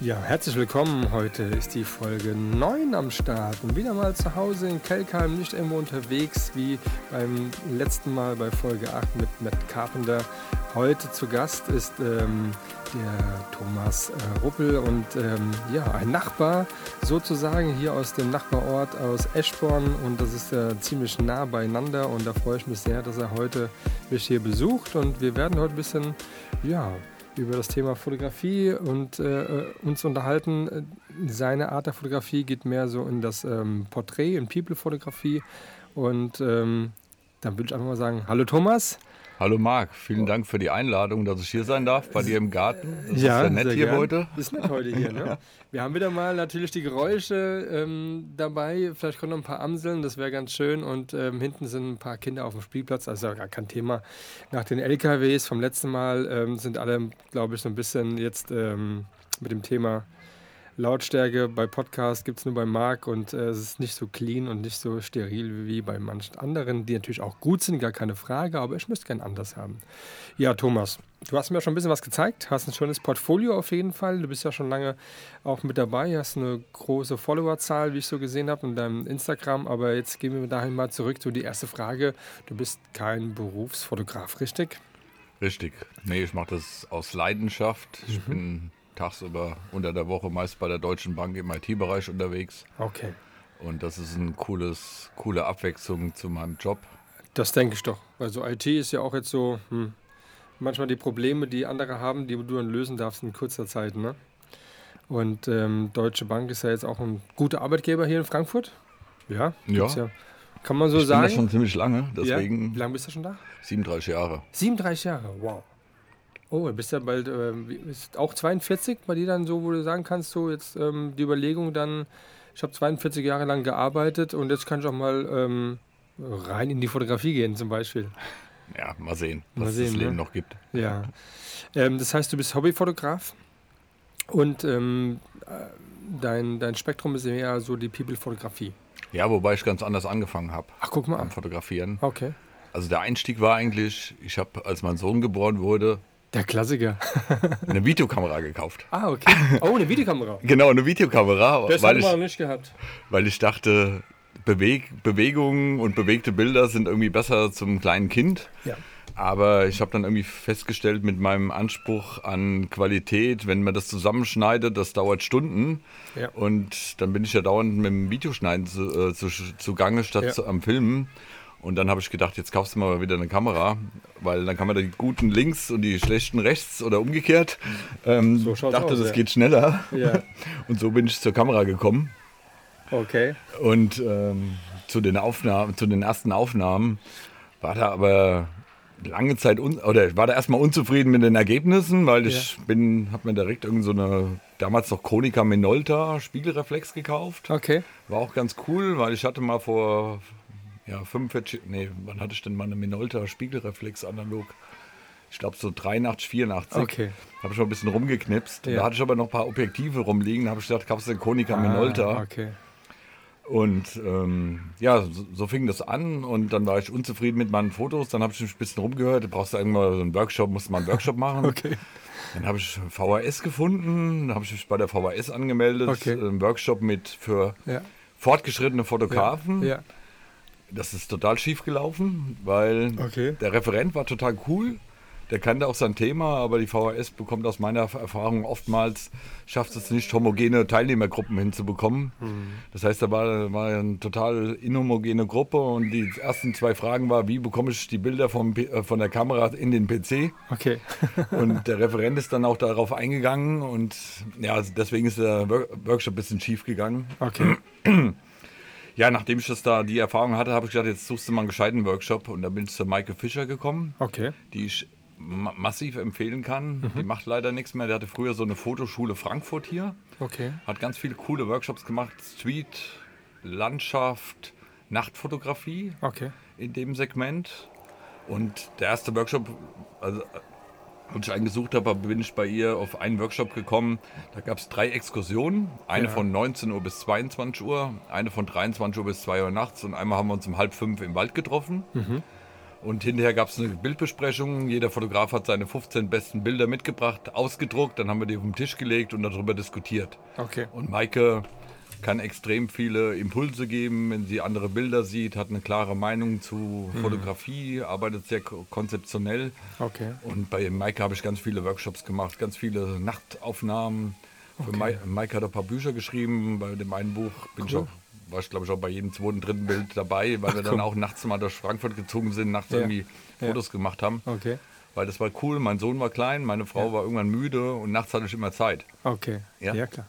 Ja, herzlich willkommen. Heute ist die Folge 9 am Start. Und wieder mal zu Hause in Kelkheim, nicht irgendwo unterwegs wie beim letzten Mal bei Folge 8 mit Matt Carpenter. Heute zu Gast ist ähm, der Thomas äh, Ruppel. Und ähm, ja, ein Nachbar sozusagen hier aus dem Nachbarort aus Eschborn. Und das ist äh, ziemlich nah beieinander. Und da freue ich mich sehr, dass er heute mich hier besucht. Und wir werden heute ein bisschen, ja, über das Thema Fotografie und äh, uns unterhalten. Seine Art der Fotografie geht mehr so in das ähm, Porträt, in People-Fotografie. Und ähm, dann würde ich einfach mal sagen, hallo Thomas. Hallo Marc, vielen Dank für die Einladung, dass ich hier sein darf bei dir im Garten. Das ja, ist ja nett hier gern. heute. Ist nett heute hier, ne? Wir haben wieder mal natürlich die Geräusche ähm, dabei. Vielleicht kommen noch ein paar Amseln, das wäre ganz schön. Und ähm, hinten sind ein paar Kinder auf dem Spielplatz, also gar kein Thema. Nach den LKWs vom letzten Mal ähm, sind alle, glaube ich, so ein bisschen jetzt ähm, mit dem Thema Lautstärke bei Podcasts gibt es nur bei Marc und äh, es ist nicht so clean und nicht so steril wie bei manchen anderen, die natürlich auch gut sind, gar keine Frage, aber ich müsste gern anders haben. Ja, Thomas, du hast mir schon ein bisschen was gezeigt, hast ein schönes Portfolio auf jeden Fall. Du bist ja schon lange auch mit dabei, hast eine große Followerzahl, wie ich so gesehen habe, in deinem Instagram. Aber jetzt gehen wir dahin mal zurück zu die erste Frage. Du bist kein Berufsfotograf, richtig? Richtig. Nee, ich mache das aus Leidenschaft. Ich mhm. bin tagsüber unter der Woche meist bei der Deutschen Bank im IT-Bereich unterwegs. Okay. Und das ist eine cooles, coole Abwechslung zu meinem Job. Das denke ich doch. Also IT ist ja auch jetzt so hm, manchmal die Probleme, die andere haben, die du dann lösen darfst in kurzer Zeit. Ne? Und ähm, Deutsche Bank ist ja jetzt auch ein guter Arbeitgeber hier in Frankfurt. Ja. Ja. ja kann man so ich sagen. Ich bin da schon ziemlich lange. Deswegen ja. Wie lange bist du schon da? 37 Jahre. 37 Jahre, wow. Oh, du bist ja bald äh, ist auch 42 bei dir dann so, wo du sagen kannst, so jetzt ähm, die Überlegung dann, ich habe 42 Jahre lang gearbeitet und jetzt kann ich auch mal ähm, rein in die Fotografie gehen zum Beispiel. Ja, mal sehen, was mal sehen, das Leben ne? noch gibt. Ja. Ähm, das heißt, du bist Hobbyfotograf und ähm, äh, dein, dein Spektrum ist eher so die People-Fotografie. Ja, wobei ich ganz anders angefangen habe. Ach, guck mal. Am Fotografieren. Okay. Also der Einstieg war eigentlich, ich habe, als mein Sohn geboren wurde, der Klassiker. eine Videokamera gekauft. Ah, okay. Oh, eine Videokamera. genau, eine Videokamera. Das haben wir noch nicht gehabt. Weil ich dachte, Beweg Bewegungen und bewegte Bilder sind irgendwie besser zum kleinen Kind. Ja. Aber ich habe dann irgendwie festgestellt, mit meinem Anspruch an Qualität, wenn man das zusammenschneidet, das dauert Stunden. Ja. Und dann bin ich ja dauernd mit dem Videoschneiden zu, äh, zu, zugange statt ja. zu, am Filmen. Und dann habe ich gedacht, jetzt kaufst du mal wieder eine Kamera, weil dann kann man die guten links und die schlechten rechts oder umgekehrt. Ähm, so dachte, aus, das ja. geht schneller. Ja. Und so bin ich zur Kamera gekommen. Okay. Und ähm, zu den Aufnahmen, zu den ersten Aufnahmen war da aber lange Zeit un oder war da erstmal unzufrieden mit den Ergebnissen, weil ich ja. bin, habe mir direkt irgend so eine damals noch Konica Minolta Spiegelreflex gekauft. Okay. War auch ganz cool, weil ich hatte mal vor ja, 45, nee, wann hatte ich denn mal eine Minolta Spiegelreflex analog? Ich glaube so 83, 84. Okay. Habe ich mal ein bisschen rumgeknipst. Ja. Da hatte ich aber noch ein paar Objektive rumliegen. Da habe ich gedacht, kaufst du den Konica ah, Minolta. Okay. Und ähm, ja, so, so, fing das an und dann war ich unzufrieden mit meinen Fotos. Dann habe ich ein bisschen rumgehört, du brauchst da irgendwann so einen Workshop, musst mal einen Workshop machen. okay. Dann habe ich VHS gefunden, dann habe ich mich bei der VHS angemeldet, okay. einen Workshop mit für ja. fortgeschrittene Fotografen. Ja. ja. Das ist total schief gelaufen, weil okay. der Referent war total cool. Der kannte auch sein Thema, aber die VHS bekommt aus meiner Erfahrung oftmals, schafft es nicht, homogene Teilnehmergruppen hinzubekommen. Mhm. Das heißt, da war, war eine total inhomogene Gruppe und die ersten zwei Fragen waren, wie bekomme ich die Bilder vom, äh, von der Kamera in den PC? Okay. und der Referent ist dann auch darauf eingegangen und ja, deswegen ist der Workshop ein bisschen schief gegangen. Okay. Ja, nachdem ich das da die Erfahrung hatte, habe ich gesagt, jetzt suchst du mal einen gescheiten Workshop und da bin ich zu Maike Fischer gekommen, okay. die ich ma massiv empfehlen kann. Mhm. Die macht leider nichts mehr. Der hatte früher so eine Fotoschule Frankfurt hier. Okay. Hat ganz viele coole Workshops gemacht. Street, Landschaft, Nachtfotografie. Okay. In dem Segment. Und der erste Workshop, also als ich einen gesucht habe, bin ich bei ihr auf einen Workshop gekommen. Da gab es drei Exkursionen. Eine ja. von 19 Uhr bis 22 Uhr, eine von 23 Uhr bis 2 Uhr nachts und einmal haben wir uns um halb fünf im Wald getroffen. Mhm. Und hinterher gab es eine Bildbesprechung. Jeder Fotograf hat seine 15 besten Bilder mitgebracht, ausgedruckt. Dann haben wir die auf den Tisch gelegt und darüber diskutiert. Okay. Und Maike kann extrem viele Impulse geben, wenn sie andere Bilder sieht, hat eine klare Meinung zu Fotografie, arbeitet sehr ko- konzeptionell. Okay. Und bei Maike habe ich ganz viele Workshops gemacht, ganz viele Nachtaufnahmen. Für Mai- Maike hat ein paar Bücher geschrieben. Bei dem einen Buch bin ich Cool. auch, war ich glaube ich auch bei jedem zweiten, dritten Bild dabei, weil wir dann auch nachts mal durch Frankfurt gezogen sind, nachts Ja. irgendwie Ja. Fotos gemacht haben. Okay. Weil das war cool. Mein Sohn war klein, meine Frau war irgendwann müde und nachts hatte ich immer Zeit. Okay. Ja. Ja, klar.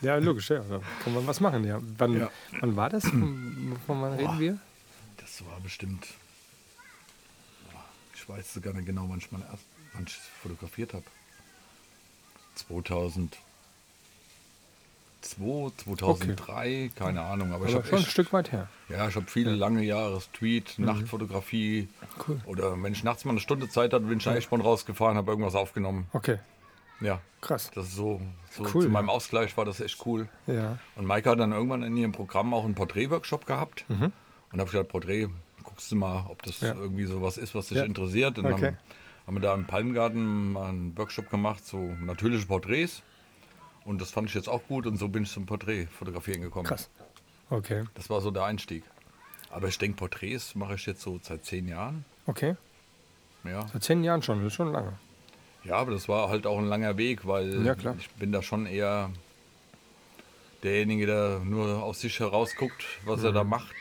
Ja, logisch, ja. Da kann man was machen, ja. Wann, Ja. wann war das? Von von wann reden wir? Das war bestimmt. Ich weiß sogar nicht genau, wann ich, meine erst, wann ich fotografiert habe. 2002, 2003, keine Ahnung. Aber, ich Aber habe schon ein echt, Stück weit her. ja, ich habe viele lange Jahre Street, Nachtfotografie. Cool. Oder wenn ich nachts mal eine Stunde Zeit hatte, bin ich nach Eschborn rausgefahren, habe irgendwas aufgenommen. Okay, Ja, krass. das ist so, so Cool, zu meinem Ausgleich war das echt cool. Ja. Und Maike hat dann irgendwann in ihrem Programm auch einen Porträtworkshop gehabt. Und habe ich gesagt, Porträt, guckst du mal, ob das Mhm. Ja. irgendwie so was ist, was dich Ja. interessiert. Und Okay. dann haben wir da im Palmgarten mal einen Workshop gemacht, so natürliche Porträts. Und das fand ich jetzt auch gut und so bin ich zum Porträtfotografieren gekommen. Krass. Okay. Das war so der Einstieg. Aber ich denke, Porträts mache ich jetzt so seit zehn Jahren. Okay. Ja. Seit zehn Jahren schon, das ist schon lange. Ja, aber das war halt auch ein langer Weg, weil Ja, ich bin da schon eher derjenige, der nur aus sich heraus guckt, was er da Mhm. macht.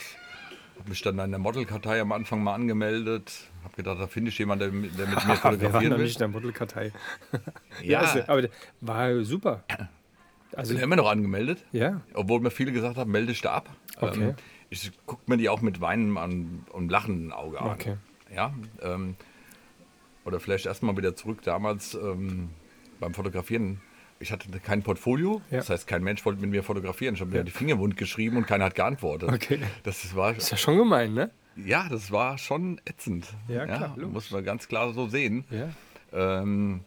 Habe mich dann in der Modelkartei am Anfang mal angemeldet. Habe gedacht, da finde ich jemanden, der, mit- der mit mir fotografieren will. nicht in der Modelkartei? Ja, ist- aber der war super. Also, bin immer noch angemeldet. ja, Obwohl mir viele gesagt haben, melde dich da ab. Okay. Ähm, ich gucke mir die auch mit Weinen an und lachenden Auge an. Okay. Ja, ähm, oder vielleicht erstmal wieder zurück damals ähm, beim Fotografieren. Ich hatte kein Portfolio, Ja. das heißt, kein Mensch wollte mit mir fotografieren. Ich habe mir die Finger wund geschrieben und keiner hat geantwortet. Okay. Das war, ist ja schon gemein, ne? ja, das war schon ätzend. Ja, klar, muss man ganz klar so sehen. Ja. Ähm,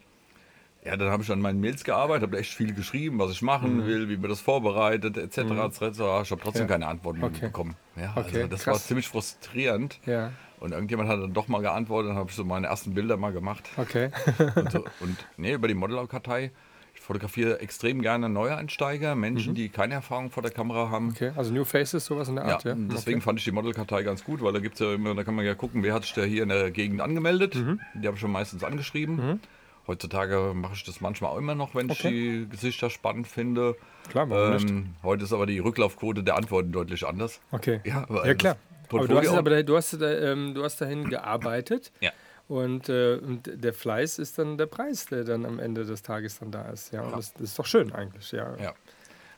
ja, dann habe ich an meinen Mails gearbeitet, habe echt viel geschrieben, was ich machen will, wie man das vorbereitet, etc. etc. Ich habe trotzdem Mhm. Ja. keine Antworten Okay. bekommen. Ja, Okay, also das war krass. ziemlich frustrierend. Ja. Und irgendjemand hat dann doch mal geantwortet, dann habe ich so meine ersten Bilder mal gemacht. Okay. Und, so, und nee, über die Modelkartei. Ich fotografiere extrem gerne Neueinsteiger, Menschen, die keine Erfahrung vor der Kamera haben. Mhm. okay. Also New Faces, sowas in der Ja, Art, ja? und deswegen okay. fand ich die Modelkartei ganz gut, weil da gibt's ja immer, da kann man ja gucken, wer hat sich da hier in der Gegend angemeldet. Mhm. Die habe ich schon meistens angeschrieben. Heutzutage mache ich das manchmal auch immer noch, wenn ich Okay. die Gesichter spannend finde. Klar, warum nicht? Ähm, heute ist aber die Rücklaufquote der Antworten deutlich anders. Okay. Ja, ja klar. Das Aber du hast, Portfolio- aber da- du, hast, da, ähm, du hast dahin gearbeitet. Ja. Und, äh, und der Fleiß ist dann der Preis, der dann am Ende des Tages dann da ist. Ja, und Das, das ist doch schön eigentlich, ja. Ja.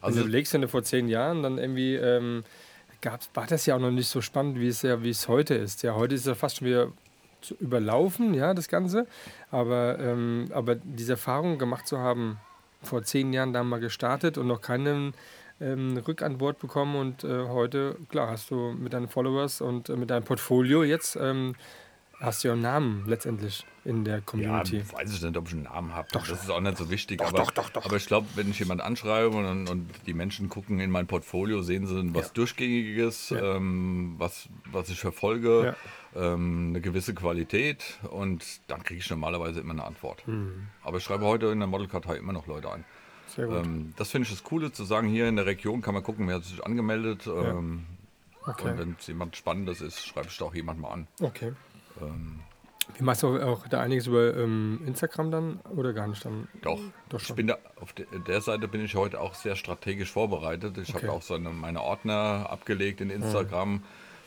Also du überlegst, wenn du vor zehn Jahren dann irgendwie ähm, gab's, war das ja auch noch nicht so spannend, wie es ja, wie es heute ist. Ja, heute ist es ja fast schon wieder zu überlaufen, ja, das Ganze. Aber, ähm, aber diese Erfahrung gemacht zu haben, vor zehn Jahren da mal gestartet und noch keine ähm, Rückantwort bekommen und äh, heute, klar, hast du mit deinen Followers und äh, mit deinem Portfolio jetzt ähm, hast du ja einen Namen letztendlich in der Ja, Community. weiß ich nicht, ob ich einen Namen habe. Das ist auch nicht so wichtig. Doch, aber, doch, doch, doch. aber ich glaube, wenn ich jemand anschreibe und, und die Menschen gucken in mein Portfolio, sehen sie was Ja. Durchgängiges, Ja. ähm, was, was ich verfolge, Ja. ähm, eine gewisse Qualität und dann kriege ich normalerweise immer eine Antwort. Hm. Aber ich schreibe heute in der Modelkartei immer noch Leute ein. Ähm, das finde ich das Coole, zu sagen, hier in der Region kann man gucken, wer hat sich angemeldet. Ähm, okay. Und wenn es jemand Spannendes ist, schreibe ich da auch jemand mal an. okay. Ähm, Wie machst du auch da einiges über ähm, Instagram dann oder gar nicht dann? Doch, Doch ich schon. bin da, auf de, der Seite bin ich heute auch sehr strategisch vorbereitet. Ich Okay. habe auch so eine, meine Ordner abgelegt in Instagram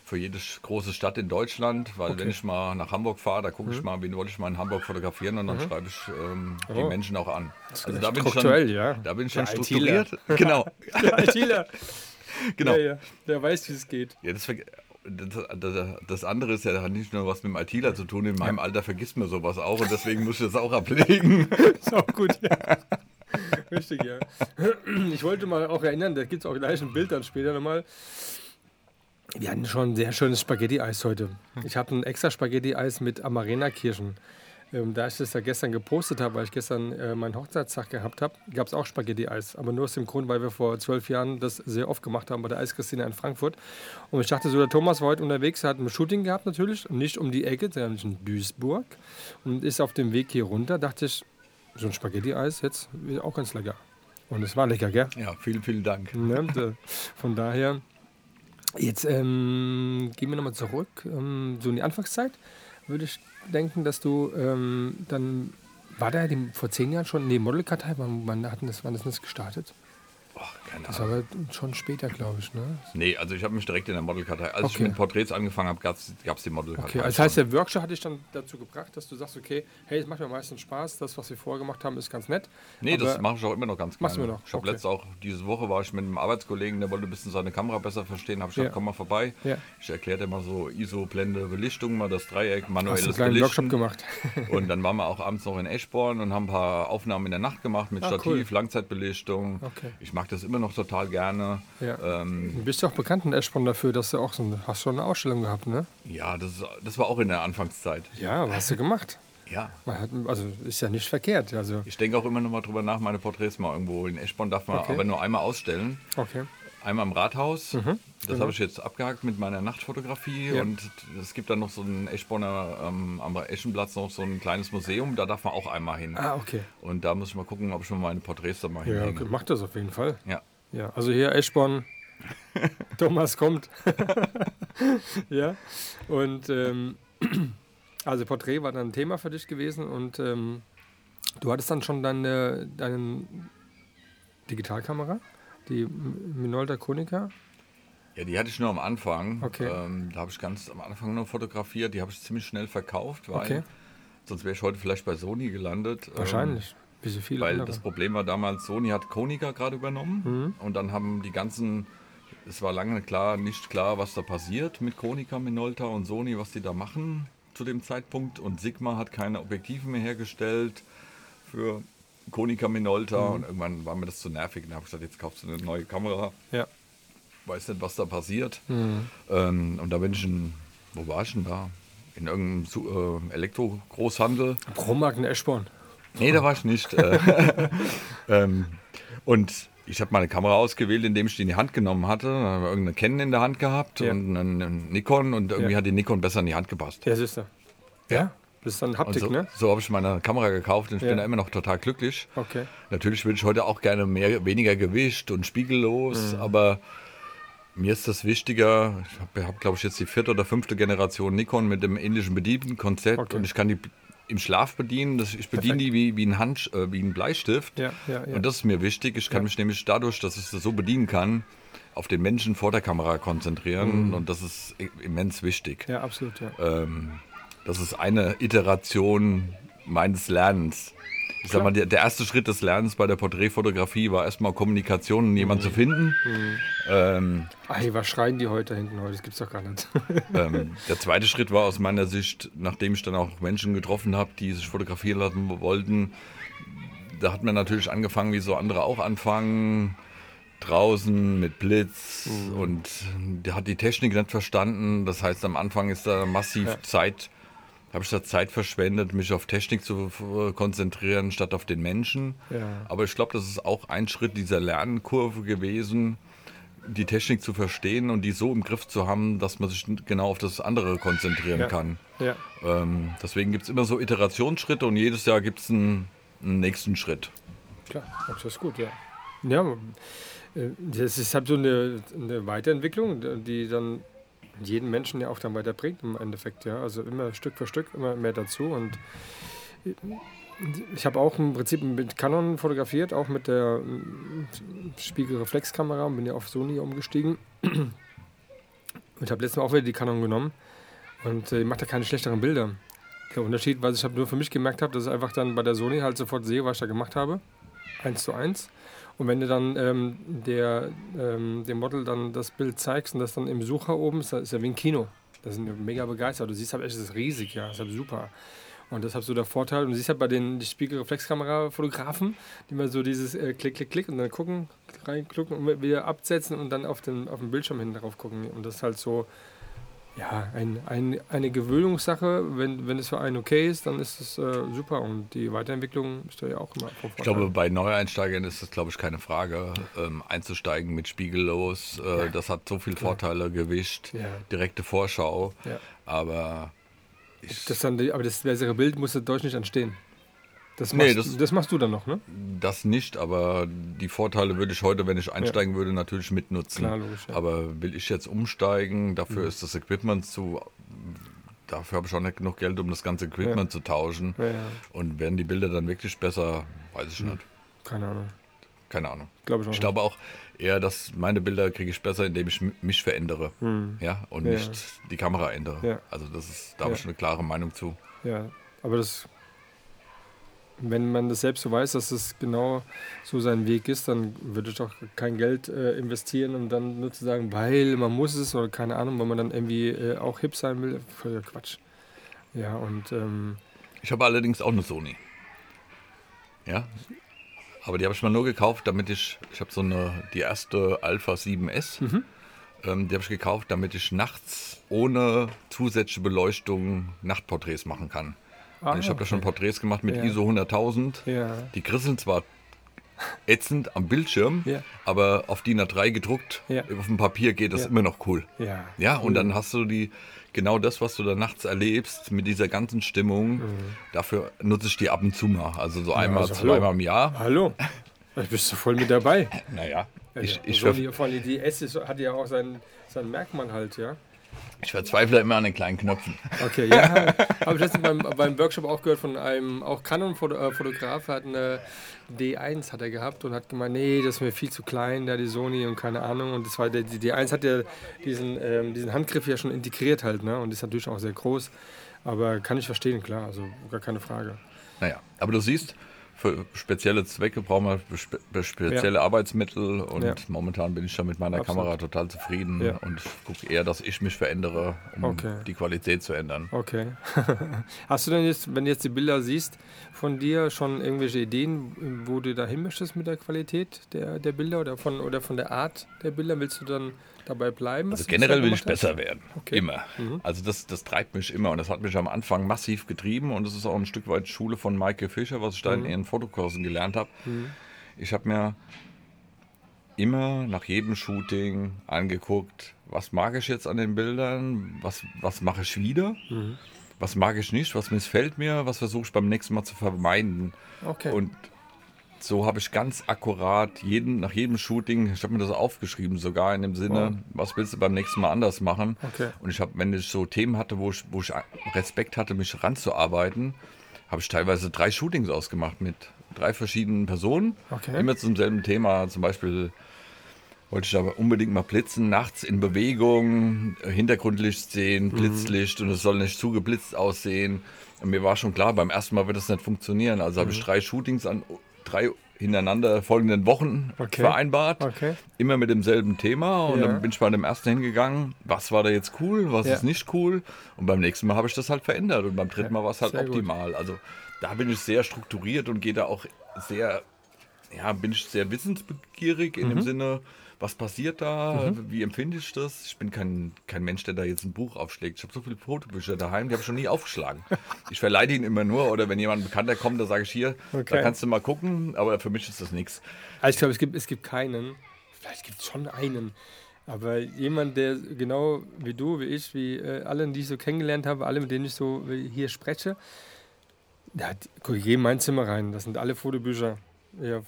für jede große Stadt in Deutschland, weil Okay. wenn ich mal nach Hamburg fahre, da gucke ich mal, wen wollte ich mal in Hamburg fotografieren und dann schreibe ich ähm, die Oh. Menschen auch an. Also da bin ich schon, aktuell, ja. da bin ich schon Der strukturiert. Genau, Der ITler. genau. Ja, ja. Der weiß, wie es geht. Ja, das, das, das, das andere ist ja hat nicht nur was mit dem ITler zu tun. In meinem Alter vergisst man sowas auch und deswegen muss ich das auch ablegen. Ist auch gut, ja. Richtig, ja. Ich wollte mal auch erinnern, da gibt es auch gleich ein Bild dann später nochmal. Wir hatten schon ein sehr schönes Spaghetti-Eis heute. Ich habe ein extra Spaghetti-Eis mit Amarena-Kirschen ähm, da ich das ja gestern gepostet habe, weil ich gestern äh, meinen Hochzeitstag gehabt habe, gab es auch Spaghetti-Eis. Aber nur aus dem Grund, weil wir vor zwölf Jahren das sehr oft gemacht haben bei der Eischristine in Frankfurt. Und ich dachte so, der Thomas war heute unterwegs, er hat ein Shooting gehabt natürlich, nicht um die Ecke, sondern in Duisburg. Und ist auf dem Weg hier runter, dachte ich, so ein Spaghetti-Eis jetzt ist auch ganz lecker. Und es war lecker, gell? Ja, vielen, vielen Dank. Ne? Von daher, jetzt ähm, gehen wir nochmal zurück, ähm, so in die Anfangszeit. Würde ich denken, dass du ähm, dann, war da vor zehn Jahren schon, nee, Modelkartei, wann, wann, hatten das, wann ist das gestartet? Oh, keine Das war aber schon später, glaube ich, ne? Nee, also ich habe mich direkt in der Modelkartei. Als ich Okay. mit Porträts angefangen habe, gab es die Modelkartei. Okay, also das heißt, der Workshop hat dich dann dazu gebracht, dass du sagst, okay, hey, es macht mir meistens Spaß, das, was wir vorher gemacht haben, ist ganz nett. Nee, das mache ich auch immer noch ganz Machst du gerne. immer noch? Ich habe Okay. letzte auch, diese Woche war ich mit einem Arbeitskollegen, der wollte ein bisschen seine Kamera besser verstehen. Habe ich gesagt, Ja. komm mal vorbei. Ja. Ich erklärte mal so ISO, Blende, Belichtung, mal das Dreieck, Hast du manuelles einen kleinen Belichten. Workshop gemacht? Und dann waren wir auch abends noch in Eschborn und haben ein paar Aufnahmen in der Nacht gemacht mit Ah, Stativ, cool. Langzeitbelichtung. Okay. Ich mag das immer noch total gerne. Ja. Ähm, Du bist ja auch bekannt in Eschborn dafür, dass du auch so eine, hast schon eine Ausstellung gehabt, ne? ja, das, das war auch in der Anfangszeit. Ja, was hast du gemacht? Ja. Hat, also ist ja nicht verkehrt. Also, Ich denke auch immer noch mal drüber nach, meine Porträts mal irgendwo in Eschborn darf man Okay. aber nur einmal ausstellen. okay. Einmal im Rathaus. Das genau. habe ich jetzt abgehakt mit meiner Nachtfotografie. Ja. Und es gibt dann noch so ein Eschborner, ähm, am Eschenplatz noch so ein kleines Museum. Da darf man auch einmal hin. Ah, okay. Und da muss ich mal gucken, ob ich mal meine Porträts da mal Ja, hinhänge. okay, mach das auf jeden Fall. Ja. Ja, also hier Eschborn. Thomas kommt. ja. Und ähm, also Porträt war dann ein Thema für dich gewesen und ähm, du hattest dann schon deine, deine Digitalkamera, die Minolta Konica. Ja, die hatte ich nur am Anfang. Okay. Ähm, da habe ich ganz am Anfang nur fotografiert. Die habe ich ziemlich schnell verkauft, weil Okay. sonst wäre ich heute vielleicht bei Sony gelandet. Ähm, Wahrscheinlich. Wie so viele Weil andere. das Problem war damals, Sony hat Konica gerade übernommen Mhm. und dann haben die ganzen, es war lange klar, nicht klar, was da passiert mit Konica, Minolta und Sony, was die da machen zu dem Zeitpunkt und Sigma hat keine Objektive mehr hergestellt für Konica, Minolta Mhm. und irgendwann war mir das zu nervig und habe gesagt, jetzt kaufst du eine neue Kamera, ja. weiß nicht, was da passiert. Mhm. Ähm, und da bin ich in, wo war ich denn da? In irgendeinem äh, Elektro-Großhandel. Promarkt in Eschborn. Nee, da war ich nicht. äh, ähm, und ich habe meine Kamera ausgewählt, indem ich die in die Hand genommen hatte. Da habe ich irgendeine Canon in der Hand gehabt Ja. und einen, Nikon und irgendwie Ja. hat die Nikon besser in die Hand gepasst. Ja, siehst du. Ja. Das ist dann Haptik, so, ne? so habe ich meine Kamera gekauft und ich Ja. bin da immer noch total glücklich. Okay. Natürlich würde ich heute auch gerne mehr, weniger Gewicht und spiegellos, Mhm. aber mir ist das wichtiger. Ich habe, hab, glaube ich, jetzt die vierte oder fünfte Generation Nikon mit dem ähnlichen Bedienkonzept Okay. und ich kann die im Schlaf bedienen. Das, ich bediene die wie, wie, ein Hand, äh, wie ein Bleistift. Ja, ja, ja. Und das ist mir wichtig. Ich kann mich nämlich dadurch, dass ich das so bedienen kann, auf den Menschen vor der Kamera konzentrieren. Und das ist immens wichtig. Mhm. ja, absolut, ja. Ähm, das ist eine Iteration meines Lernens. Ich sag mal, der, der erste Schritt des Lernens bei der Porträtfotografie war erstmal Kommunikation und jemanden zu finden. Ähm, Ey, was schreien die heute da hinten heute? Das gibt's doch gar nicht. ähm, der zweite Schritt war aus meiner Sicht, nachdem ich dann auch Menschen getroffen habe, die sich fotografieren lassen wollten, da hat man natürlich angefangen, wie so andere auch anfangen, draußen mit Blitz und der hat die Technik nicht verstanden. Das heißt, am Anfang ist da massiv Ja. Zeit, habe ich da Zeit verschwendet, mich auf Technik zu konzentrieren, statt auf den Menschen. Ja. Aber ich glaube, das ist auch ein Schritt dieser Lernkurve gewesen, die Technik zu verstehen und die so im Griff zu haben, dass man sich genau auf das andere konzentrieren Ja. kann. Ja. Ähm, deswegen gibt es immer so Iterationsschritte und jedes Jahr gibt es einen, einen nächsten Schritt. Klar, das ist gut, ja. Ja, äh, das ist halt so eine, eine Weiterentwicklung, die dann jeden Menschen ja auch dann weiterbringt im Endeffekt, ja. Also immer Stück für Stück immer mehr dazu und ich habe auch im Prinzip mit Canon fotografiert, auch mit der Spiegelreflexkamera und bin ja auf Sony umgestiegen. Und habe letztes Mal auch wieder die Canon genommen und äh, macht da keine schlechteren Bilder. Der Unterschied, was ich hab nur für mich gemerkt habe, dass ich einfach dann bei der Sony halt sofort sehe, was ich da gemacht habe. Eins zu eins. Und wenn du dann ähm, der, ähm, dem Model dann das Bild zeigst und das dann im Sucher oben ist, das ist ja wie ein Kino. Da sind wir mega begeistert. Du siehst halt echt, das ist riesig, ja. Das ist halt super. Und das hat so der Vorteil. Und du siehst halt bei den Spiegelreflexkamera-Fotografen, die mal so dieses äh, Klick, Klick, Klick und dann gucken, reinklicken und wieder absetzen und dann auf den, auf den Bildschirm hinten drauf gucken. Und das ist halt so ja, ein, ein, eine Gewöhnungssache. Wenn, wenn es für einen okay ist, dann ist es äh, super. Und die Weiterentwicklung ist da ja auch immer vom Ich glaube, bei Neueinsteigern ist das, glaube ich, keine Frage. Ähm, einzusteigen mit spiegellos, äh, ja. das hat so viele Vorteile, Gewicht, ja. direkte Vorschau. Ja. Aber das dann, aber das bessere Bild muss dadurch nicht entstehen. Das machst, nee, das, das, machst du dann noch, ne? Das nicht, aber die Vorteile würde ich heute, wenn ich einsteigen ja. würde, natürlich mitnutzen. Klar, logisch, ja. Aber will ich jetzt umsteigen, dafür mhm. ist das Equipment zu. Dafür habe ich auch nicht genug Geld, um das ganze Equipment ja. zu tauschen. Und werden die Bilder dann wirklich besser? Weiß ich mhm. nicht. Keine Ahnung. Keine Ahnung. Glaube ich, auch ich glaube auch eher, dass meine Bilder kriege ich besser, indem ich mich verändere. Mhm. Ja, und nicht die Kamera ändere. Also das ist, da habe ich eine klare Meinung zu. Ja, aber das wenn man das selbst so weiß, dass es genau so sein Weg ist, dann würde ich doch kein Geld äh, investieren, um dann nur zu sagen, weil man muss es oder keine Ahnung, weil man dann irgendwie äh, auch hip sein will. Völliger Quatsch. Ja, und. Ähm, ich habe allerdings auch eine Sony. Ja. Aber die habe ich mal nur gekauft, damit ich. Ich habe so eine. Die erste Alpha 7S. Mhm. Ähm, die habe ich gekauft, damit ich nachts ohne zusätzliche Beleuchtung Nachtporträts machen kann. Ah, ich habe okay. da schon Porträts gemacht mit ja. ISO 100.000. Ja. Die krisseln zwar ätzend am Bildschirm, ja. aber auf DIN A3 gedruckt, auf dem Papier geht das immer noch cool. Ja, ja und dann hast du die genau das, was du da nachts erlebst, mit dieser ganzen Stimmung, mhm. dafür nutze ich die ab und zu mal. Also so einmal, also, zweimal im Jahr. Hallo. Da bist du voll mit dabei. Naja. Ich, ich so die, vor allem die S hat ja auch sein, sein Merkmal halt, ja. Ich verzweifle immer an den kleinen Knöpfen. Okay, ja. Habe ich letztens beim, beim Workshop auch gehört von einem auch Canon-Fotograf, hat eine D1 hat er gehabt und hat gemeint, nee, das ist mir viel zu klein, da die Sony und keine Ahnung. Und das war der, die D1 hat ja diesen, ähm, diesen Handgriff ja schon integriert halt, ne? Und ist natürlich auch sehr groß. Aber kann ich verstehen, klar, also gar keine Frage. Naja, aber du siehst, für spezielle Zwecke brauchen wir spezielle ja. Arbeitsmittel und ja. momentan bin ich da mit meiner Absolut. Kamera total zufrieden ja. und gucke eher, dass ich mich verändere, um okay. die Qualität zu ändern. Okay. Hast du denn jetzt, wenn du jetzt die Bilder siehst, von dir schon irgendwelche Ideen, wo du da hin möchtest mit der Qualität der, der Bilder oder von, oder von der Art der Bilder? Willst du dann dabei bleiben? Also generell will ich hast? besser werden. Okay. Immer. Mhm. Also das, das treibt mich immer und das hat mich am Anfang massiv getrieben und das ist auch ein Stück weit Schule von Maike Fischer, was ich da mhm. in ihren Fotokursen gelernt habe. Mhm. Ich habe mir immer nach jedem Shooting angeguckt, was mag ich jetzt an den Bildern, was, was mache ich wieder, mhm. was mag ich nicht, was missfällt mir, was versuche ich beim nächsten Mal zu vermeiden. Okay. Und so habe ich ganz akkurat jeden, nach jedem Shooting, ich habe mir das aufgeschrieben, sogar in dem Sinne, wow. was willst du beim nächsten Mal anders machen? Okay. Und ich habe, wenn ich so Themen hatte, wo ich, wo ich Respekt hatte, mich ranzuarbeiten, habe ich teilweise drei Shootings ausgemacht mit drei verschiedenen Personen. Okay. Immer zum selben Thema. Zum Beispiel wollte ich aber unbedingt mal blitzen, nachts in Bewegung, Hintergrundlicht sehen, mhm. Blitzlicht mhm. und es soll nicht zugeblitzt aussehen. Und mir war schon klar, beim ersten Mal wird das nicht funktionieren. Also mhm. habe ich drei Shootings an drei hintereinander folgenden Wochen okay. vereinbart. Okay. Immer mit demselben Thema. Und ja. dann bin ich bei dem ersten hingegangen. Was war da jetzt cool? Was ja. ist nicht cool? Und beim nächsten Mal habe ich das halt verändert. Und beim dritten Mal war es halt sehr optimal. Gut. Also da bin ich sehr strukturiert und gehe da auch sehr, ja, bin ich sehr wissensbegierig in mhm. dem Sinne, was passiert da, mhm. wie empfinde ich das. Ich bin kein, kein Mensch, der da jetzt ein Buch aufschlägt. Ich habe so viele Fotobücher daheim, die habe ich schon nie aufgeschlagen. Ich verleite ihn immer nur oder wenn jemand Bekannter kommt, da sage ich hier, okay. da kannst du mal gucken, aber für mich ist das nichts. Also ich glaube, es gibt, es gibt keinen, vielleicht gibt es schon einen, aber jemand, der genau wie du, wie ich, wie äh, alle, die ich so kennengelernt habe, alle, mit denen ich so hier spreche, da guck, ich gehe in mein Zimmer rein, das sind alle Fotobücher ja, äh,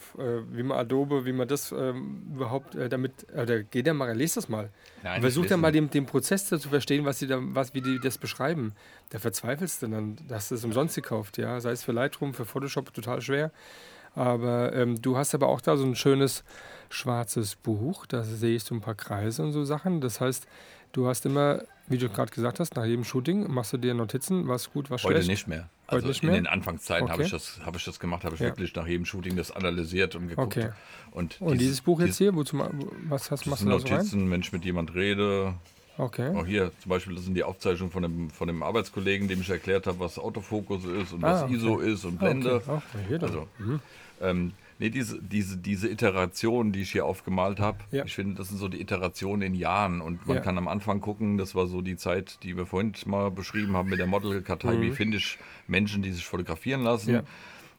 wie man Adobe, wie man das ähm, überhaupt äh, damit, oder geht ja mal, lest das mal. Nein, Versucht ja mal den, den Prozess zu verstehen, was sie da, was, wie die das beschreiben. Da verzweifelst du dann, dass du es umsonst gekauft, ja. Sei es für Lightroom, für Photoshop total schwer. Aber ähm, du hast aber auch da so ein schönes schwarzes Buch, da sehe ich so ein paar Kreise und so Sachen. Das heißt, du hast immer wie du gerade gesagt hast, nach jedem Shooting machst du dir Notizen, was gut, was schlecht. Heute nicht mehr. Also Heute nicht mehr? in den Anfangszeiten okay. habe ich, das, hab ich das gemacht, habe ich ja. wirklich nach jedem Shooting das analysiert und geguckt. Okay. Und, und dieses, dieses, Buch jetzt hier, wozu, was hast, machst du da Notizen, so wenn ich mit jemand rede. Okay. Auch hier zum Beispiel, das sind die Aufzeichnungen von dem, von dem Arbeitskollegen, dem ich erklärt habe, was Autofokus ist und ah, was okay. ISO ist und Blende. Okay. Also, mhm. ähm, Nee, diese, diese, diese Iteration, die ich hier aufgemalt habe, Ja. ich finde, das sind so die Iterationen in Jahren. Und man Ja. kann am Anfang gucken, das war so die Zeit, die wir vorhin mal beschrieben haben mit der Modelkartei, wie finde ich Menschen, die sich fotografieren lassen. Mhm. Ja.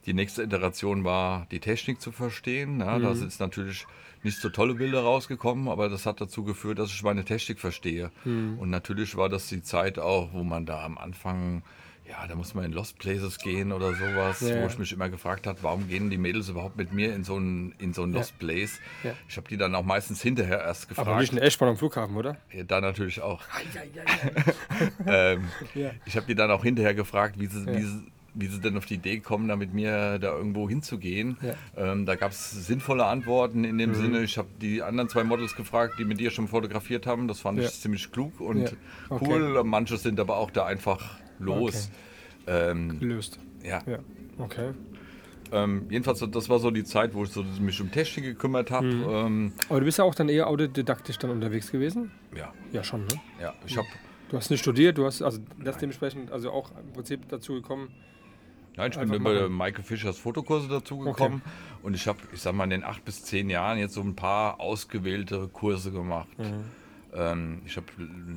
Die nächste Iteration war, die Technik zu verstehen. Ja, Mhm. Da sind natürlich nicht so tolle Bilder rausgekommen, aber das hat dazu geführt, dass ich meine Technik verstehe. Mhm. Und natürlich war das die Zeit auch, wo man da am Anfang, ja, da muss man in Lost Places gehen oder sowas, Ja, wo ja. ich mich immer gefragt habe, warum gehen die Mädels überhaupt mit mir in so ein, in so ein Lost Place? Ja. Ich habe die dann auch meistens hinterher erst gefragt. Aber nicht in Eschborn am Flughafen, oder? Ja, da natürlich auch. ähm, Ja. Ich habe die dann auch hinterher gefragt, wie sie, Ja. wie sie, wie sie denn auf die Idee kommen, da mit mir da irgendwo hinzugehen. Ja. Ähm, da gab es sinnvolle Antworten in Mhm. dem Sinne. Ich habe die anderen zwei Models gefragt, die mit dir schon fotografiert haben. Das fand Ja. ich ziemlich klug und Ja. Okay. cool. Manche sind aber auch da einfach los. Ähm, Gelöst. ja. Ja. Okay. Ähm, jedenfalls, das war so die Zeit, wo ich so mich um Technik gekümmert habe. Mhm. Ähm, Aber du bist ja auch dann eher autodidaktisch dann unterwegs gewesen? ja, Ja, schon, ne? ja. Ich habe Du hast nicht studiert, du hast also das dementsprechend also auch im Prinzip dazu gekommen. Nein, ich bin über. Maike Fischers Fotokurse dazugekommen und ich habe, ich sag mal, in den acht bis zehn Jahren jetzt so ein paar ausgewählte Kurse gemacht. Ähm, ich habe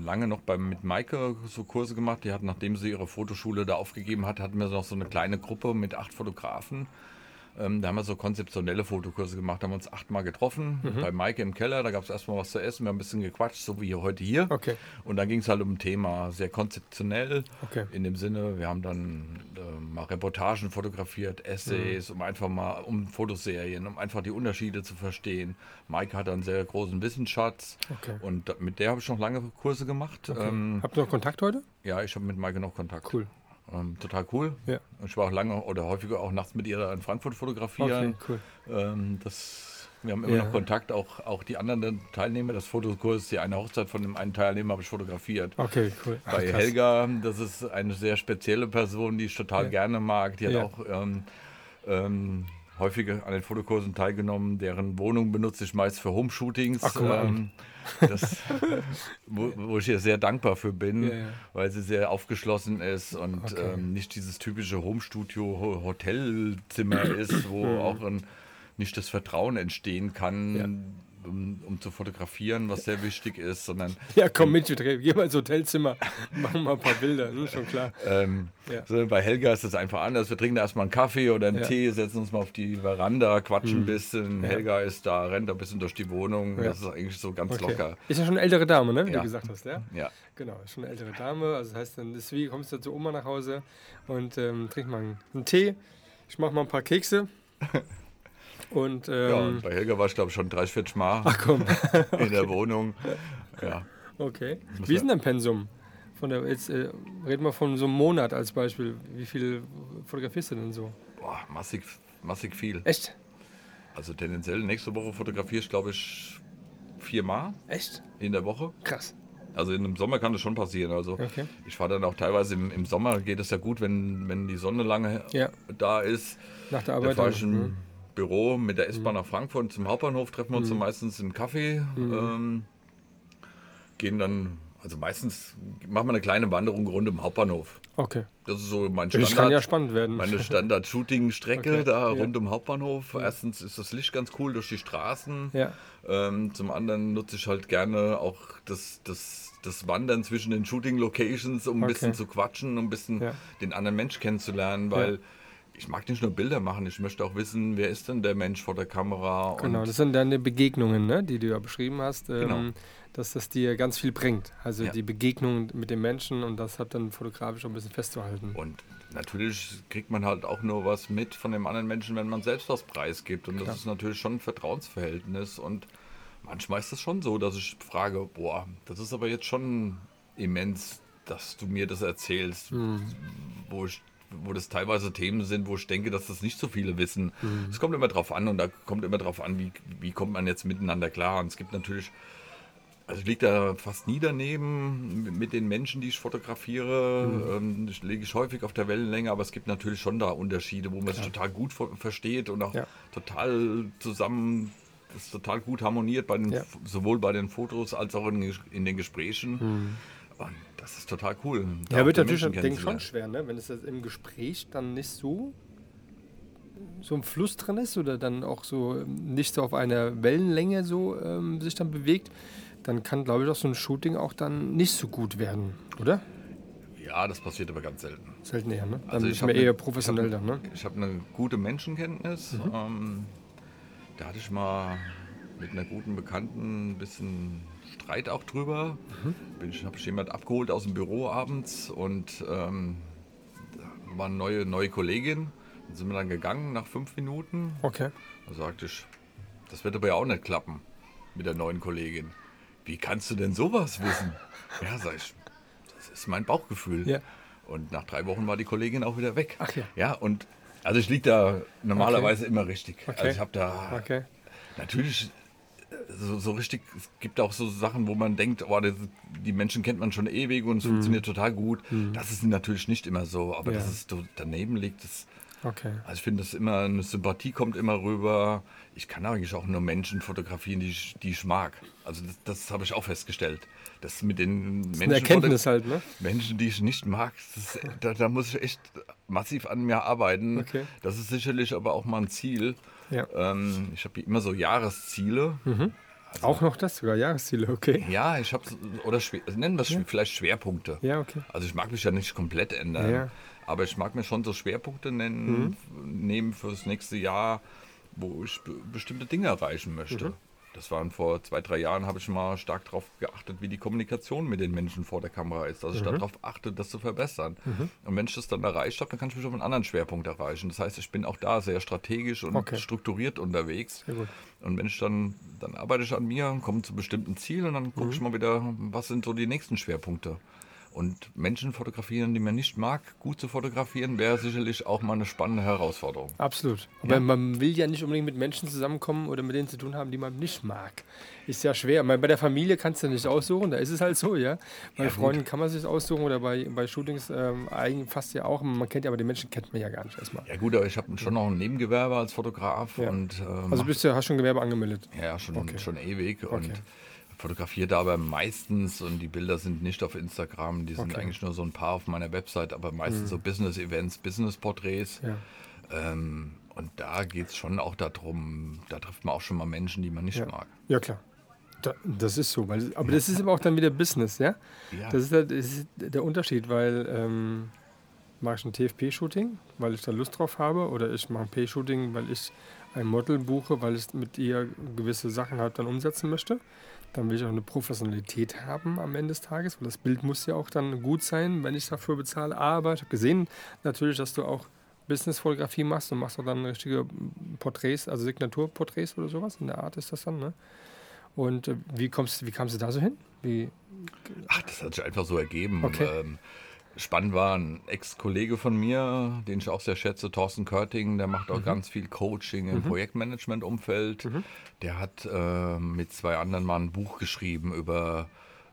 lange noch beim, mit Maike so Kurse gemacht. Die hat, nachdem sie ihre Fotoschule da aufgegeben hat, hatten wir noch so eine kleine Gruppe mit acht Fotografen. Ähm, da haben wir so konzeptionelle Fotokurse gemacht, haben uns achtmal getroffen bei Maike im Keller. Da gab es erstmal was zu essen, wir haben ein bisschen gequatscht, so wie heute hier. Okay. Und dann ging es halt um ein Thema, sehr konzeptionell. Okay. In dem Sinne, wir haben dann äh, mal Reportagen fotografiert, Essays, um einfach mal, um Fotoserien, um einfach die Unterschiede zu verstehen. Maike hat einen sehr großen Wissensschatz Okay. und da- mit der habe ich noch lange Kurse gemacht. Ähm, Habt ihr noch Kontakt heute? ja, ich habe mit Maike noch Kontakt. Cool. Ähm, total cool. Ja. Und Ich war auch lange oder häufiger auch nachts mit ihr in Frankfurt fotografieren. Okay, cool. Ähm, das, wir haben immer Ja. noch Kontakt, auch, auch die anderen Teilnehmer des Fotokurses. Die eine Hochzeit von dem einen Teilnehmer habe ich fotografiert. Okay, cool. Ach, Bei krass. Helga, das ist eine sehr spezielle Person, die ich total Ja. gerne mag. Die hat auch ähm, ähm, häufig an den Fotokursen teilgenommen. Deren Wohnung benutze ich meist für Homeshootings. Ach, ähm, das, wo, wo ich ihr sehr dankbar für bin, Ja, ja. weil sie sehr aufgeschlossen ist und Okay. ähm, nicht dieses typische Homestudio-Hotelzimmer ist, wo Mhm. auch ein, nicht das Vertrauen entstehen kann. Ja. Um, um zu fotografieren, was sehr wichtig ist, sondern Ja, komm mit, wir drehen- geh mal ins Hotelzimmer, machen mal ein paar Bilder, das ist schon klar. Ähm, Ja. so, bei Helga ist es einfach anders. Wir trinken da erstmal einen Kaffee oder einen Ja. Mhm. Tee, setzen uns mal auf die Veranda, quatschen ein bisschen. Helga ist da, rennt ein bisschen durch die Wohnung. Ja. Das ist eigentlich so ganz Okay. locker. Ist ja schon eine ältere Dame, ne? Wie Ja. du gesagt hast, ja? Ja. Genau, ist schon eine ältere Dame. Also das heißt, dann ist wie, kommst du zu Oma nach Hause und ähm, trink mal einen, einen Tee. Ich mach mal ein paar Kekse. Und ähm, ja, und bei Helga war ich, glaube ich, schon 30, 40 Mal ach komm, in der Wohnung. Ja. okay. Wie ist denn dein Pensum? Von der, jetzt äh, reden wir von so einem Monat als Beispiel. Wie viel fotografierst du denn so? Boah, massig, massig viel. Echt? Also tendenziell nächste Woche fotografiere ich, glaube ich, viermal Echt? in der Woche. Krass. Also dem Sommer kann das schon passieren. Also Okay. ich fahre dann auch teilweise im, im Sommer, geht es ja gut, wenn, wenn die Sonne lange Ja. da ist. Nach der Da Arbeit. fahre ich dann, im hm? Büro mit der S-Bahn nach Frankfurt zum Hauptbahnhof, treffen wir uns dann meistens im Café. Ähm, gehen dann, also meistens machen wir eine kleine Wanderung rund um Hauptbahnhof. Okay. Das ist so mein Das kann ja Standard. spannend werden. Meine Standard-Shooting-Strecke Okay, da ja. rund um Hauptbahnhof. Erstens ist das Licht ganz cool durch die Straßen. Ja. Ähm, zum anderen nutze ich halt gerne auch das, das, das Wandern zwischen den Shooting-Locations, um ein Okay. bisschen zu quatschen, um ein bisschen Ja. den anderen Mensch kennenzulernen, weil Ja. Ich mag nicht nur Bilder machen, ich möchte auch wissen, wer ist denn der Mensch vor der Kamera. Genau, das sind deine Begegnungen, ne, die du ja beschrieben hast, ähm, Genau. dass das dir ganz viel bringt. Also Ja. die Begegnung mit dem Menschen und das hat dann fotografisch auch ein bisschen festzuhalten. Und natürlich kriegt man halt auch nur was mit von dem anderen Menschen, wenn man selbst was preisgibt. Und das Klar. ist natürlich schon ein Vertrauensverhältnis. Und manchmal ist es schon so, dass ich frage, boah, das ist aber jetzt schon immens, dass du mir das erzählst, Hm. wo ich wo das teilweise Themen sind, wo ich denke, dass das nicht so viele wissen. Hm. Es kommt immer drauf an und da kommt immer drauf an, wie, wie kommt man jetzt miteinander klar. Und es gibt natürlich also ich liege da fast nie daneben mit- den Menschen, die ich fotografiere. Ähm, Ich lege ich häufig auf der Wellenlänge, aber es gibt natürlich schon da Unterschiede, wo man sich total gut ver- versteht und auch Ja. total zusammen, das total gut harmoniert, bei den, Ja. sowohl bei den Fotos als auch in, in den Gesprächen. Und das ist total cool. da Ja, wird natürlich ich, schon schwer, ne? wenn es im Gespräch dann nicht so so ein Fluss drin ist oder dann auch so nicht so auf einer Wellenlänge so ähm, sich dann bewegt, dann kann, glaube ich, auch so ein Shooting auch dann nicht so gut werden, oder? Ja, das passiert aber ganz selten. Selten eher, ne? Dann also ich habe eher professionell ich dann, ne? Ich habe eine gute Menschenkenntnis. Mhm. Ähm, da hatte ich mal mit einer guten Bekannten ein bisschen Streit auch drüber. Mhm. ich habe jemand abgeholt aus dem Büro abends und ähm, da war eine neue, neue Kollegin. Dann sind wir dann gegangen nach fünf Minuten. Okay. Da sagte ich, das wird aber ja auch nicht klappen mit der neuen Kollegin. Wie kannst du denn sowas wissen? ja, sag ich, das ist mein Bauchgefühl. Ja. Und nach drei Wochen war die Kollegin auch wieder weg. Ach ja. Ja, und also ich liege da normalerweise okay. immer richtig. Okay. Also ich habe da okay. natürlich so, so, richtig, es gibt auch so Sachen, wo man denkt, oh, das, die Menschen kennt man schon ewig und es mhm. funktioniert total gut. Mhm. Das ist natürlich nicht immer so, aber ja. dass es daneben liegt, das, okay. also ich finde, das immer, eine Sympathie kommt immer rüber. Ich kann eigentlich auch nur Menschen fotografieren, die ich, die ich mag. Also das, das habe ich auch festgestellt. Das mit den das Menschen, Erkenntnis halt, ne? Menschen, die ich nicht mag, das, da, da, muss ich echt massiv an mir arbeiten. Okay. Das ist sicherlich aber auch mal ein Ziel. Ja. Ähm, ich habe immer so Jahresziele. Mhm. Also, auch noch das sogar, Jahresziele, okay. Ja, ich habe, oder schwer, nennen wir es ja. vielleicht Schwerpunkte. Ja, okay. Also ich mag mich ja nicht komplett ändern, ja. aber ich mag mir schon so Schwerpunkte nennen, mhm. nehmen für das nächste Jahr, wo ich bestimmte Dinge erreichen möchte. Mhm. Das waren vor zwei, drei Jahren, habe ich mal stark darauf geachtet, wie die Kommunikation mit den Menschen vor der Kamera ist. Also mhm. ich darauf achte, das zu verbessern. Mhm. Und wenn ich das dann erreicht habe, dann kann ich mich auf einen anderen Schwerpunkt erreichen. Das heißt, ich bin auch da sehr strategisch und okay. strukturiert unterwegs. Und wenn ich dann, dann arbeite ich an mir, komme zu bestimmten Zielen und dann gucke mhm. ich mal wieder, was sind so die nächsten Schwerpunkte. Und Menschen fotografieren, die man nicht mag, gut zu fotografieren, wäre sicherlich auch mal eine spannende Herausforderung. Absolut. Aber ja. man will ja nicht unbedingt mit Menschen zusammenkommen oder mit denen zu tun haben, die man nicht mag. Ist ja schwer. Meine, bei der Familie kannst du nicht aussuchen, da ist es halt so, ja. Bei ja, Freunden kann man sich aussuchen oder bei, bei Shootings ähm, fast ja auch. Man kennt ja, aber die Menschen kennt man ja gar nicht erstmal. Ja gut, aber ich habe schon noch ein Nebengewerbe als Fotograf. Ja. Und, ähm, also bist du, hast schon Gewerbe angemeldet? Ja, schon, okay. schon ewig. Okay. Und fotografiere aber meistens und die Bilder sind nicht auf Instagram, die sind Okay. eigentlich nur so ein paar auf meiner Website, aber meistens so Business-Events, Business-Porträts. Ja. Ähm, und da geht es schon auch darum, da trifft man auch schon mal Menschen, die man nicht Ja. mag. Ja, klar. Da, das ist so. Weil, aber das ist aber auch dann wieder Business, ja? Ja. Das ist, der, das ist der Unterschied, weil ähm, mache ich ein TFP-Shooting, weil ich da Lust drauf habe, oder ich mache ein P-Shooting, weil ich ein Model buche, weil ich mit ihr gewisse Sachen halt dann umsetzen möchte. Dann will ich auch eine Professionalität haben am Ende des Tages, weil das Bild muss ja auch dann gut sein, wenn ich dafür bezahle. Aber ich habe gesehen natürlich, dass du auch Business-Fotografie machst und machst auch dann richtige Porträts, also Signaturporträts oder sowas. In der Art ist das dann, ne? Und äh, wie, kommst, wie kamst du da so hin? Wie, Ach, das hat sich einfach so ergeben. Okay. Ähm, spannend war ein Ex-Kollege von mir, den ich auch sehr schätze, Thorsten Körting, der macht auch Mhm. ganz viel Coaching im Projektmanagement-Umfeld. Mhm. Der hat äh, mit zwei anderen mal ein Buch geschrieben über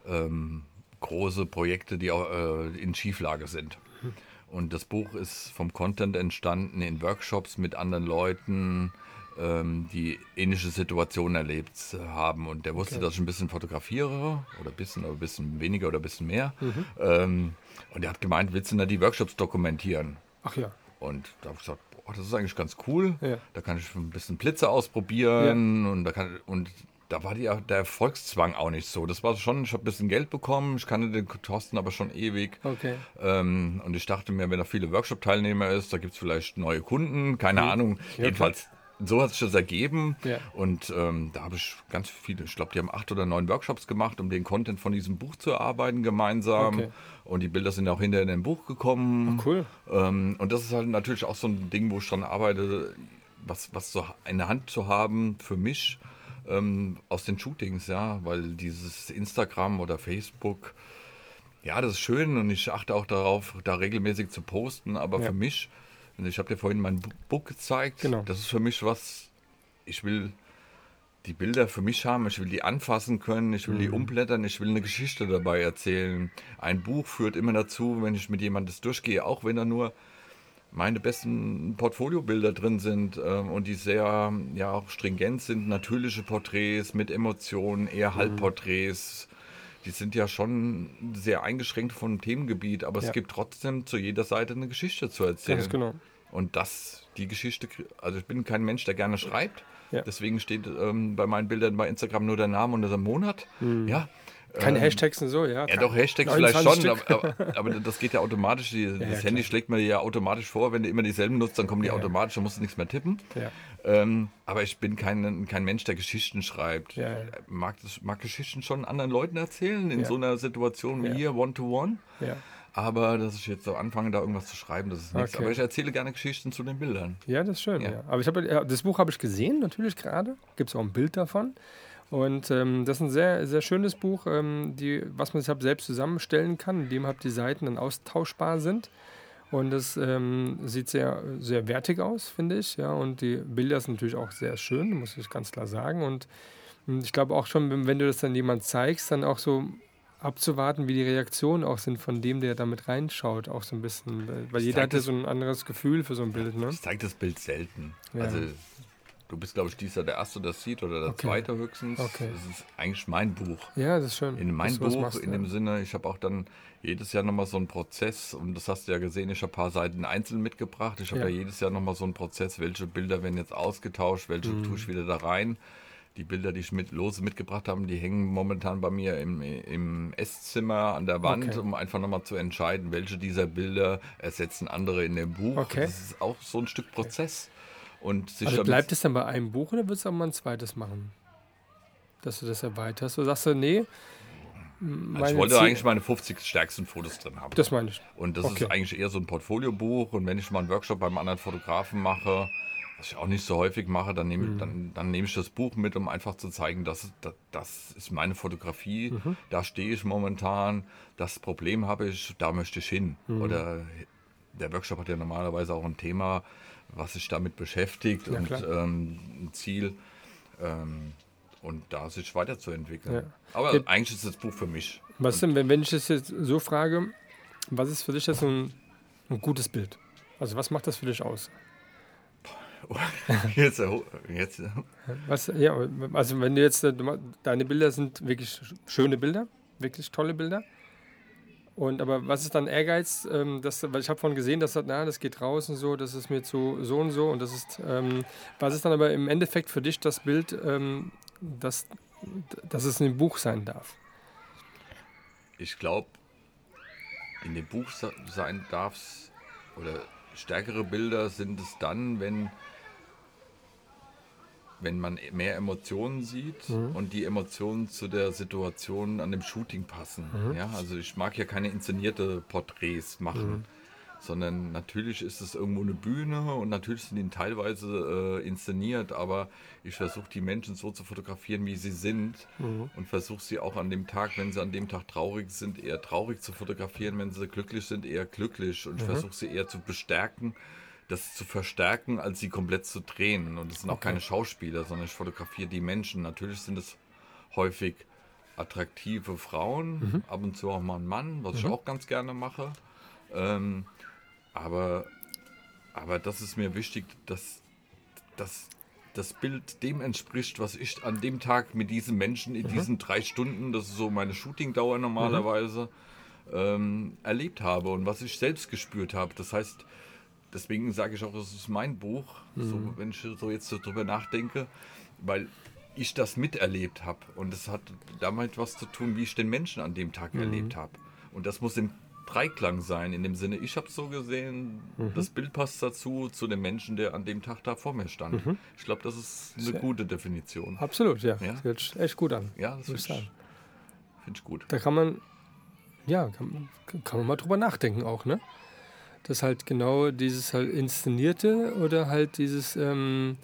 ähm, große Projekte, die auch äh, in Schieflage sind. Mhm. Und das Buch ist vom Content entstanden in Workshops mit anderen Leuten, ähm, die ähnliche Situationen erlebt äh, haben. Und der wusste, Okay. dass ich ein bisschen fotografiere oder ein bisschen, oder ein bisschen weniger oder ein bisschen mehr. Mhm. Ähm, und er hat gemeint, willst du denn die Workshops dokumentieren? ach ja, Und da habe ich gesagt, boah, das ist eigentlich ganz cool. Ja. Da kann ich ein bisschen Blitze ausprobieren und da kann und da war die, der Erfolgszwang auch nicht so. Das war schon, ich habe ein bisschen Geld bekommen, ich kannte den Thorsten aber schon ewig. okay. Ähm, und ich dachte mir, wenn da viele Workshop-Teilnehmer ist, da gibt es vielleicht neue Kunden, keine Ahnung. Mhm. Ja, Jedenfalls, so hat sich das ergeben. Ja. Und ähm, da habe ich ganz viele, ich glaube, die haben acht oder neun Workshops gemacht, um den Content von diesem Buch zu erarbeiten gemeinsam. Okay. Und die Bilder sind auch hinterher in dem Buch gekommen. Ach, cool. Ähm, und das ist halt natürlich auch so ein Ding, wo ich dran arbeite, was, was so in der Hand zu haben für mich ähm, aus den Shootings, ja, weil dieses Instagram oder Facebook, ja, das ist schön und ich achte auch darauf, da regelmäßig zu posten, aber Ja. für mich, und ich habe dir vorhin mein Book gezeigt, Genau. das ist für mich was, ich will die Bilder für mich haben, ich will die anfassen können, ich will Mhm. die umblättern, ich will eine Geschichte dabei erzählen. Ein Buch führt immer dazu, wenn ich mit jemandem das durchgehe, auch wenn da nur meine besten Portfoliobilder drin sind ähm, und die sehr ja auch stringent sind, natürliche Porträts mit Emotionen, eher Halbporträts. Die sind ja schon sehr eingeschränkt vom Themengebiet, aber Ja. es gibt trotzdem zu jeder Seite eine Geschichte zu erzählen. Ganz genau. Und das, die Geschichte, also ich bin kein Mensch, der gerne schreibt. Ja. Deswegen steht ähm, bei meinen Bildern bei Instagram nur der Name und der Monat. Mhm. Ja, keine ähm, Hashtags und so, ja. Ja, doch, Hashtags vielleicht schon, aber, aber, das geht ja automatisch. Die, ja, das Handy schlägt mir ja automatisch vor. Wenn du immer dieselben nutzt, dann kommen die ja, automatisch, dann musst du nichts mehr tippen. Ähm, aber ich bin kein, kein Mensch, der Geschichten schreibt. Ja, Mag, das, mag Geschichten schon anderen Leuten erzählen, in so einer Situation wie hier, One-to-One. -one. Ja. Aber dass ich jetzt so anfange, da irgendwas zu schreiben, das ist nichts. Okay. Aber ich erzähle gerne Geschichten zu den Bildern. Ja, das ist schön. Ja. Aber ich habe das Buch habe ich gesehen, natürlich gerade. Gibt es auch ein Bild davon. Und ähm, das ist ein sehr, sehr schönes Buch, ähm, die, was man sich halt selbst zusammenstellen kann, indem halt die Seiten dann austauschbar sind. Und das ähm, sieht sehr, sehr wertig aus, finde ich. Ja, und die Bilder sind natürlich auch sehr schön, muss ich ganz klar sagen. Und hm, ich glaube auch schon, wenn du das dann jemand zeigst, dann auch so abzuwarten, wie die Reaktionen auch sind von dem, der damit reinschaut, auch so ein bisschen. Weil jeder hat ja so ein anderes Gefühl für so ein Bild. Ne? Ich zeige das Bild selten. Ja. Also Du bist, glaube ich, dieser der Erste, der das sieht oder der okay. Zweite höchstens. Okay. Das ist eigentlich mein Buch. Ja, das ist schön. In mein Buch, machst, in ja. dem Sinne, ich habe auch dann jedes Jahr nochmal so einen Prozess, und das hast du ja gesehen, ich habe ein paar Seiten einzeln mitgebracht. Ich habe ja. ja. jedes Jahr nochmal so einen Prozess, welche Bilder werden jetzt ausgetauscht, welche mhm. tue ich wieder da rein. Die Bilder, die ich mit lose mitgebracht habe, die hängen momentan bei mir im, im Esszimmer an der Wand, okay. um einfach nochmal zu entscheiden, welche dieser Bilder ersetzen andere in dem Buch. Okay. Das ist auch so ein Stück Prozess. Und sich also bleibt es dann bei einem Buch oder würdest du auch mal ein zweites machen? Dass du das erweiterst? Oder sagst du, nee? Also ich wollte Ziel eigentlich meine 50 stärksten Fotos drin haben. Das meine ich. Und das okay. ist eigentlich eher so ein Portfoliobuch. Und wenn ich mal einen Workshop beim anderen Fotografen mache, was ich auch nicht so häufig mache, dann nehme, mhm. dann, dann nehme ich das Buch mit, um einfach zu zeigen, das, das, das ist meine Fotografie, mhm. da stehe ich momentan, das Problem habe ich, da möchte ich hin. Mhm. Oder der Workshop hat ja normalerweise auch ein Thema, was sich damit beschäftigt ja, und ähm, ein Ziel. Ähm, und da sich weiterzuentwickeln. Ja. Aber ja. eigentlich ist das Buch für mich. Was denn, wenn, wenn ich das jetzt so frage, was ist für dich jetzt ein, ein gutes Bild? Also was macht das für dich aus? jetzt, jetzt. Was, ja, also wenn du jetzt, deine Bilder sind wirklich schöne Bilder, wirklich tolle Bilder. Und aber was ist dann Ehrgeiz? Ähm, das, weil ich habe vorhin gesehen, dass das, na, das geht raus und so, das ist mir zu so und so. Und das ist, ähm, was ist dann aber im Endeffekt für dich das Bild, ähm, dass, dass es ein Buch sein darf? Ich glaube, in dem Buch sein darf es, oder stärkere Bilder sind es dann, wenn wenn man mehr Emotionen sieht mhm. und die Emotionen zu der Situation an dem Shooting passen. Mhm. Ja, also ich mag ja keine inszenierte Porträts machen, mhm. Sondern natürlich ist es irgendwo eine Bühne und natürlich sind die teilweise äh, inszeniert, aber ich versuche die Menschen so zu fotografieren, wie sie sind mhm. und versuche sie auch an dem Tag, wenn sie an dem Tag traurig sind, eher traurig zu fotografieren, wenn sie glücklich sind, eher glücklich und ich mhm. versuche sie eher zu bestärken das zu verstärken, als sie komplett zu drehen. Und es sind auch okay. keine Schauspieler, sondern ich fotografiere die Menschen. Natürlich sind es häufig attraktive Frauen, mhm. ab und zu auch mal ein Mann, was mhm. ich auch ganz gerne mache. Ähm, aber, aber das ist mir wichtig, dass, dass das Bild dem entspricht, was ich an dem Tag mit diesen Menschen in mhm. diesen drei Stunden, das ist so meine Shootingdauer normalerweise, mhm. ähm, erlebt habe und was ich selbst gespürt habe. Das heißt, deswegen sage ich auch, es ist mein Buch, mhm. so, wenn ich so jetzt so drüber nachdenke, weil ich das miterlebt habe. Und es hat damit was zu tun, wie ich den Menschen an dem Tag mhm. erlebt habe. Und das muss im Dreiklang sein, in dem Sinne, ich habe es so gesehen, mhm. das Bild passt dazu, zu dem Menschen, der an dem Tag da vor mir stand. Mhm. Ich glaube, das ist eine Sehr gute Definition. Absolut, ja. ja. Das hört echt gut an. Ja, das finde ich, find ich gut. Da kann man, ja, kann, kann man mal drüber nachdenken auch, ne? dass halt genau dieses halt Inszenierte oder halt dieses, ähm,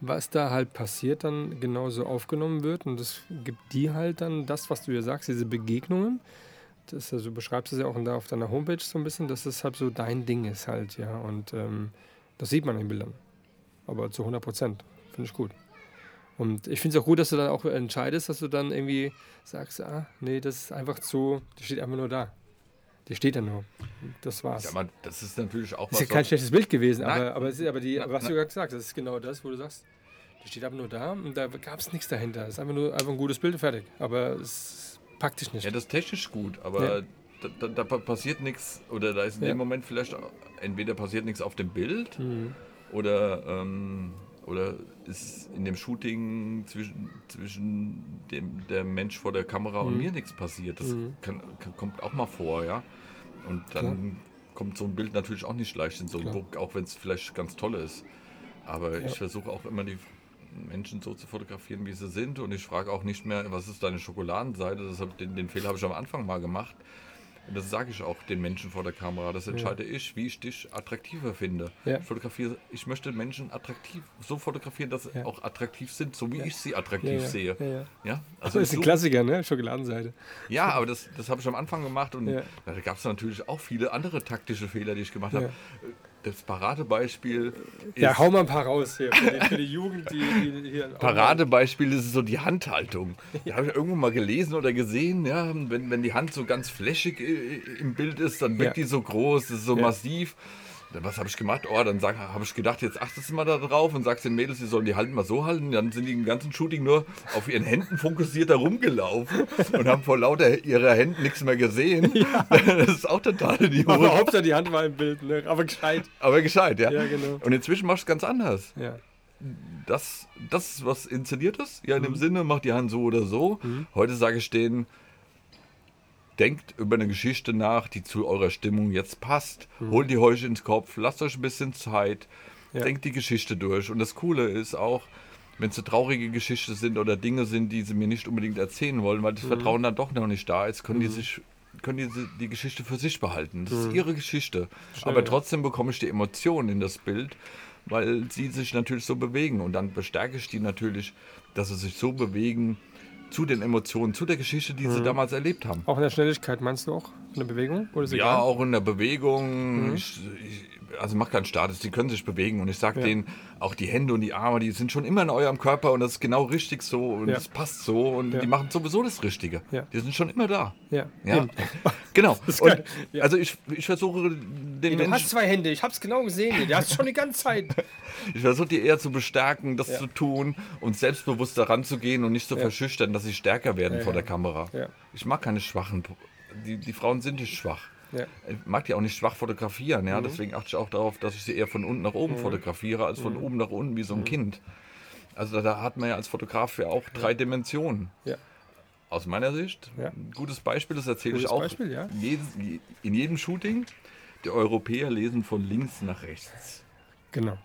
was da halt passiert, dann genauso aufgenommen wird. Und das gibt die halt dann das, was du ja sagst, diese Begegnungen. Das, also du beschreibst es ja auch auf deiner Homepage so ein bisschen, dass das halt so dein Ding ist halt, ja. Und ähm, das sieht man in den Bildern. Aber zu 100 Prozent. Finde ich gut. Und ich finde es auch gut, dass du dann auch entscheidest, dass du dann irgendwie sagst, ah, nee, das ist einfach zu, das steht einfach nur da. Der steht da nur. Das war's. Ja, aber das ist natürlich auch was. Ist ja kein schlechtes Bild gewesen, aber, aber, aber, die, aber was du gerade gesagt hast, das ist genau das, wo du sagst, der steht einfach nur da und da gab es nichts dahinter. Es ist einfach nur einfach ein gutes Bild, fertig. Aber es packt dich nicht. Ja, das ist technisch gut, aber ja. da, da, da passiert nichts oder da ist in Ja. dem Moment vielleicht entweder passiert nichts auf dem Bild oder, ähm, oder ist in dem Shooting zwischen, zwischen dem der Mensch vor der Kamera und mir nichts passiert. Das kann, kann, kommt auch mal vor, ja. Und dann kommt so ein Bild natürlich auch nicht leicht in so einen Druck, auch wenn es vielleicht ganz toll ist. Aber ich versuche auch immer die Menschen so zu fotografieren, wie sie sind. Und ich frage auch nicht mehr, was ist deine Schokoladenseite? Das hab, den, den Fehler habe ich am Anfang mal gemacht. Und das sage ich auch den Menschen vor der Kamera. Das entscheide ich, wie ich dich attraktiver finde. Ja. Ich, fotografiere, ich möchte Menschen attraktiv so fotografieren, dass sie Ja. auch attraktiv sind, so wie ich sie attraktiv Ja, ja, sehe. ja, ja. Ja, Also ist ich ein Klassiker, ne? Schokoladenseite. ja, aber das, das habe ich am Anfang gemacht und Ja. da gab es natürlich auch viele andere taktische Fehler, die ich gemacht habe. Das Paradebeispiel ist, Ja, hau mal ein paar raus hier. Für die, für die Jugend, die, die hier. Paradebeispiel ist so die Handhaltung. Die habe ich irgendwo mal gelesen oder gesehen. Ja, wenn, wenn die Hand so ganz flächig äh, im Bild ist, dann wirkt Ja. die so groß, das ist so Ja. massiv. Was habe ich gemacht? Oh, dann habe ich gedacht, jetzt achtest du mal da drauf und sagst den Mädels, sie sollen die Halten mal so halten. Dann sind die im ganzen Shooting nur auf ihren Händen fokussiert da rumgelaufen und haben vor lauter ihrer Händen nichts mehr gesehen. Das ist auch total Aber idiotisch. Hauptsache die Hand war im Bild, ne? Aber gescheit. Aber gescheit, ja. Ja, genau. Und inzwischen machst du es ganz anders. Ja. das, das ist was inszeniert ist, ja in Mhm. dem Sinne, macht die Hand so oder so. Heute sage ich denen, denkt über eine Geschichte nach, die zu eurer Stimmung jetzt passt. Holt die euch ins Kopf, lasst euch ein bisschen Zeit, Mhm. Ja. denkt die Geschichte durch. Und das Coole ist auch, wenn es so traurige Geschichten sind oder Dinge sind, die sie mir nicht unbedingt erzählen wollen, weil Mhm. das Vertrauen dann doch noch nicht da ist, können die sich können die die Geschichte für sich behalten. Das ist ihre Geschichte. Aber Mhm. ja. trotzdem bekomme ich die Emotionen in das Bild, weil sie sich natürlich so bewegen. Und dann bestärke ich die natürlich, dass sie sich so bewegen zu den Emotionen, zu der Geschichte, die sie damals erlebt haben. Auch in der Schnelligkeit meinst du auch? In der Bewegung? Ja, egal? auch in der Bewegung. Ich, ich, also macht keinen Status, die können sich bewegen. Und ich sage Ja. denen, auch die Hände und die Arme, die sind schon immer in eurem Körper und das ist genau richtig so und Ja. das passt so und Ja. die machen sowieso das Richtige. Ja. Die sind schon immer da. Ja. Ja, genau. Also ich, ich versuche den Du Menschen, hast zwei Hände, ich hab's genau gesehen. Du hast schon die ganze Zeit. ich versuche die eher zu bestärken, das Ja. zu tun und selbstbewusst daran zu gehen und nicht zu verschüchtern, dass sie stärker werden Ja, vor ja. der Kamera. Ja. Ich mag keine schwachen. Die, die Frauen sind nicht schwach. Ja. Ich mag die auch nicht schwach fotografieren, Mhm. ja. Deswegen achte ich auch darauf, dass ich sie eher von unten nach oben fotografiere, als Mhm. von oben nach unten wie so ein Kind. Also da hat man ja als Fotograf ja auch drei Dimensionen. Ja. Aus meiner Sicht. Ein gutes Beispiel, das erzähle ich Gutes auch Beispiel, ja. jedes, in jedem Shooting. Die Europäer lesen von links nach rechts. Genau.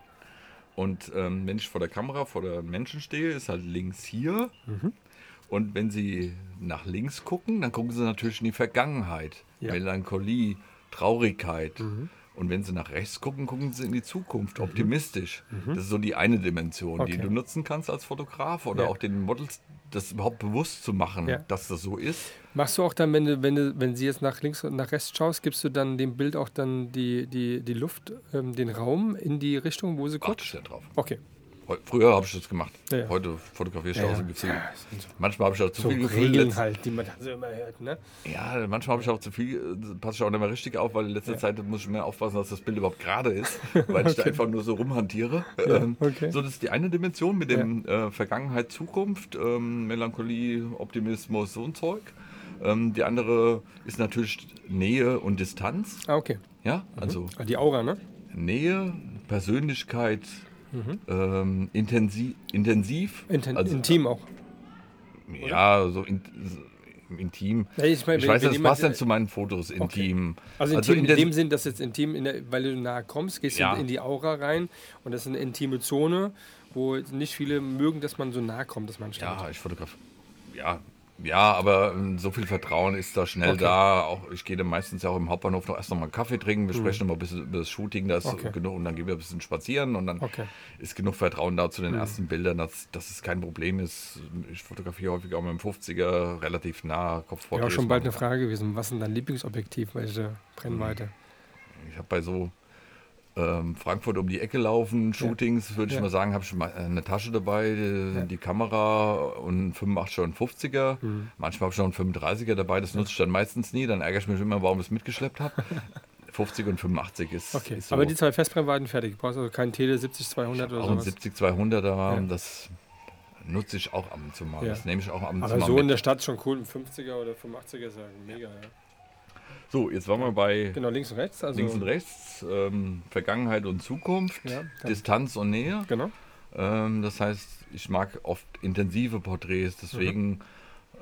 Und ähm, wenn ich vor der Kamera, vor der Menschen stehe, ist halt links hier. Mhm. Und wenn sie nach links gucken, dann gucken sie natürlich in die Vergangenheit. Ja. Melancholie, Traurigkeit. Mhm. Und wenn sie nach rechts gucken, gucken sie in die Zukunft, optimistisch. Das ist so die eine Dimension, die Mhm. Okay. du nutzen kannst als Fotograf oder Ja. auch den Models, das überhaupt bewusst zu machen, Ja. dass das so ist. Machst du auch dann, wenn du, wenn du, wenn sie jetzt nach links und nach rechts schaust, gibst du dann dem Bild auch dann die, die, die Luft, ähm, den Raum in die Richtung, wo sie Achte guckt? ich da drauf. Okay. Früher habe ich das gemacht. Ja, ja. Heute fotografiere ich Ja, aus dem Gefühl. Ja, das sind so- Manchmal habe ich auch zu So viel Gefühl. Regeln halt, die man so immer hört, ne? Ja, manchmal habe ich auch zu viel, äh, passe ich auch nicht mehr richtig auf, weil in letzter Zeit muss ich mehr aufpassen, dass das Bild überhaupt gerade ist, weil ich da einfach nur so rumhantiere. Ähm, okay. So, das ist die eine Dimension mit dem äh, Vergangenheit, Zukunft, ähm, Melancholie, Optimismus, so ein Zeug. Ähm, die andere ist natürlich Nähe und Distanz. Ah, okay. Ja, also Ah, Die Aura, ne? Nähe, Persönlichkeit, ähm, intensiv, intensiv Inten also, intim auch. Ja, so, in, so intim. Ja, ich meine, ich wenn- weiß, wenn das passt dann zu meinen Fotos, intim. Also intim in inten- dem Sinn, dass jetzt intim, in der, weil du nahe kommst, gehst Ja. du in die Aura rein und das ist eine intime Zone, wo nicht viele mögen, dass man so nah kommt, dass man. Ja, ich fotografiere. Ja, ja, aber ähm, so viel Vertrauen ist da schnell Okay. da. Auch ich gehe dann meistens ja auch im Hauptbahnhof noch erst noch mal einen Kaffee trinken. Wir sprechen noch mal ein bisschen über das Shooting, da ist Mhm. Okay. genug und dann gehen wir ein bisschen spazieren und dann Okay. ist genug Vertrauen da zu den Mhm. ersten Bildern, dass, dass es kein Problem ist. Ich fotografiere häufig auch mit dem 50er relativ nah, Kopfporträts. Ja, auch schon bald eine. Frage gewesen. Was ist denn dein Lieblingsobjektiv? Welche Brennweite? Ich habe bei so ähm, Frankfurt um die Ecke laufen, Shootings, würde ich mal sagen, habe ich mal eine Tasche dabei, die, die Kamera und 85er und 50er. Mhm. Manchmal habe ich noch einen 35er dabei, das nutze ich dann meistens nie. Dann ärgere ich mich immer, warum ich es mitgeschleppt habe. 50 und 85 ist, Okay, ist so. aber die zwei Festbrennweiten fertig. Du brauchst also keinen Tele 70-200 oder auch ein sowas. 70-200er, Ja. das nutze ich auch ab und zu mal. Ja. Das nehme ich auch ab und zu Aber mal so mit. in der Stadt schon cool. Ein 50er oder 85er ist ja mega. Ja. So, jetzt waren wir bei genau, links und rechts. Also links und rechts, ähm, Vergangenheit und Zukunft, ja, Distanz und Nähe. Genau. Ähm, das heißt, ich mag oft intensive Porträts, deswegen mhm.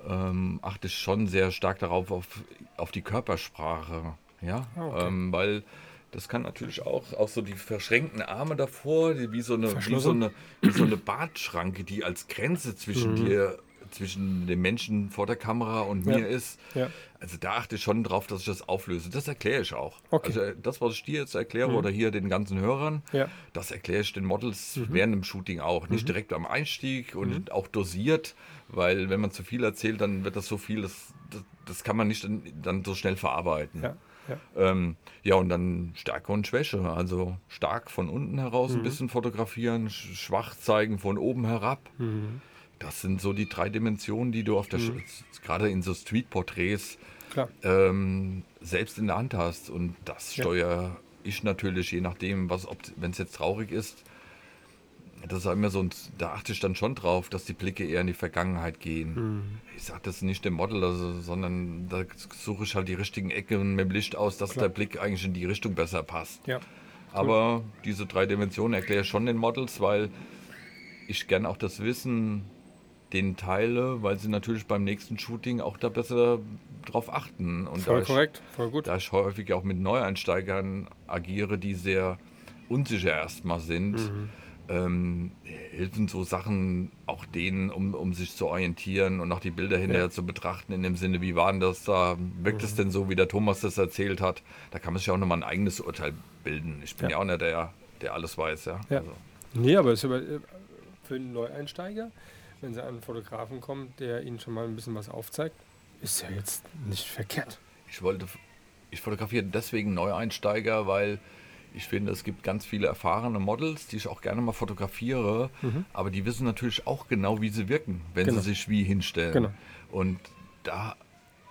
ähm, achte ich schon sehr stark darauf, auf, auf die Körpersprache. Ja, ah, okay. ähm, weil das kann natürlich auch, auch so die verschränkten Arme davor, die, wie, so eine, wie, so eine, wie so eine Bartschranke, die als Grenze zwischen mhm. dir zwischen dem Menschen vor der Kamera und mir ja. ist. Ja. Also da achte ich schon drauf, dass ich das auflöse. Das erkläre ich auch. Okay. Also das, was ich dir jetzt erkläre mhm. oder hier den ganzen Hörern, ja. das erkläre ich den Models mhm. während dem Shooting auch. Nicht mhm. direkt am Einstieg und mhm. auch dosiert, weil wenn man zu viel erzählt, dann wird das so viel, das, das, das kann man nicht dann so schnell verarbeiten. Ja. Ja. Ähm, ja, und dann Stärke und Schwäche. Also stark von unten heraus ein mhm. bisschen fotografieren, schwach zeigen von oben herab. Das sind so die drei Dimensionen, die du auf der mhm. gerade in so Street-Porträts ähm, selbst in der Hand hast. Und das steuere ja. ich natürlich, je nachdem, was, wenn es jetzt traurig ist, das ist immer so, da achte ich dann schon drauf, dass die Blicke eher in die Vergangenheit gehen. Mhm. Ich sage das nicht dem Model, also, sondern da suche ich halt die richtigen Ecken mit dem Licht aus, dass Klar. der Blick eigentlich in die Richtung besser passt. Ja. Aber diese drei Dimensionen erkläre ich schon den Models, weil ich gern auch das Wissen den teile, weil sie natürlich beim nächsten Shooting auch da besser drauf achten. Und voll korrekt, voll gut. Da ich häufig auch mit Neueinsteigern agiere, die sehr unsicher erstmal sind, mhm. ähm, helfen so Sachen auch denen, um, um sich zu orientieren und auch die Bilder hinterher ja. zu betrachten, in dem Sinne, wie war denn das da? Wirkt es mhm. denn so, wie der Thomas das erzählt hat? Da kann man sich auch nochmal ein eigenes Urteil bilden. Ich bin ja, ja auch nicht der, der alles weiß, ja. ja. Also. Nee, aber es ist äh, für einen Neueinsteiger wenn sie an einen Fotografen kommen, der ihnen schon mal ein bisschen was aufzeigt, ist ja jetzt nicht verkehrt. Ich wollte, ich fotografiere deswegen Neueinsteiger, weil ich finde, es gibt ganz viele erfahrene Models, die ich auch gerne mal fotografiere, mhm. aber die wissen natürlich auch genau, wie sie wirken, wenn genau. sie sich wie hinstellen. Genau. Und da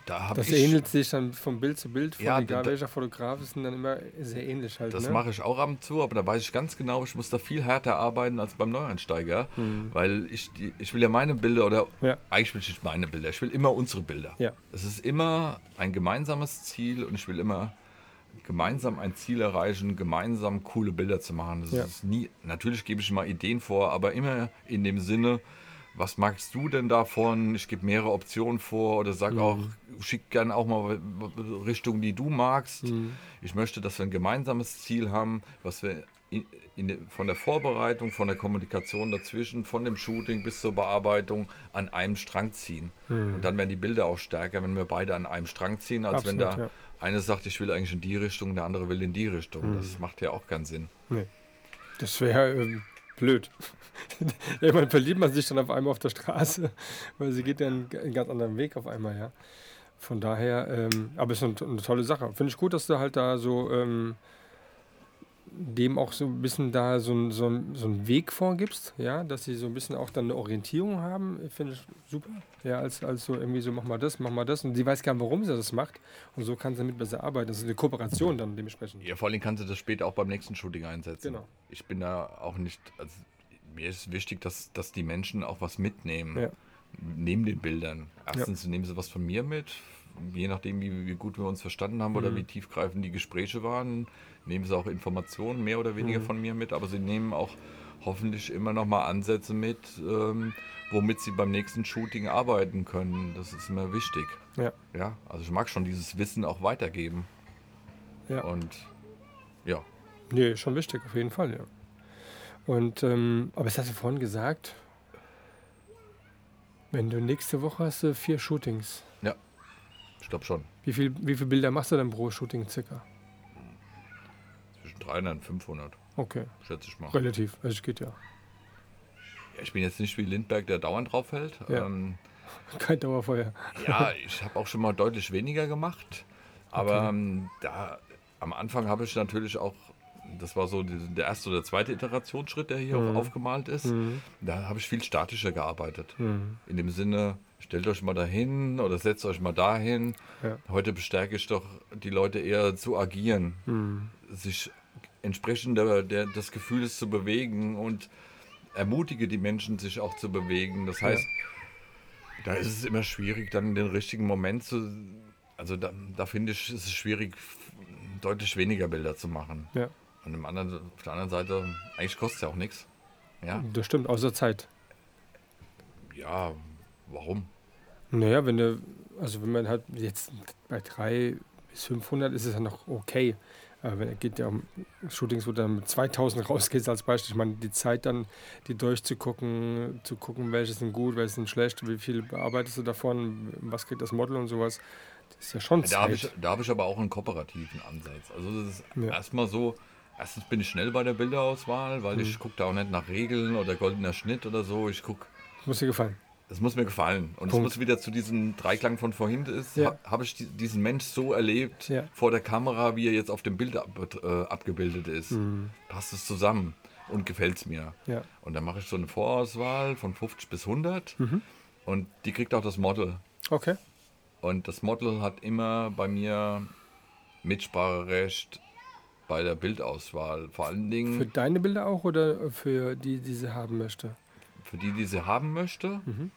da das ähnelt sich dann von Bild zu Bild, von ja, egal da, welcher Fotograf ist dann immer sehr ähnlich halt. Das ne? mache ich auch ab und zu, aber da weiß ich ganz genau, ich muss da viel härter arbeiten als beim Neueinsteiger, hm. weil ich, ich will ja meine Bilder oder ja. eigentlich will ich nicht meine Bilder, ich will immer unsere Bilder. Ja. Es ist immer ein gemeinsames Ziel und ich will immer gemeinsam ein Ziel erreichen, gemeinsam coole Bilder zu machen. Das ja. ist nie, natürlich gebe ich mal Ideen vor, aber immer in dem Sinne, was magst du denn davon? Ich gebe mehrere Optionen vor oder sag mhm. auch, schick gerne auch mal Richtungen, die du magst. Mhm. Ich möchte, dass wir ein gemeinsames Ziel haben, was wir in, in, von der Vorbereitung, von der Kommunikation dazwischen, von dem Shooting bis zur Bearbeitung an einem Strang ziehen. Mhm. Und dann werden die Bilder auch stärker, wenn wir beide an einem Strang ziehen, als Absolut, wenn da ja. eine sagt, ich will eigentlich in die Richtung, der andere will in die Richtung. Mhm. Das macht ja auch keinen Sinn. Nee. Das wäre ähm, blöd. Irgendwann verliebt man sich dann auf einmal auf der Straße, weil sie geht ja einen, einen ganz anderen Weg auf einmal, ja. Von daher, ähm, aber es ist eine, eine, tolle Sache. Finde ich gut, dass du halt da so ähm, dem auch so ein bisschen da so, so, so einen Weg vorgibst, ja, dass sie so ein bisschen auch dann eine Orientierung haben, finde ich super. Ja, als, als so irgendwie so, mach mal das, mach mal das. Und sie weiß gar nicht, warum sie das macht. Und so kann sie damit besser arbeiten. Das ist eine Kooperation dann dementsprechend. Ja, vor allem kann sie das später auch beim nächsten Shooting einsetzen. Genau. Ich bin da auch nicht, also mir ist wichtig, dass, dass die Menschen auch was mitnehmen. Ja. Neben den Bildern. Erstens ja. nehmen sie was von mir mit, je nachdem, wie, wie gut wir uns verstanden haben mhm. oder wie tiefgreifend die Gespräche waren, nehmen sie auch Informationen mehr oder weniger mhm. von mir mit, aber sie nehmen auch hoffentlich immer noch mal Ansätze mit, ähm, womit sie beim nächsten Shooting arbeiten können. Das ist mir wichtig. Ja. ja. Also ich mag schon dieses Wissen auch weitergeben. Ja. Und ja. Nee, schon wichtig, auf jeden Fall, ja. Und, ähm, aber es hast du vorhin gesagt, wenn du nächste Woche hast du vier Shootings. Ja, ich glaube schon. Wie, viel, wie viele Bilder machst du denn pro Shooting circa? 300 und 500. Okay. Schätze ich mal. Relativ, es geht ja. ja. Ich bin jetzt nicht wie Lindberg, der dauernd drauf hält. Ja. Ähm, Kein Dauerfeuer. Ja, ich habe auch schon mal deutlich weniger gemacht. Aber okay. ähm, da am Anfang habe ich natürlich auch, das war so der erste oder zweite Iterationsschritt, der hier mhm. aufgemalt ist. Mhm. Da habe ich viel statischer gearbeitet. Mhm. In dem Sinne, stellt euch mal dahin oder setzt euch mal dahin. Ja. Heute bestärke ich doch die Leute eher zu agieren, mhm. sich entsprechend der, der, des Gefühls zu bewegen und ermutige die Menschen, sich auch zu bewegen. Das heißt, ja. da ist es immer schwierig, dann den richtigen Moment zu, Also da, da finde ich, ist es schwierig, deutlich weniger Bilder zu machen. Ja. Und im anderen, auf der anderen Seite, eigentlich kostet es ja auch nichts. Ja, Das stimmt, außer Zeit. ja, warum? Naja, wenn du, also wenn man halt jetzt bei 3 bis 500 ist es ja noch okay. Aber wenn es geht ja um Shootings, wo dann mit 2000 rausgehst als Beispiel, ich meine, die Zeit dann, die durchzugucken, zu gucken, welche sind gut, welche sind schlecht, wie viel bearbeitest du davon, was kriegt das Model und sowas, das ist ja schon Da habe Zeit. ich, da hab ich aber auch einen kooperativen Ansatz. Also das ist Ja. erstmal so, erstens bin ich schnell bei der Bilderauswahl, weil Mhm. ich gucke da auch nicht nach Regeln oder goldener Schnitt oder so. Ich gucke, Muss dir gefallen. Das muss mir gefallen. Und es muss wieder zu diesem Dreiklang von vorhin ist, Ja. ha, habe ich die, diesen Mensch so erlebt Ja. vor der Kamera, wie er jetzt auf dem Bild ab, äh, abgebildet ist. Passt es zusammen und gefällt es mir. Mhm. Ja. Und dann mache ich so eine Vorauswahl von 50 bis 100 Mhm. und die kriegt auch das Model. Okay. Und das Model hat immer bei mir Mitspracherecht bei der Bildauswahl. Vor allen Dingen für, deine Bilder auch oder für die, die sie haben möchte? Die, die sie haben möchte. Mhm.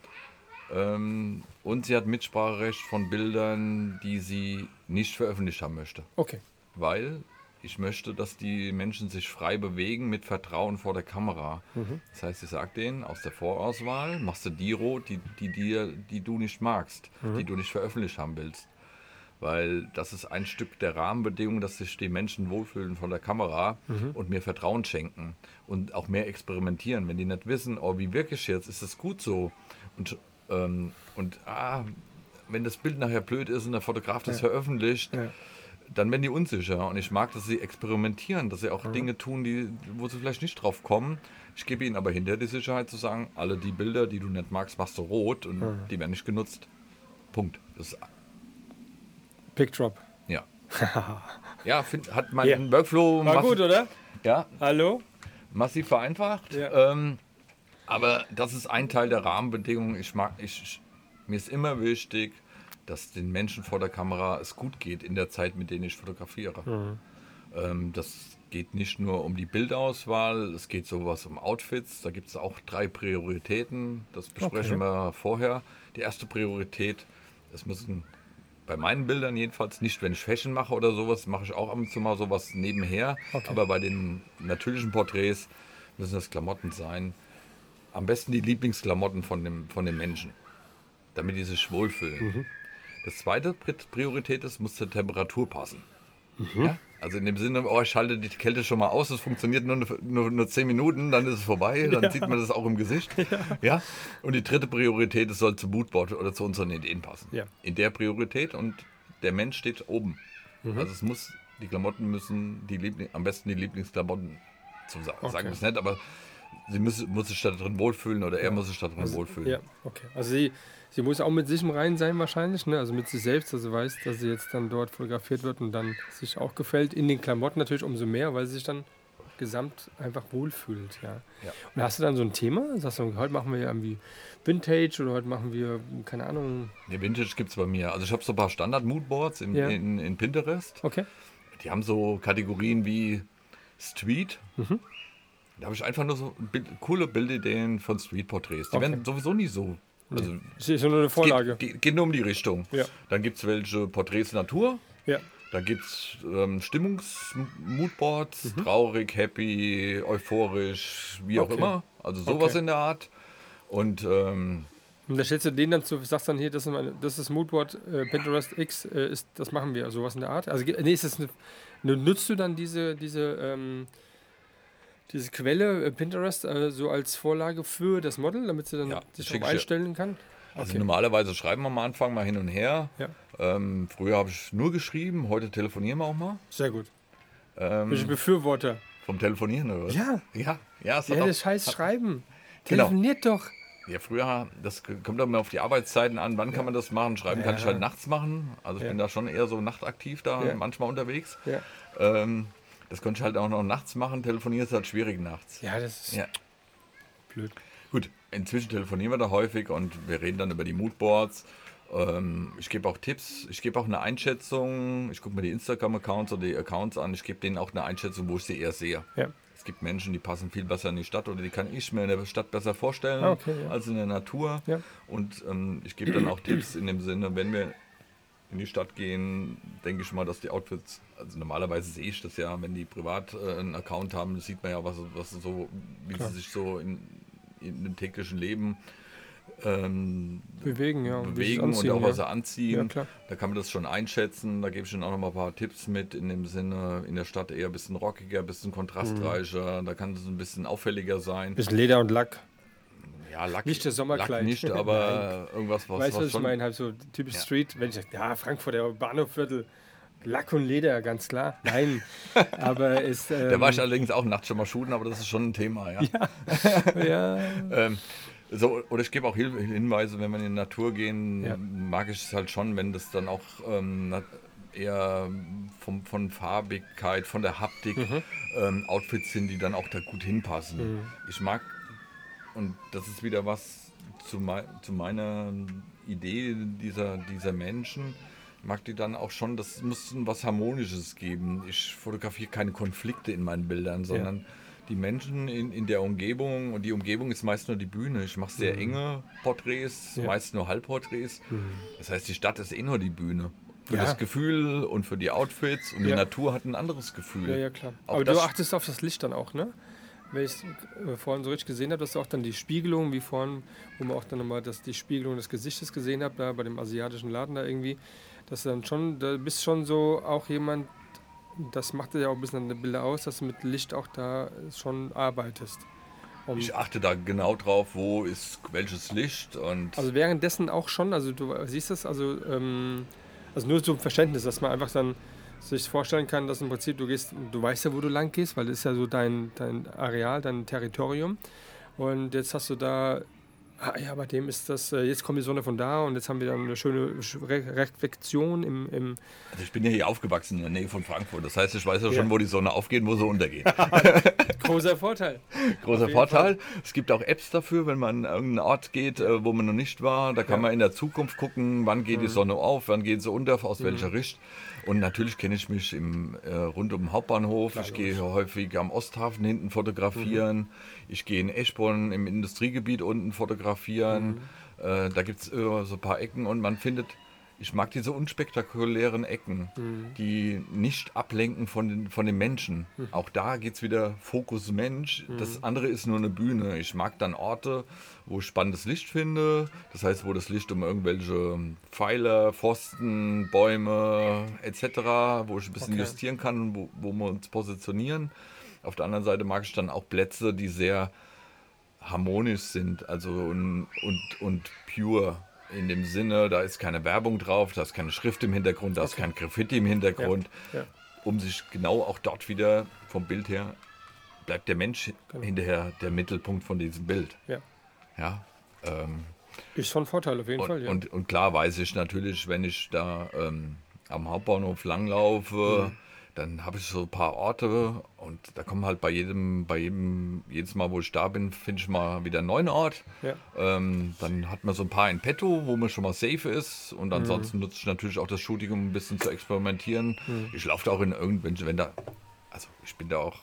Ähm, und sie hat Mitspracherecht von Bildern, die sie nicht veröffentlicht haben möchte. Okay. Weil ich möchte, dass die Menschen sich frei bewegen mit Vertrauen vor der Kamera. Mhm. Das heißt, ich sage denen, aus der Vorauswahl machst du die rot, die, die, dir, die du nicht magst, Mhm. die du nicht veröffentlicht haben willst. Weil das ist ein Stück der Rahmenbedingung, dass sich die Menschen wohlfühlen vor der Kamera Mhm. und mir Vertrauen schenken und auch mehr experimentieren. Wenn die nicht wissen, oh, wie wirklich jetzt, ist es gut so. Und, ähm, und ah, wenn das Bild nachher blöd ist und der Fotograf das veröffentlicht, Ja. dann werden die unsicher. Und ich mag, dass sie experimentieren, dass sie Mhm. auch Dinge tun, die, wo sie vielleicht nicht drauf kommen. Ich gebe ihnen aber hinter die Sicherheit zu sagen, alle die Bilder, die du nicht magst, machst du rot und Mhm. die werden nicht genutzt. Punkt. Das, Pick Drop. ja. ja, find, hat mein Ja. Workflow War gut, oder? ja, Hallo? massiv vereinfacht. Ja. Ähm, aber das ist ein Teil der Rahmenbedingungen. Ich mag, ich, mir ist immer wichtig, dass den Menschen vor der Kamera es gut geht in der Zeit, mit denen ich fotografiere. Ähm, das geht nicht nur um die Bildauswahl, es geht sowas um Outfits. Da gibt es auch drei Prioritäten. Das besprechen Okay. wir vorher. Die erste Priorität, es müssen bei meinen Bildern jedenfalls nicht, wenn ich Fashion mache oder sowas, mache ich auch ab und zu mal sowas nebenher. Okay. Aber bei den natürlichen Porträts müssen das Klamotten sein. Am besten die Lieblingsklamotten von dem, von den Menschen, damit die sich wohlfühlen. Das zweite Pri- Priorität ist, muss zur Temperatur passen. Ja? Also in dem Sinne, oh, ich schalte die Kälte schon mal aus, es funktioniert nur, nur, nur 10 Minuten, dann ist es vorbei, dann sieht man das auch im Gesicht. Ja. Und die dritte Priorität, es soll zum Moodboard oder zu unseren Ideen passen. Ja. In der Priorität und der Mensch steht oben. Also es muss, die Klamotten müssen die Liebling, am besten die Lieblingsklamotten zu sagen. Okay. Sagen wir es nicht, aber sie muss, muss sich da drin wohlfühlen oder er muss sich da drin wohlfühlen. Ja, okay. Also sie, sie muss auch mit sich im Reinen sein wahrscheinlich, ne? also mit sich selbst, dass sie weiß, dass sie jetzt dann dort fotografiert wird und dann sich auch gefällt. In den Klamotten natürlich umso mehr, weil sie sich dann gesamt einfach wohlfühlt. Ja. Ja. Und hast du dann so ein Thema? Sagst du, heute machen wir irgendwie Vintage oder heute machen wir, keine Ahnung. Nee, Vintage gibt es bei mir. Also ich habe so ein paar Standard-Moodboards in, Ja. in, in Pinterest. Okay. Die haben so Kategorien wie Street. Mhm. Da habe ich einfach nur so Bild, coole Bildideen von Street-Porträts. Die Okay. werden sowieso nie so. Also Das ist ja nur eine Vorlage. geht, geht, geht nur um die Richtung. Ja. Dann gibt es welche Porträts Natur. Ja. Da gibt es ähm, Stimmungs-Moodboards, traurig, happy, euphorisch, wie auch Mhm. Okay. immer. Also sowas Okay. in der Art. Und ähm, Und da stellst du den dann zu, sagst dann hier, das ist, meine, das ist Moodboard äh, Pinterest X, äh, ist, das machen wir, sowas in der Art. Also nee, ist das eine, ne- nutzt du dann diese, diese, ähm, diese Quelle äh, Pinterest äh, so als Vorlage für das Model, damit sie dann Ja, sich dir. einstellen kann? Also Okay. normalerweise schreiben wir am Anfang mal hin und her. Ja. Ähm, früher habe ich nur geschrieben, heute telefonieren wir auch mal. Sehr gut. Ähm, Bin ich Befürworter. vom Telefonieren oder was? Ja. Ja, ja, Ja, das heißt Schreiben. Genau. Telefoniert doch. ja, früher, das kommt dann mal auf die Arbeitszeiten an, wann kann man das machen? Schreiben kann ich Ja. halt nachts machen. Also ich Ja. bin da schon eher so nachtaktiv da, Ja. manchmal unterwegs. Ja, Ähm, das konnte ich halt auch noch nachts machen. Telefonieren ist halt schwierig nachts. ja das ist Ja. blöd. Gut, inzwischen telefonieren wir da häufig und wir reden dann über die Moodboards. Ähm, ich gebe auch Tipps, ich gebe auch eine Einschätzung. Ich gucke mir die Instagram-Accounts oder die Accounts an. Ich gebe denen auch eine Einschätzung, wo ich sie eher sehe. Ja. Es gibt Menschen, die passen viel besser in die Stadt oder die kann ich mir in der Stadt besser vorstellen Ah, okay, ja. als in der Natur. Ja. Und ähm, ich gebe dann auch Tipps in dem Sinne, wenn wir in die Stadt gehen, denke ich mal, dass die Outfits, also normalerweise sehe ich das ja, wenn die privat äh, einen Account haben, sieht man ja, was, was so, wie Klar. sie sich so in, in dem täglichen Leben ähm, bewegen, ja, bewegen und, anziehen, und auch was sie anziehen. Ja, da kann man das schon einschätzen. Da gebe ich Ihnen auch noch mal ein paar Tipps mit, in dem Sinne, in der Stadt eher ein bisschen rockiger, ein bisschen kontrastreicher. Mhm. Da kann es ein bisschen auffälliger sein. Bisschen Leder und Lack. Ja, Lack, nicht das Sommerkleid. Lack nicht, aber irgendwas, was. Weißt du, was, was ich meine? Halt so typisch ja. Street, wenn ich sage, ja, Frankfurter Bahnhofviertel. Lack und Leder, ganz klar. Nein, aber ist. Ähm, da war ich allerdings auch nachts schon mal shooten, aber das ist schon ein Thema, ja. Ja. ja. ähm, so, oder ich gebe auch Hinweise, wenn wir in die Natur gehen, ja. mag ich es halt schon, wenn das dann auch ähm, eher vom, von Farbigkeit, von der Haptik mhm. ähm, Outfits sind, die dann auch da gut hinpassen. Mhm. Ich mag und das ist wieder was zu, mei zu meiner Idee dieser, dieser Menschen. Mag die dann auch schon, das muss was Harmonisches geben. Ich fotografiere keine Konflikte in meinen Bildern, sondern ja. die Menschen in, in der Umgebung und die Umgebung ist meist nur die Bühne. Ich mache sehr mhm. enge Porträts, ja. meist nur Halbporträts. Mhm. Das heißt, die Stadt ist eh nur die Bühne für ja. das Gefühl und für die Outfits und ja. die Natur hat ein anderes Gefühl. Ja, ja, klar. Auch Aber du achtest auf das Licht dann auch, ne? Wenn ich es äh, vorhin so richtig gesehen habe, dass du auch dann die Spiegelung, wie vorhin, wo man auch dann nochmal das, die Spiegelung des Gesichtes gesehen hat, da bei dem asiatischen Laden da irgendwie, dass du dann schon, da bist schon so auch jemand, das macht ja auch ein bisschen an den Bilder aus, dass du mit Licht auch da schon arbeitest. Um ich achte da genau drauf, wo ist welches Licht und. Also währenddessen auch schon, also du siehst das, also, ähm, also nur zum Verständnis, dass man einfach dann sich vorstellen kann, dass im Prinzip du gehst, du weißt ja, wo du lang gehst, weil das ist ja so dein, dein Areal, dein Territorium. Und jetzt hast du da, ah, ja, bei dem ist das, äh, jetzt kommt die Sonne von da und jetzt haben wir dann eine schöne Re Reflexion im, im. Also ich bin ja hier aufgewachsen in der Nähe von Frankfurt. Das heißt, ich weiß ja schon, ja. wo die Sonne aufgeht und wo sie untergeht. Großer Vorteil. Großer Vorteil. Fall. Es gibt auch Apps dafür, wenn man an irgendeinen Ort geht, äh, wo man noch nicht war. Da kann ja. man in der Zukunft gucken, wann geht mhm. die Sonne auf, wann geht sie unter, aus mhm. welcher Richtung. Und natürlich kenne ich mich im, äh, rund um den Hauptbahnhof. Klar, ich gehe häufig am Osthafen hinten fotografieren. Mhm. Ich gehe in Eschborn im Industriegebiet unten fotografieren. Mhm. Äh, da gibt es so ein paar Ecken und man findet ich mag diese unspektakulären Ecken, mhm. die nicht ablenken von den, von den Menschen. Mhm. Auch da geht es wieder Fokus Mensch. Mhm. Das andere ist nur eine Bühne. Ich mag dann Orte, wo ich spannendes Licht finde. Das heißt, wo das Licht um irgendwelche Pfeiler, Pfosten, Bäume etc., wo ich ein bisschen okay. justieren kann, wo, wo wir uns positionieren. Auf der anderen Seite mag ich dann auch Plätze, die sehr harmonisch sind, also und, und, und pure in dem Sinne, da ist keine Werbung drauf, da ist keine Schrift im Hintergrund, da okay. ist kein Graffiti im Hintergrund, ja, ja. um sich genau auch dort wieder vom Bild her bleibt der Mensch genau. hinterher der Mittelpunkt von diesem Bild. Ja. Ja. Ähm, ist von Vorteil auf jeden und, Fall. Ja. Und, und, klar weiß ich natürlich, wenn ich da ähm, am Hauptbahnhof langlaufe, mhm dann habe ich so ein paar Orte und da kommen halt bei jedem, bei jedem, jedes Mal, wo ich da bin, finde ich mal wieder einen neuen Ort. Ja. Ähm, dann hat man so ein paar in petto, wo man schon mal safe ist und ansonsten mhm. nutze ich natürlich auch das Shooting, um ein bisschen zu experimentieren. Mhm. Ich laufe da auch in irgendwelchen, wenn da, also ich bin da auch,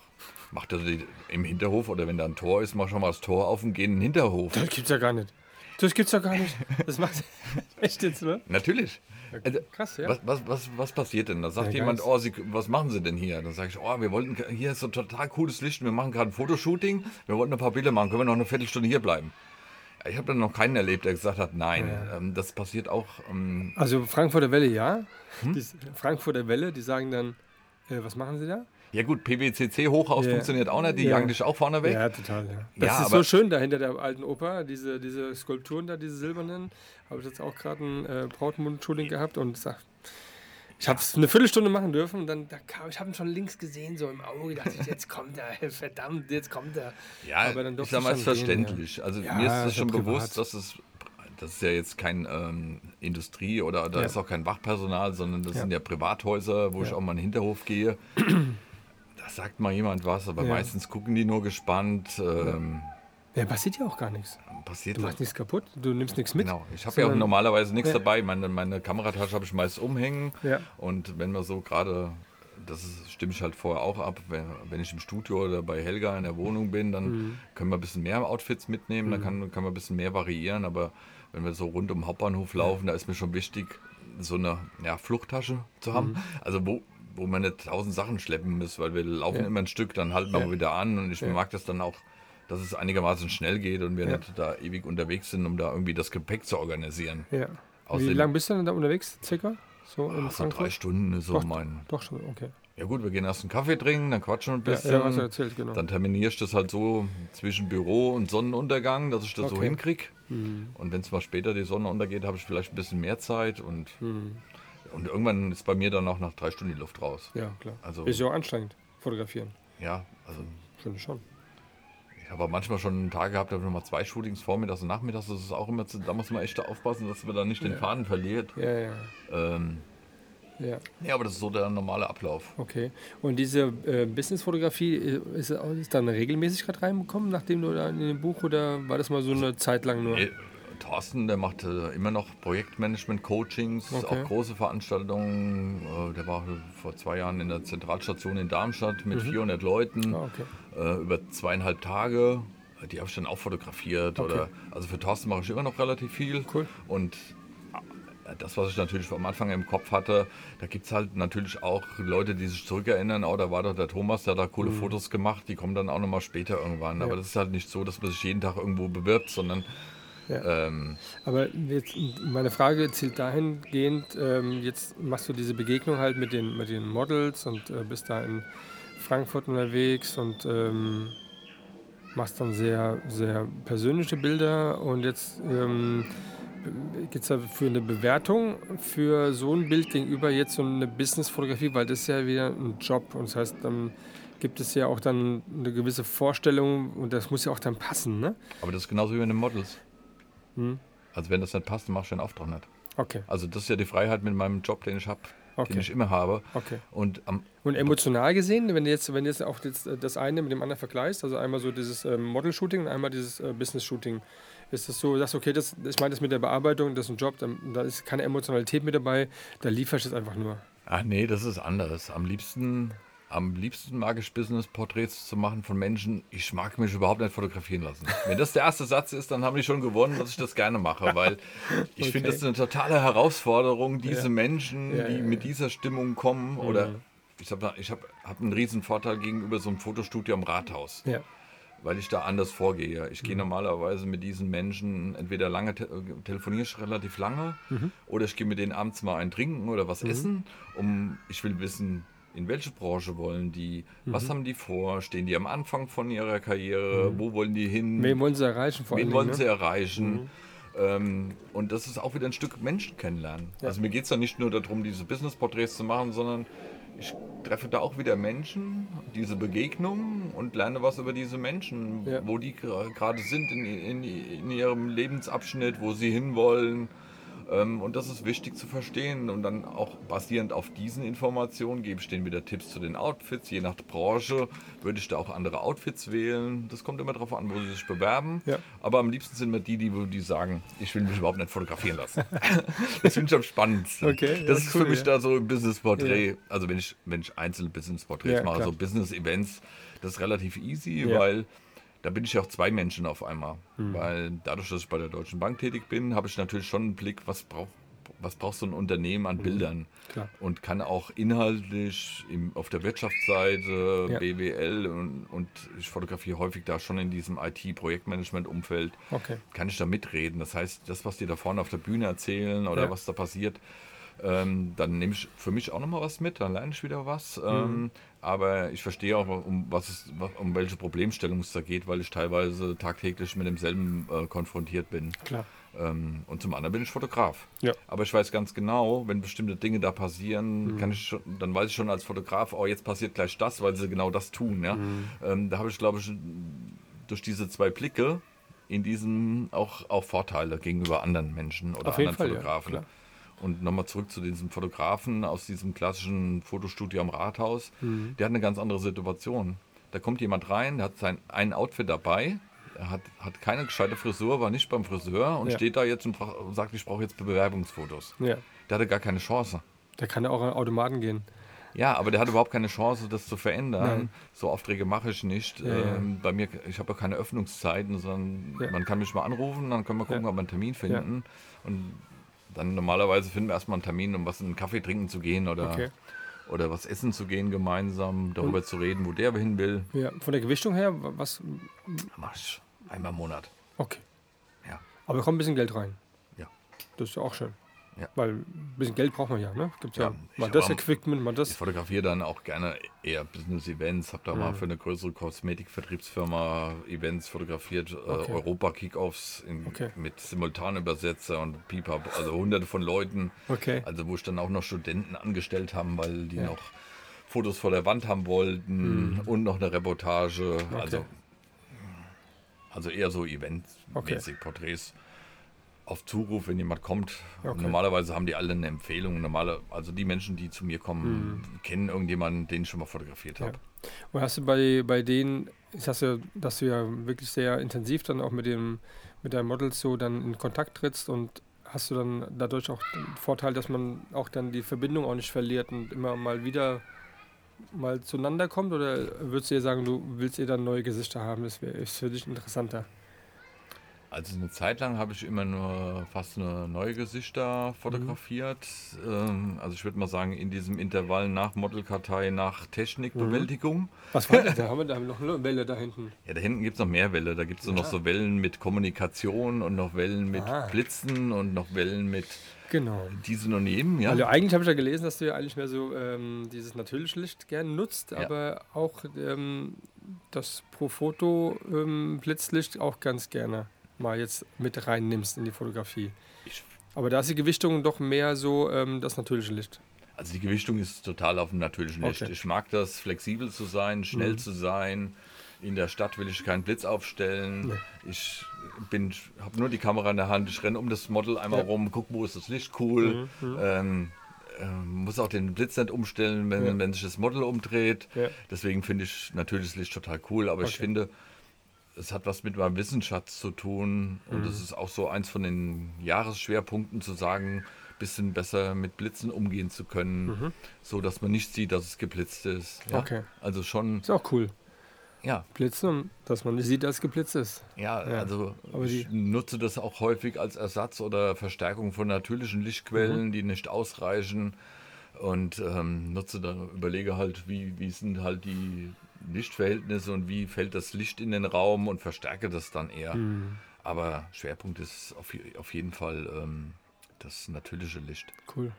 mache das im Hinterhof oder wenn da ein Tor ist, mach schon mal das Tor auf und gehe in den Hinterhof. Das gibt's ja gar nicht. Das gibt's ja gar nicht. Das macht echt jetzt, ne? Natürlich. Also, Krass, ja. Was, was, was, was passiert denn? Da sagt ja, jemand, oh, Sie, was machen Sie denn hier? Dann sage ich, oh, wir wollten, hier ist so ein total cooles Licht, wir machen gerade ein Fotoshooting, wir wollten ein paar Bilder machen, können wir noch eine Viertelstunde hier bleiben? Ich habe dann noch keinen erlebt, der gesagt hat, nein, ja. ähm, das passiert auch. Ähm also Frankfurter Welle, ja. Hm? Die, Frankfurter Welle, die sagen dann, äh, was machen Sie da? Ja gut, PWCC-Hochhaus yeah. funktioniert auch nicht, die yeah. jagen dich auch vorne weg. Ja, total, ja. Das ja, ist so schön da hinter der alten Oper, diese, diese Skulpturen da, diese silbernen. Habe ich jetzt auch gerade ein äh, Brautmund-Shooting gehabt und sag, ich habe es eine Viertelstunde machen dürfen und dann da kam, ich habe ihn schon links gesehen, so im Auge, dachte ich, jetzt kommt er, verdammt, jetzt kommt er. Ja, Aber dann ich sag mal, es ist verständlich. Ja. Also ja, mir ist es schon bewusst, dass es das ist ja jetzt kein ähm, Industrie oder da ja. ist auch kein Wachpersonal, sondern das sind ja Privathäuser, wo ich auch mal in den Hinterhof gehe sagt mal jemand was, aber ja. meistens gucken die nur gespannt. Ähm, ja, passiert ja auch gar nichts. Passiert du machst nichts kaputt, du nimmst nichts mit. Genau, ich habe ja auch normalerweise nichts ja. dabei. Meine, meine Kameratasche habe ich meist umhängen. Ja. Und wenn wir so gerade, das ist, stimme ich halt vorher auch ab, wenn, wenn, ich im Studio oder bei Helga in der Wohnung bin, dann mhm. können wir ein bisschen mehr Outfits mitnehmen, mhm. dann kann, kann man ein bisschen mehr variieren. Aber wenn wir so rund um den Hauptbahnhof laufen, da ist mir schon wichtig, so eine ja, Fluchttasche zu haben. Mhm. Also wo, wo man nicht tausend Sachen schleppen muss, weil wir laufen ja. immer ein Stück, dann halten wir ja. wieder an und ich ja. mag das dann auch, dass es einigermaßen schnell geht und wir nicht da ewig unterwegs sind, um da irgendwie das Gepäck zu organisieren. Ja. Wie lange bist du denn da unterwegs, circa? So, in Ach, so drei Stunden ist so doch, mein. Doch schon, okay. Ja gut, wir gehen erst einen Kaffee trinken, dann quatschen wir ein bisschen. Ja, ja, erzählt, genau. Dann terminierst du das halt so zwischen Büro und Sonnenuntergang, dass ich das okay. so hinkriege. Mhm. Und wenn es mal später die Sonne untergeht, habe ich vielleicht ein bisschen mehr Zeit und, mhm. Und irgendwann ist bei mir dann auch nach drei Stunden die Luft raus. Ja, klar. Also, ist ja auch anstrengend, fotografieren. Ja, also. Finde ich schon. Ich habe manchmal schon einen Tag gehabt, da habe ich nochmal zwei Shootings vormittags und nachmittags. Das ist auch immer, da muss man echt aufpassen, dass man da nicht ja. den Faden verliert. Ja, ja. Ähm, ja. ja, aber das ist so der normale Ablauf. Okay. Und diese äh, Business-Fotografie, äh, ist, ist da eine Regelmäßigkeit reinbekommen, nachdem du da in dem Buch oder war das mal so eine Zeit lang nur? Thorsten, der macht äh, immer noch Projektmanagement-Coachings, okay. auch große Veranstaltungen. Äh, der war vor zwei Jahren in der Zentralstation in Darmstadt mit mhm. 400 Leuten ah, okay. Äh, über zweieinhalb Tage. Die habe ich dann auch fotografiert. Okay. Oder, also für Thorsten mache ich immer noch relativ viel. Cool. Und das, was ich natürlich am Anfang im Kopf hatte, da gibt es halt natürlich auch Leute, die sich zurückerinnern, oh, da war doch der Thomas, der hat da coole mhm. Fotos gemacht, die kommen dann auch nochmal später irgendwann. Ja. Aber das ist halt nicht so, dass man sich jeden Tag irgendwo bewirbt, sondern ja. Ähm, Aber jetzt, meine Frage zielt dahingehend, ähm, jetzt machst du diese Begegnung halt mit den, mit den Models und äh, bist da in Frankfurt unterwegs und ähm, machst dann sehr, sehr persönliche Bilder und jetzt ähm, gibt es da für eine Bewertung für so ein Bild gegenüber jetzt so eine Business-Fotografie, weil das ist ja wieder ein Job und das heißt, dann gibt es ja auch dann eine gewisse Vorstellung und das muss ja auch dann passen, ne? Aber das ist genauso wie bei den Models. Hm? Also wenn das nicht passt, dann machst du den Auftrag nicht. Okay. Also das ist ja die Freiheit mit meinem Job, den ich habe, okay. den ich immer habe. Okay. Und, am, und emotional gesehen, wenn du jetzt, wenn du jetzt auch jetzt äh, das eine mit dem anderen vergleichst, also einmal so dieses ähm, Model-Shooting und einmal dieses äh, Business-Shooting, ist das so, du sagst, okay, das, ich meine das mit der Bearbeitung, das ist ein Job, da, da ist keine Emotionalität mit dabei, da lieferst du es einfach nur. Ach nee, das ist anders. Am liebsten am liebsten mag ich Business-Porträts zu machen von Menschen. Ich mag mich überhaupt nicht fotografieren lassen. Wenn das der erste Satz ist, dann haben die schon gewonnen, dass ich das gerne mache, weil ich okay. finde das eine totale Herausforderung, diese ja. Menschen, ja, die ja, mit dieser Stimmung kommen. Mhm. Oder ich habe ich hab, hab einen riesen Vorteil gegenüber so einem Fotostudio am Rathaus. Weil ich da anders vorgehe. Ich gehe mhm. normalerweise mit diesen Menschen entweder lange te telefoniere ich relativ lange mhm. oder ich gehe mit denen abends mal ein trinken oder was mhm. essen, um ich will wissen, in welche Branche wollen die, mhm. was haben die vor, stehen die am Anfang von ihrer Karriere, mhm. wo wollen die hin? Wen wollen sie erreichen? Vor wen wollen ne? sie erreichen? Mhm. Ähm, und das ist auch wieder ein Stück Menschen kennenlernen. Ja. Also mir geht es da nicht nur darum, diese Business-Porträts zu machen, sondern ich treffe da auch wieder Menschen, diese Begegnungen und lerne was über diese Menschen, ja. wo die gerade sind in, in, in, ihrem Lebensabschnitt, wo sie hinwollen. Ähm, und das ist wichtig zu verstehen. Und dann auch basierend auf diesen Informationen gebe ich denen wieder Tipps zu den Outfits. Je nach Branche würde ich da auch andere Outfits wählen. Das kommt immer darauf an, wo sie sich bewerben. Ja. Aber am liebsten sind mir die, die, die sagen, ich will mich überhaupt nicht fotografieren lassen. das finde ich am spannendsten. Okay, das, ist cool, für mich ja. da so ein Business-Porträt. Ja. Also wenn ich, wenn ich einzelne Business-Porträts mache, klar. so Business-Events, das ist relativ easy, weil da bin ich ja auch zwei Menschen auf einmal. Mhm. Weil dadurch, dass ich bei der Deutschen Bank tätig bin, habe ich natürlich schon einen Blick, was braucht was braucht so ein Unternehmen an mhm. Bildern Klar. und kann auch inhaltlich im, auf der Wirtschaftsseite, ja. BWL und, und, ich fotografiere häufig da schon in diesem IT-Projektmanagement-Umfeld, okay. kann ich da mitreden. Das heißt, das, was die da vorne auf der Bühne erzählen oder ja. was da passiert, ähm, dann nehme ich für mich auch nochmal was mit, dann lerne ich wieder was. Mhm. Ähm, aber ich verstehe auch, um, was es, um welche Problemstellung es da geht, weil ich teilweise tagtäglich mit demselben äh, konfrontiert bin. Klar. Ähm, und zum anderen bin ich Fotograf. Ja. Aber ich weiß ganz genau, wenn bestimmte Dinge da passieren, mhm. kann ich schon, dann weiß ich schon als Fotograf, oh, jetzt passiert gleich das, weil sie genau das tun. Ja? Mhm. Ähm, da habe ich, glaube ich, durch diese zwei Blicke in diesem auch, auch Vorteile gegenüber anderen Menschen oder Auf anderen Fall, Fotografen. Ja, und nochmal zurück zu diesem Fotografen aus diesem klassischen Fotostudio am Rathaus. Mhm. Der hat eine ganz andere Situation. Da kommt jemand rein, der hat sein ein Outfit dabei, hat, hat keine gescheite Frisur, war nicht beim Friseur und ja. steht da jetzt und sagt, ich brauche jetzt Bewerbungsfotos. Ja. Der hatte gar keine Chance. Der kann ja auch an Automaten gehen. Ja, aber der hat überhaupt keine Chance, das zu verändern. Nein. So Aufträge mache ich nicht. Ja, ähm, bei mir, ich habe ja keine Öffnungszeiten, sondern man kann mich mal anrufen, dann können wir gucken, ob wir einen Termin finden. Und Dann normalerweise finden wir erstmal einen Termin, um was einen Kaffee trinken zu gehen oder, Okay. oder was essen zu gehen gemeinsam, darüber zu reden, wo der hin will. Ja, von der Gewichtung her, wa- was. Mach ich einmal im Monat. Okay. Ja. Aber kommt ein bisschen Geld rein. Ja. Das ist ja auch schön. Ja. Weil ein bisschen Geld braucht man ja, ne? Gibt ja, Ja, mal ich das Equipment, mal Ich das. fotografiere dann auch gerne eher Business-Events, habe da mal für eine größere Kosmetikvertriebsfirma Events fotografiert, äh, Okay. Europa-Kickoffs in- Okay. mit Simultanübersetzer und Pipa, also hunderte von Leuten. Okay. Also wo ich dann auch noch Studenten angestellt haben, weil die noch Fotos vor der Wand haben wollten und noch eine Reportage. Also, also eher so eventmäßig, Porträts auf Zuruf, wenn jemand kommt. Okay. Normalerweise haben die alle eine Empfehlung. Normale, also die Menschen, die zu mir kommen, kennen irgendjemanden, den ich schon mal fotografiert habe. Und hast du bei, bei denen, ich hast ja, dass du ja wirklich sehr intensiv dann auch mit dem mit deinen Models so dann in Kontakt trittst und hast du dann dadurch auch den Vorteil, dass man auch dann die Verbindung auch nicht verliert und immer mal wieder mal zueinander kommt oder würdest du dir sagen, du willst eher dann neue Gesichter haben, das wäre für dich interessanter? Also eine Zeit lang habe ich immer nur fast nur neue Gesichter fotografiert. Ähm, also ich würde mal sagen, in diesem Intervall nach Modelkartei, nach Technikbewältigung. Was war das? Da haben wir da noch eine Welle da hinten. Ja, da hinten gibt es noch mehr Welle. Da gibt es noch so Wellen mit Kommunikation und noch Wellen mit Ah. Blitzen und noch Wellen mit Genau. diesen und jenem. Ja? Also eigentlich habe ich ja gelesen, dass du ja eigentlich mehr so ähm, dieses natürliche Licht gerne nutzt, Ja. aber auch ähm, das pro Foto ähm, Blitzlicht auch ganz gerne mal jetzt mit reinnimmst in die Fotografie. Ich- Aber da ist die Gewichtung doch mehr so ähm, das natürliche Licht. Also die Gewichtung ist total auf dem natürlichen Licht. Okay. Ich mag das, flexibel zu sein, schnell Mhm. zu sein. In der Stadt will ich keinen Blitz aufstellen. Ich bin, habe nur die Kamera in der Hand. Ich renne um das Model einmal Ja. Mhm, rum, guck, wo ist das Licht cool. Ähm, ähm, muss auch den Blitz nicht umstellen, wenn, Ja. wenn sich das Model umdreht. Ja. Deswegen finde ich natürliches Licht total cool. Aber ich Okay. finde, es hat was mit meinem Wissensschatz zu tun. Und Mhm. es ist auch so eins von den Jahresschwerpunkten zu sagen, bisschen besser mit Blitzen umgehen zu können, so dass man nicht sieht, dass es geblitzt ist. Ja? Mhm. Okay. Also schon, Ist auch cool. ja, Blitzen, dass man nicht sieht, dass es geblitzt ist. ja, Ja, also aber ich nutze das auch häufig als Ersatz oder Verstärkung von natürlichen Mhm. Lichtquellen, die nicht ausreichen. Und ähm, nutze dann, überlege halt, wie, wie sind halt die Lichtverhältnisse und wie fällt das Licht in den Raum und verstärke das dann eher. Mhm. Aber Schwerpunkt ist auf, auf jeden Fall ähm, das natürliche Licht. Cool.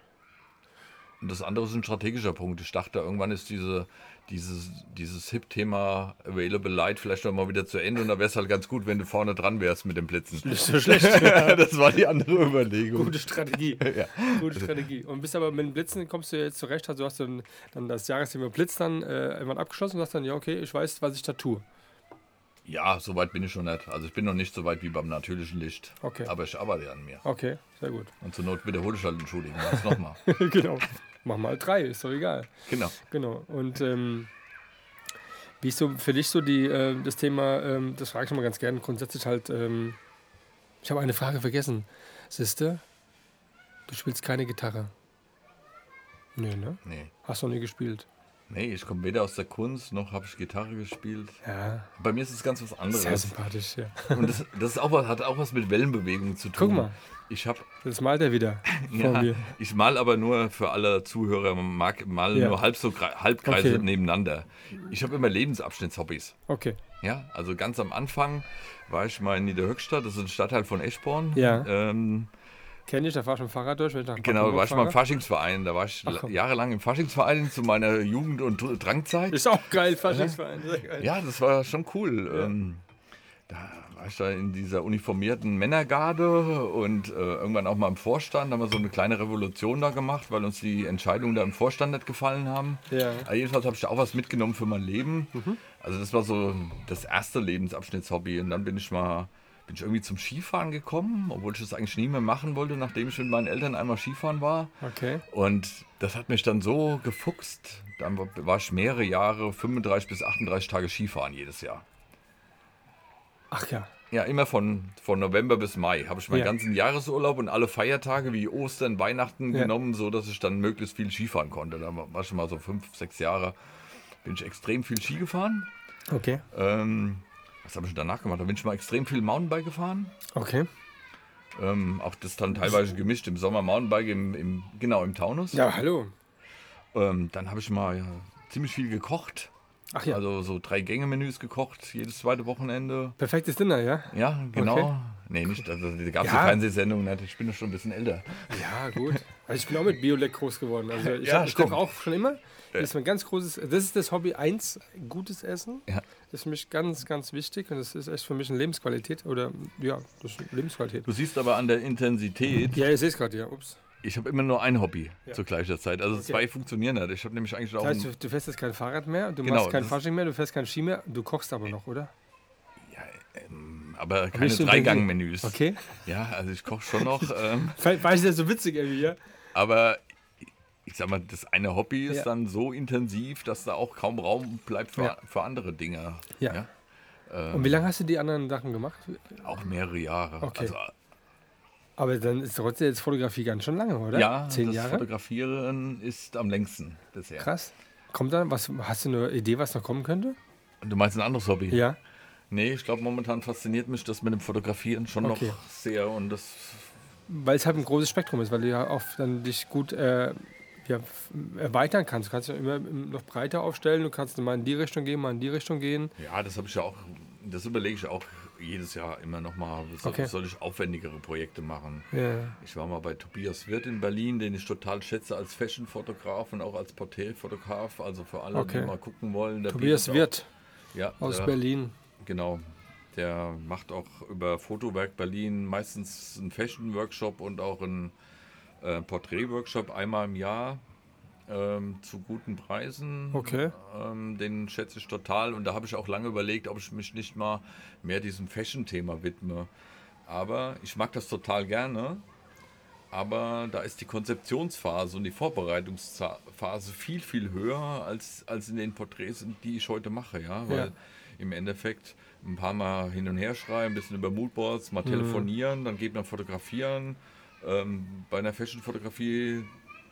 Und das andere ist ein strategischer Punkt. Ich dachte, irgendwann ist diese, dieses, dieses Hip-Thema Available Light vielleicht noch mal wieder zu Ende und da wäre es halt ganz gut, wenn du vorne dran wärst mit dem Blitzen. Nicht so schlecht. das war die andere Überlegung. Gute Strategie. Ja. Gute Strategie. Und bist aber mit dem Blitzen, kommst du jetzt zurecht, also hast du dann, dann das Jahresthema Blitz dann äh, irgendwann abgeschlossen und sagst dann, ja, okay, ich weiß, was ich da tue. Ja, so weit bin ich schon nicht. Also ich bin noch nicht so weit wie beim natürlichen Licht. Okay. Aber ich arbeite an mir. Okay, sehr gut. Und zur Not wiederhole ich halt Entschuldigung. Mach's nochmal. genau. Mach mal drei, ist doch egal. genau. Genau. Und ähm, wie ist so für dich so die, äh, das Thema, ähm, das frage ich mal ganz gerne, grundsätzlich halt, ähm, ich habe eine Frage vergessen. Siehste, du spielst keine Gitarre. Nee, ne? Nee. Hast du noch nie gespielt. Nee, ich komme weder aus der Kunst, noch habe ich Gitarre gespielt. Ja, Bei mir ist es ganz was sehr anderes. sympathisch, ja. Und das, das ist auch was, hat auch was mit Wellenbewegung zu tun. Guck mal. Ich habe Das malt er wieder vor Ja, mir. ich mal aber nur für alle Zuhörer, man mag mal Ja. nur halb so Kre- Halbkreise Okay. nebeneinander. Ich habe immer Lebensabschnittshobbys. Okay. Ja, also ganz am Anfang war ich mal in Niederhöchstadt, das ist ein Stadtteil von Eschborn. Ja. Ähm, Kenn ich, da fahr ich mit dem Fahrrad durch. Genau, da war ich mal im. Faschingsverein. Da war ich Ach jahrelang im Faschingsverein zu meiner Jugend- und Dr- Drangzeit. Ist auch geil, Faschingsverein. Sehr geil. Ja, das war schon cool. Ähm, da war ich da in dieser uniformierten Männergarde und äh, irgendwann auch mal im Vorstand. Da haben wir so eine kleine Revolution da gemacht, weil uns die Entscheidungen da im Vorstand nicht gefallen haben. Ja. Jedenfalls habe ich da auch was mitgenommen für mein Leben. Also das war so das erste Lebensabschnittshobby. Und dann bin ich mal bin ich irgendwie zum Skifahren gekommen, obwohl ich das eigentlich nie mehr machen wollte, nachdem ich mit meinen Eltern einmal Skifahren war. Okay. Und das hat mich dann so gefuchst. Dann war ich mehrere Jahre, 35 bis 38 Tage Skifahren jedes Jahr. Ach ja. Ja, immer von, von November bis Mai habe ich meinen Ja. ganzen Jahresurlaub und alle Feiertage wie Ostern, Weihnachten Ja. genommen, so dass ich dann möglichst viel Skifahren konnte. Da war ich mal so fünf, sechs Jahre, bin ich extrem viel Ski gefahren. Okay. Ähm, was habe ich danach gemacht? Da bin ich mal extrem viel Mountainbike gefahren. Okay. Ähm, auch das dann teilweise gemischt im Sommer Mountainbike, im, im, genau im Taunus. Ja, hallo. Ähm, dann habe ich mal ja, ziemlich viel gekocht. Ach ja. Also so drei Gänge-Menüs gekocht, jedes zweite Wochenende. Perfektes Dinner, ja? Ja, genau. Okay. Nee, nicht, also da gab es Ja. eine Fernsehsendung, ne, ich bin doch schon ein bisschen älter. Ja, gut. Also ich bin auch mit Biolek groß geworden. Also ich, Ja, hab- ich koche auch schon immer. Das ist mein ganz großes, das ist das Hobby eins, gutes Essen. Ja. Das ist für mich ganz, ganz wichtig und das ist echt für mich eine Lebensqualität. Oder ja, das ist Lebensqualität. Du siehst aber an der Intensität, Ja, ihr seht es gerade, ja. Ups. ich habe immer nur ein Hobby Ja. zur gleichen Zeit. Also zwei funktionieren nicht. Ich habe nämlich eigentlich auch Das heißt, ein, du, du fährst jetzt kein Fahrrad mehr, du Genau, machst kein Fasching mehr, du fährst kein Ski mehr, du kochst aber noch, oder? aber keine nicht so Dreigang-Menüs. Okay. Ja, also ich koche schon noch. ähm, war ich das so witzig irgendwie, ja? aber ich sag mal, das eine Hobby ist Ja. dann so intensiv, dass da auch kaum Raum bleibt für, Ja. für andere Dinge. Ja. Und wie lange hast du die anderen Sachen gemacht? Auch mehrere Jahre. Okay. Also, Aber dann ist trotzdem jetzt Fotografie ganz schön lange, oder? ja, Zehn das Jahre? Fotografieren ist am längsten bisher. Krass. Kommt dann, was, hast du eine Idee, was noch kommen könnte? Du meinst ein anderes Hobby? Ja. Nee, ich glaube, momentan fasziniert mich das mit dem Fotografieren schon Okay. noch sehr und das Weil es halt ein großes Spektrum ist, weil du ja oft dann dich gut äh, ja, erweitern kannst. Du kannst ja immer noch breiter aufstellen, du kannst mal in die Richtung gehen, mal in die Richtung gehen. Ja, das habe ich ja auch, das überlege ich auch jedes Jahr immer nochmal. Soll, Okay. soll ich aufwendigere Projekte machen? Ja. Ich war mal bei Tobias Wirth in Berlin, den ich total schätze als Fashion-Fotograf und auch als Porträtfotograf. Also für alle, Okay. die mal gucken wollen. der Tobias Wirth ja, aus der, Berlin. Genau. Der macht auch über Fotowerk Berlin meistens einen Fashion-Workshop und auch einen äh, Porträt-Workshop einmal im Jahr ähm, zu guten Preisen. Okay. Ähm, den schätze ich total und da habe ich auch lange überlegt, ob ich mich nicht mal mehr diesem Fashion-Thema widme. Aber ich mag das total gerne. Aber da ist die Konzeptionsphase und die Vorbereitungsphase viel, viel höher als, als in den Porträts, die ich heute mache. Ja? Weil Ja. im Endeffekt ein paar Mal hin und her schreiben, ein bisschen über Moodboards, Mhm. mal telefonieren, dann geht man fotografieren. Ähm, bei einer Fashion-Fotografie,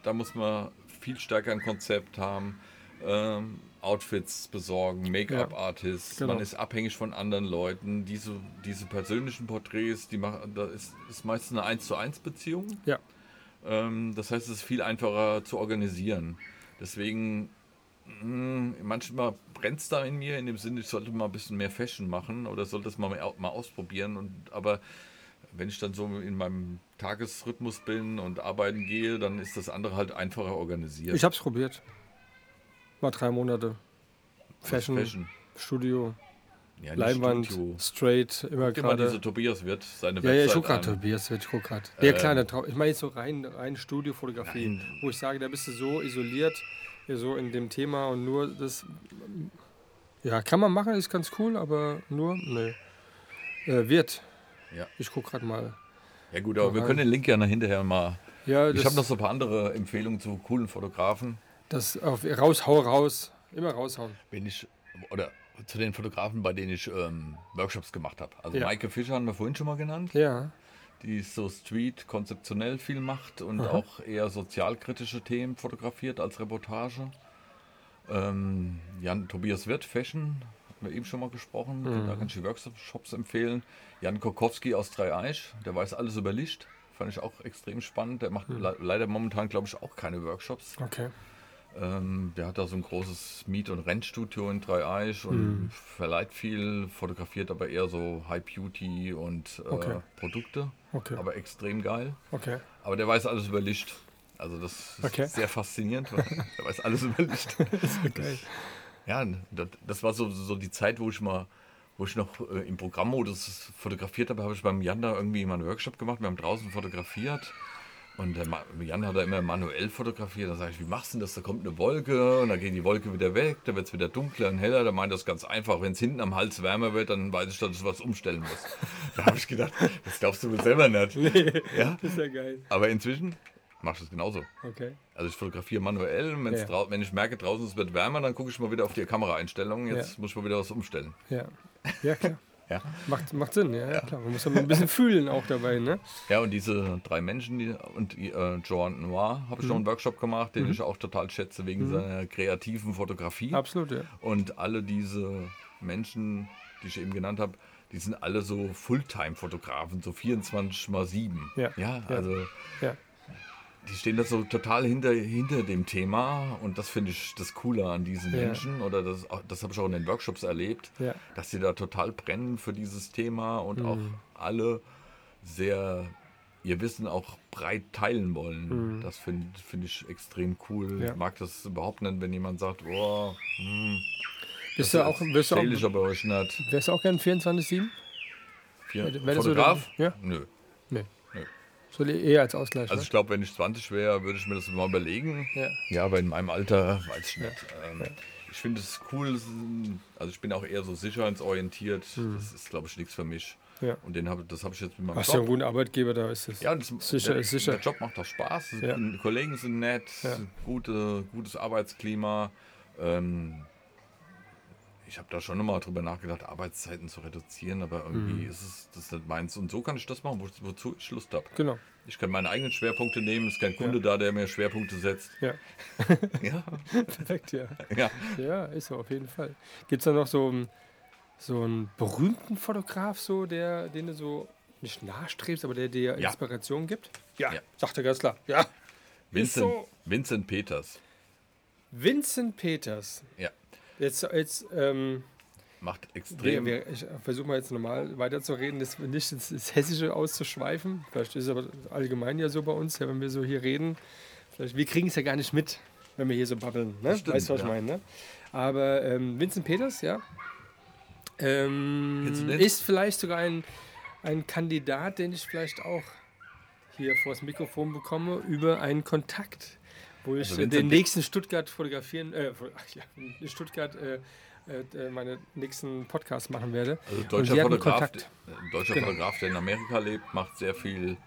da muss man viel stärker ein Konzept haben. Ähm, Outfits besorgen, Make-up-Artists, genau. man ist abhängig von anderen Leuten. Diese, diese persönlichen Porträts, die machen, da ist, ist meistens eine 1 zu 1 Beziehung. Ja. Ähm, das heißt, es ist viel einfacher zu organisieren. Deswegen, mh, manchmal brennt es da in mir, in dem Sinne, ich sollte mal ein bisschen mehr Fashion machen oder sollte es mal, mal ausprobieren. Und, aber wenn ich dann so in meinem Tagesrhythmus bin und arbeiten gehe, dann ist das andere halt einfacher organisiert. Ich habe es probiert. War drei Monate. Fashion, Fashion. Studio, Ja, Leinwand, Studio. straight, immer Guck mal, diese gerade. Tobias wird seine Ja, ja, ich Website guck gerade. Tobias, ich guck gerade. Ja, Ähm, klar, Trau- ich meine jetzt so rein, rein Studiofotografie, Nein. wo ich sage, da bist du so isoliert, so in dem Thema und nur das. Ja, kann man machen, ist ganz cool, aber nur, nee. Äh, wird. Ja. Ich guck gerade mal. Ja gut, aber wir können den Link ja noch hinterher mal. Ja, Ich habe noch so ein paar andere Empfehlungen zu coolen Fotografen. das auf, raus, hau raus. Immer raushauen. Wenn ich, oder zu den Fotografen, bei denen ich ähm, Workshops gemacht habe. Also Ja. Maike Fischer haben wir vorhin schon mal genannt, Ja. die so Street konzeptionell viel macht und auch eher sozialkritische Themen fotografiert als Reportage. Ähm, Jan Tobias Wirth, Fashion, haben wir eben schon mal gesprochen, da kann ich die Workshops empfehlen. Jan Kokowski aus Dreieich, der weiß alles über Licht, fand ich auch extrem spannend. Der macht le leider momentan, glaube ich, auch keine Workshops. Okay. Ähm, der hat da so ein großes Miet- und Rentstudio in Dreieich und verleiht viel, fotografiert aber eher so High Beauty und äh, Okay. Produkte. Okay. Aber extrem geil. Okay. Aber der weiß alles über Licht. Also das ist Okay. sehr faszinierend, weil der weiß alles über Licht. Geil. Ja, das, das war so, so die Zeit, wo ich mal, wo ich noch äh, im Programmmodus fotografiert habe, habe ich beim Jan da irgendwie mal einen Workshop gemacht. Wir haben draußen fotografiert. Und der Ma- Jan hat da immer manuell fotografiert. Da sage ich, wie machst du denn das? Da kommt eine Wolke und dann geht die Wolke wieder weg, dann wird es wieder dunkler und heller. Da meint das ganz einfach. Wenn es hinten am Hals wärmer wird, dann weiß ich, dass ich was umstellen muss. da habe ich gedacht, das glaubst du wohl selber nicht. Ja? Das ist ja geil. Aber inzwischen machst du es genauso. Okay. Also ich fotografiere manuell. Wenn's Ja. wenn ich merke, draußen es wird wärmer, dann gucke ich mal wieder auf die Kameraeinstellungen. Jetzt Ja. muss ich mal wieder was umstellen. Ja. Ja, klar. Ja. Macht, macht Sinn, ja, ja. klar. Man muss ja ein bisschen fühlen auch dabei, ne? Ja, und diese drei Menschen die, und die, äh, Joan Noir habe ich noch einen Workshop gemacht, den ich auch total schätze wegen seiner kreativen Fotografie. Absolut, ja. Und alle diese Menschen, die ich eben genannt habe, die sind alle so Fulltime-Fotografen, so 24 mal 7. Ja. ja, Ja. also Ja. Die stehen da so total hinter, hinter dem Thema und das finde ich das Coole an diesen Ja. Menschen oder das, das habe ich auch in den Workshops erlebt, Ja. dass sie da total brennen für dieses Thema und Mhm. auch alle sehr ihr Wissen auch breit teilen wollen. Das finde find ich extrem cool. Mhm. Ja. Ich mag das überhaupt nicht, wenn jemand sagt, oh, hm, Bist du auch, wirst du auch, aber euch nicht. wärst du auch gern 24-7? Vier, Wäre das so Fotograf? der- ja? Nö. Nee. So eher als Ausgleich. Also ne? ich glaube, wenn ich 20 wäre, würde ich mir das mal überlegen. Ja. Ja, aber in meinem Alter weiß ich nicht. Ähm, Ich finde es cool, also ich bin auch eher so sicherheitsorientiert. Das ist, glaube ich, nichts für mich. Ja. Und den hab, das habe ich jetzt mit meinem Hast du einen Job. guten Arbeitgeber, da ist es. Ja, das, Sicher der, ist sicher. der Job macht auch Spaß. Ja. Die Kollegen sind nett, Ja. gute, gutes Arbeitsklima. Ähm, ich habe da schon immer drüber nachgedacht, Arbeitszeiten zu reduzieren, aber irgendwie Mhm. ist es das nicht meins. Und so kann ich das machen, wo, wozu ich Lust habe. Genau. Ich kann meine eigenen Schwerpunkte nehmen, es ist kein Kunde da, der mir Schwerpunkte setzt. Ja. Ja, Perfekt, ja. ja. Ja, ist so, auf jeden Fall. Gibt es da noch so, einen- so einen berühmten Fotograf, so, der, den du so nicht nachstrebst, aber der dir Ja. Inspiration gibt? Ja, Ja. sagt er ganz klar. Ja. Vincent, so. Vincent Peters. Vincent Peters. Ja, Jetzt, jetzt ähm, macht extrem. wir, ich versuche mal jetzt normal weiterzureden, das nicht ins, ins Hessische auszuschweifen. Vielleicht ist es aber allgemein ja so bei uns, ja, wenn wir so hier reden. Vielleicht, wir kriegen es ja gar nicht mit, wenn wir hier so babbeln. Ne? Stimmt, weißt du, was ja. ich meine? Ne? Aber ähm, Vincent Peters, ja, ähm, ist vielleicht sogar ein, ein Kandidat, den ich vielleicht auch hier vors Mikrofon bekomme, über einen Kontakt, wo ich Also äh, den nächsten Stuttgart fotografieren, äh, ja, in Stuttgart äh, äh, meine nächsten Podcast machen werde. Also deutscher Fotograf, Kontakt. ein deutscher Genau. Fotograf, der in Amerika lebt, macht sehr viel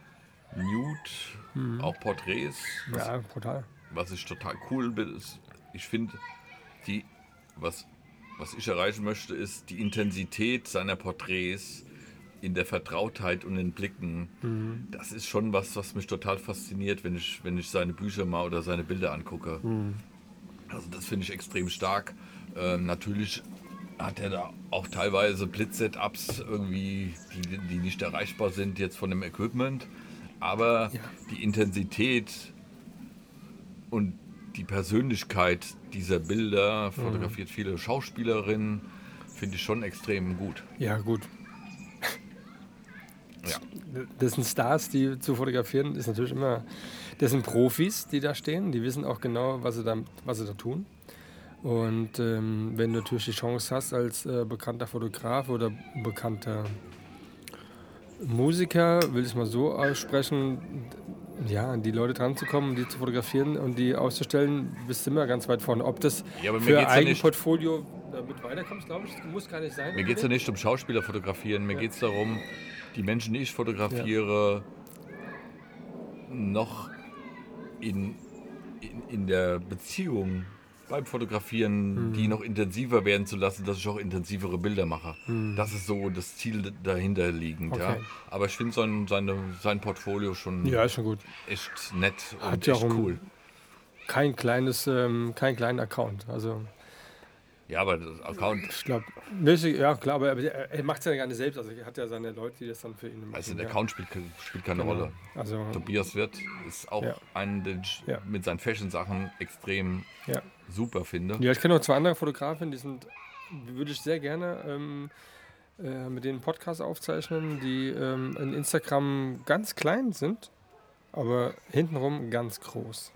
Nude, auch Porträts. Was, Mhm. Ja, brutal. was ich total cool bin, ist, ich finde, die, was, was ich erreichen möchte, ist die Intensität seiner Porträts in der Vertrautheit und den Blicken. Mhm. Das ist schon was, was mich total fasziniert, wenn ich, wenn ich seine Bücher mal oder seine Bilder angucke. Mhm. Also das finde ich extrem stark. Ähm, natürlich hat er da auch teilweise Blitz-Setups irgendwie, die, die nicht erreichbar sind jetzt von dem Equipment. Aber Ja. die Intensität und die Persönlichkeit dieser Bilder, fotografiert viele Schauspielerinnen, finde ich schon extrem gut. Ja, gut. Ja. Das sind Stars, die zu fotografieren, ist natürlich immer. Das sind Profis, die da stehen. Die wissen auch genau, was sie da, was sie da tun. Und ähm, wenn du natürlich die Chance hast, als äh, bekannter Fotograf oder bekannter Musiker, will ich es mal so aussprechen, ja, an die Leute dran zu kommen, die zu fotografieren und die auszustellen, bist du immer ganz weit vorne. Ob das Ja, für ja Eigenportfolio äh, mit weiterkommst, glaube ich, muss gar nicht sein. Mir geht es ja nicht um Schauspieler fotografieren, mir Ja. geht es darum, die Menschen, die ich fotografiere, noch in, in, in der Beziehung beim Fotografieren, Mhm. die noch intensiver werden zu lassen, dass ich auch intensivere Bilder mache. Das ist so das Ziel dahinter liegend. Ja. Mhm. Okay. Aber ich finde sein, seine, sein Portfolio schon Ja, ist schon gut. echt nett Hat und ja echt cool. Kein kleines, ähm, kein kleiner Account. Also Ja, aber das Account, ich glaube, ja klar, aber er, macht es ja gar nicht selbst. Also er hat ja seine Leute, die das dann für ihn machen. also der. Account spielt, spielt keine Genau. Rolle. Also Tobias Wirth ist auch Ja. einen, den ich Ja. mit seinen Fashion-Sachen extrem ja. super finde. Ja, ich kenne noch zwei andere Fotografen, die sind, würde ich sehr gerne ähm, äh, mit denen Podcast aufzeichnen, die ähm, in Instagram ganz klein sind, aber hintenrum ganz groß.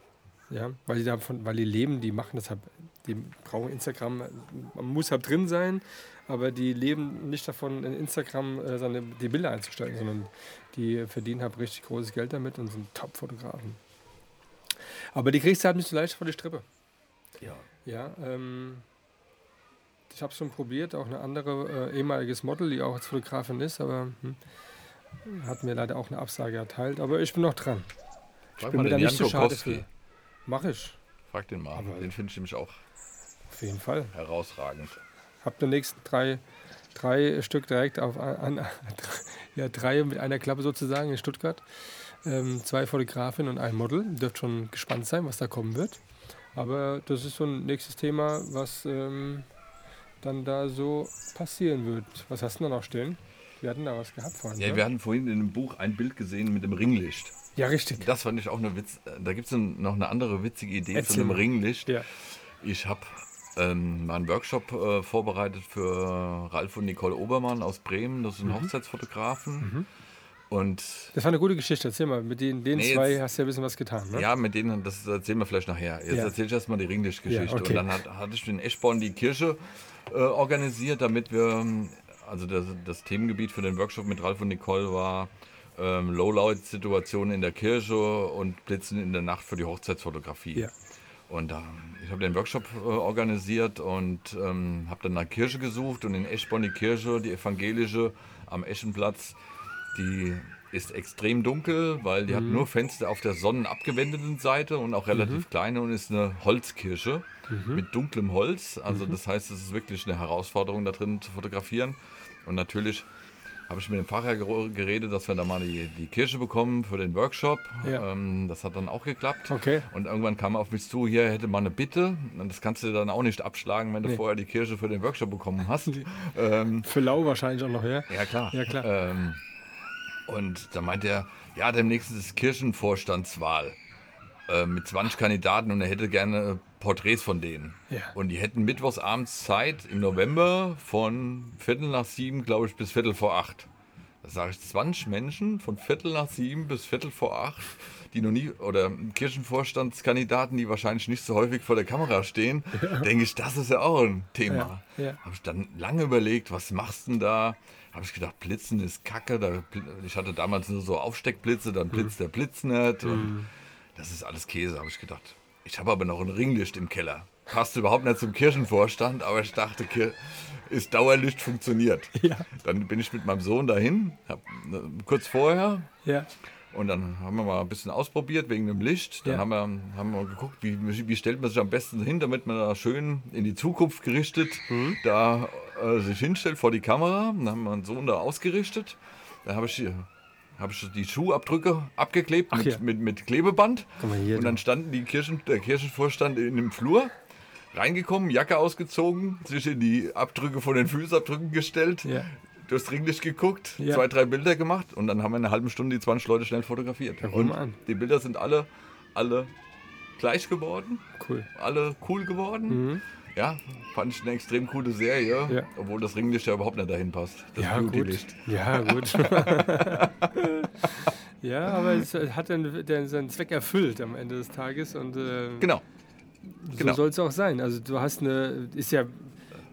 Ja, weil die davon, weil die leben, die machen deshalb, die brauchen Instagram, man muss halt drin sein, aber die leben nicht davon, in Instagram äh, seine, die Bilder einzustellen, sondern die verdienen halt richtig großes Geld damit und sind Top-Fotografen. Aber die kriegst du halt nicht so leicht vor die Strippe. Ja. Ja, ähm, ich habe es schon probiert, auch eine andere äh, ehemaliges Model, die auch als Fotografin ist, aber hm, hat mir leider auch eine Absage erteilt. Aber ich bin noch dran. Frag bin mir da nicht so schade für. Mach ich, Frag den mal. Aber- den finde ich nämlich auch auf jeden Fall. herausragend. Hab die nächsten drei, drei Stück direkt auf an, ja, drei mit einer Klappe sozusagen in Stuttgart. Ähm, zwei Fotografinnen und ein Model. Dürft schon gespannt sein, was da kommen wird. Aber das ist so ein nächstes Thema, was ähm, dann da so passieren wird. Was hast du da noch stehen? Wir hatten da was gehabt vorhin. Ja, ne? wir hatten vorhin in dem Buch ein Bild gesehen mit dem Ringlicht. Ja, richtig. Das fand ich auch eine Witz. Da gibt es noch eine andere witzige Idee Erzähl zu einem Ringlicht. Ja. Ich habe ähm, mal einen Workshop äh, vorbereitet für Ralf und Nicole Obermann aus Bremen. Das sind mhm. Hochzeitsfotografen. Mhm. Und das war eine gute Geschichte. Erzähl mal, mit den, den nee, zwei jetzt, hast du ja ein bisschen was getan. Ne? Ja, mit denen, das erzählen wir vielleicht nachher. Jetzt ja. erzähle ich erstmal die Ringlicht-Geschichte. Ja, okay. Und dann hat, hatte ich in Eschborn die Kirche äh, organisiert, damit wir, also das, das, Themengebiet für den Workshop mit Ralf und Nicole war ähm, Lowlight-Situationen in der Kirche und Blitzen in der Nacht für die Hochzeitsfotografie. Ja. Und ich habe den Workshop äh, organisiert und ähm, habe dann nach Kirche gesucht und in Eschborn die Kirche, die evangelische am Eschenplatz, die ist extrem dunkel, weil die mhm. hat nur Fenster auf der sonnenabgewendeten Seite und auch relativ mhm. kleine und ist eine Holzkirche mhm. mit dunklem Holz. Also mhm. das heißt, es ist wirklich eine Herausforderung, da drin zu fotografieren. Und natürlich habe ich mit dem Pfarrer geredet, dass wir da mal die, die Kirche bekommen für den Workshop. Ja. Ähm, das hat dann auch geklappt. Okay. Und irgendwann kam er auf mich zu, hier hätte man eine Bitte. Und das kannst du dann auch nicht abschlagen, wenn du nee. vorher die Kirche für den Workshop bekommen hast. ähm, für Lau wahrscheinlich auch noch, ja? Ja, klar. Ja, klar. Ähm, und da meint er, ja, demnächst ist Kirchenvorstandswahl äh, mit 20 Kandidaten und er hätte gerne Porträts von denen. Ja. Und die hätten mittwochsabends Zeit im November von Viertel nach sieben, glaube ich, bis Viertel vor acht. Da sage ich 20 Menschen von Viertel nach sieben bis Viertel vor acht, die noch nie, oder Kirchenvorstandskandidaten, die wahrscheinlich nicht so häufig vor der Kamera stehen, ja. denke ich, das ist ja auch ein Thema. Ja. Habe ich dann lange überlegt, was machst du denn da? habe ich gedacht, Blitzen ist kacke. Da, ich hatte damals nur so Aufsteckblitze, dann blitzt mhm. der Blitz nicht. Und mhm. das ist alles Käse, habe ich gedacht. Ich habe aber noch ein Ringlicht im Keller. Passt überhaupt nicht zum Kirchenvorstand, aber ich dachte, ist Dauerlicht funktioniert. Ja. Dann bin ich mit meinem Sohn dahin, hab, ne, kurz vorher. Ja. Und dann haben wir mal ein bisschen ausprobiert wegen dem Licht. Dann ja. haben, wir, haben wir geguckt, wie, wie stellt man sich am besten hin, damit man da schön in die Zukunft gerichtet mhm. da äh, sich hinstellt vor die Kamera. Dann haben wir einen Sohn da ausgerichtet. Dann habe ich, hab ich die Schuhabdrücke abgeklebt mit, ja. mit, mit, Klebeband. Hier, und dann standen die Kirchen, der Kirchenvorstand in dem Flur. Reingekommen, Jacke ausgezogen, sich in die Abdrücke von den Fußabdrücken gestellt, ja. durchs Ringlicht geguckt, ja. zwei, drei Bilder gemacht und dann haben wir in einer halben Stunde die 20 Leute schnell fotografiert. Ja, und die Bilder sind alle, alle gleich geworden. Cool. Alle cool geworden. Mhm. Ja, fand ich eine extrem coole Serie, ja. obwohl das Ringlicht ja überhaupt nicht dahin passt. Das ja, gut. Ja, gut. ja, aber es hat dann, dann seinen Zweck erfüllt am Ende des Tages und äh, genau. So genau. soll es auch sein. Also du hast eine, ist ja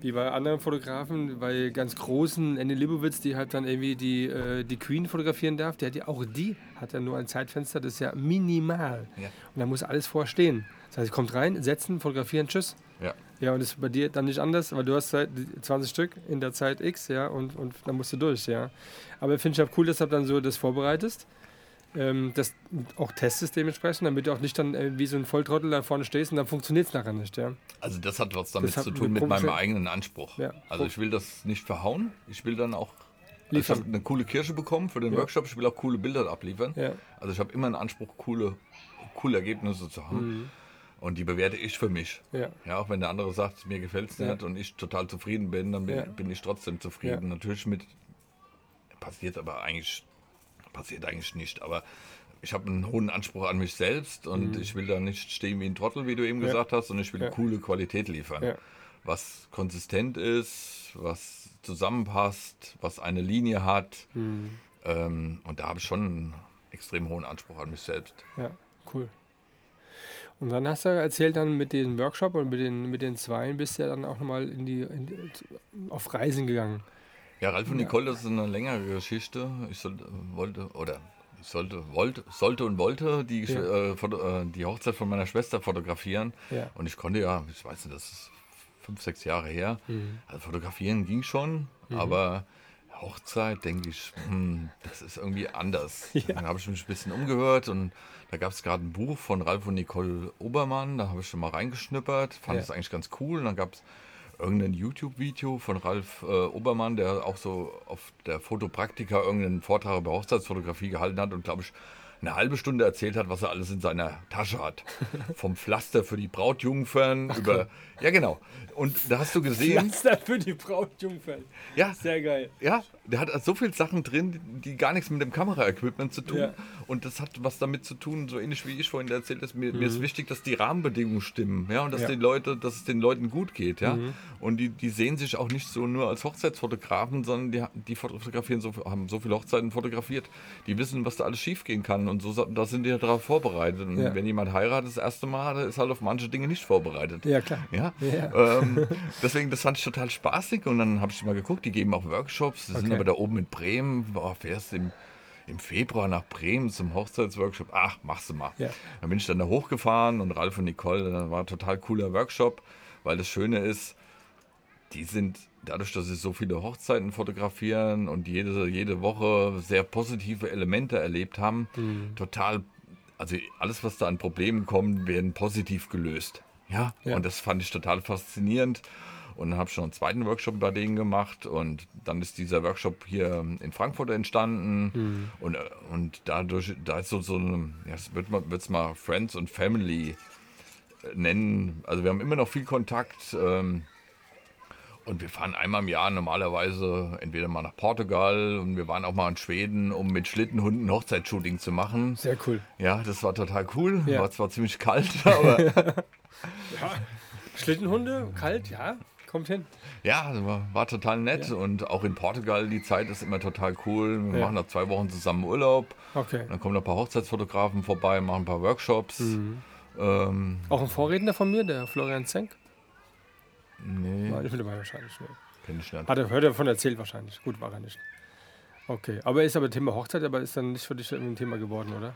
wie bei anderen Fotografen, bei ganz großen, Andy Libowitz, die halt dann irgendwie die, äh, die Queen fotografieren darf, der hat ja auch die, hat ja nur ein Zeitfenster, das ist ja minimal. Ja. Und da muss alles vorstehen. Das heißt, kommt rein, setzen, fotografieren, tschüss. Ja. Ja, und das ist bei dir dann nicht anders, weil du hast 20 Stück in der Zeit X, ja, und, und dann musst du durch, ja. Aber ich finde es halt cool, dass du dann so das vorbereitest, ähm, das auch testest dementsprechend, damit du auch nicht dann äh, wie so ein Volltrottel da vorne stehst und dann funktioniert es nachher nicht, ja. Also das hat was damit zu tun mit meinem eigenen Anspruch. Ja. Also ich will das nicht verhauen, ich will dann auch also ich habe eine coole Kirche bekommen für den ja. Workshop. Ich will auch coole Bilder abliefern. Ja. Also ich habe immer einen Anspruch, coole, coole Ergebnisse zu haben. Mhm. Und die bewerte ich für mich. Ja. ja auch wenn der andere sagt, mir gefällt es ja. nicht und ich total zufrieden bin, dann bin, ja. bin ich trotzdem zufrieden. Ja. Natürlich mit passiert aber eigentlich passiert eigentlich nicht. Aber ich habe einen hohen Anspruch an mich selbst und mhm. ich will da nicht stehen wie ein Trottel, wie du eben gesagt hast, und ich will coole Qualität liefern. Was konsistent ist, was zusammenpasst, was eine Linie hat. Mhm. Ähm, und da habe ich schon einen extrem hohen Anspruch an mich selbst. Ja, cool. Und dann hast du erzählt, dann mit dem Workshop und mit den, mit den Zweien bist du ja dann auch nochmal in die, in die, auf Reisen gegangen. Ja, Ralf und Nicole, das ist eine längere Geschichte. Ich sollte, wollte, oder ich sollte, wollte, sollte und wollte die, ja. äh, äh, die Hochzeit von meiner Schwester fotografieren. Ja. Und ich konnte ja, ich weiß nicht, das ist fünf, sechs Jahre her. Mhm. Also fotografieren ging schon, mhm. aber Hochzeit, denke ich, hm, das ist irgendwie anders. Ja. Dann habe ich mich ein bisschen umgehört und da gab es gerade ein Buch von Ralf und Nicole Obermann, da habe ich schon mal reingeschnippert, fand ja. das eigentlich ganz cool. Und dann gab es irgendein YouTube-Video von Ralf äh, Obermann, der auch so auf der Fotopraktika irgendeinen Vortrag über Hochzeitsfotografie gehalten hat und glaube ich eine halbe Stunde erzählt hat, was er alles in seiner Tasche hat. Vom Pflaster für die Brautjungfern Ach, über. Ja, genau. Und da hast du gesehen. Pflaster für die Braut Jungfeld. Ja. Sehr geil. Ja, der hat so viele Sachen drin, die gar nichts mit dem Kameraequipment zu tun. Ja. Und das hat was damit zu tun, so ähnlich wie ich vorhin erzählt habe. Mir, mir ist wichtig, dass die Rahmenbedingungen stimmen, ja, und dass Mhm. Ja. Mhm. die Leute, dass es den Leuten gut geht, ja. Und die, die sehen sich auch nicht so nur als Hochzeitsfotografen, sondern die, die fotografieren so, haben so viele Hochzeiten fotografiert, die wissen, was da alles schiefgehen kann. Und so da sind die darauf vorbereitet. Und Ja. wenn jemand heiratet das erste Mal, ist halt auf manche Dinge nicht vorbereitet. Ja, klar. Ja, Ja. Ähm, deswegen, das fand ich total spaßig und dann habe ich mal geguckt, die geben auch Workshops, die sind Okay. aber da oben in Bremen, boah, fährst im, im Februar nach Bremen zum Hochzeitsworkshop, ach, machst du mal. Ja. Dann bin ich dann da hochgefahren und Ralf und Nicole, das war ein total cooler Workshop, weil das Schöne ist, die sind dadurch, dass sie so viele Hochzeiten fotografieren und jede, jede Woche sehr positive Elemente erlebt haben, Mhm. total, also alles, was da an Problemen kommt, werden positiv gelöst. Ja, Ja. und das fand ich total faszinierend. Und dann habe ich schon einen zweiten Workshop bei denen gemacht und dann ist dieser Workshop hier in Frankfurt entstanden und, äh, und dadurch, da ist so, so eine, ja, das wird man wird's mal Friends und Family äh, nennen. Also wir haben immer noch viel Kontakt. Ähm, und wir fahren einmal im Jahr normalerweise entweder mal nach Portugal und wir waren auch mal in Schweden, um mit Schlittenhunden Hochzeitsshooting zu machen. Sehr cool. Ja, das war total cool. Ja. War zwar ziemlich kalt, aber Schlittenhunde, kalt, ja, kommt hin. ja, also war, war total nett. Ja. Und auch in Portugal, die Zeit ist immer total cool. Wir Ja. machen da zwei Wochen zusammen Urlaub. Okay. Dann kommen noch ein paar Hochzeitsfotografen vorbei, machen ein paar Workshops. Mhm. Ähm, Auch ein Vorredner von mir, der Florian Zenk. Nee, nicht mit dabei wahrscheinlich. Nee. kenn ich nicht. Hat er, hört er davon erzählt wahrscheinlich. Gut, war er nicht. Okay, aber ist aber Thema Hochzeit, aber ist dann nicht für dich ein Thema geworden, oder?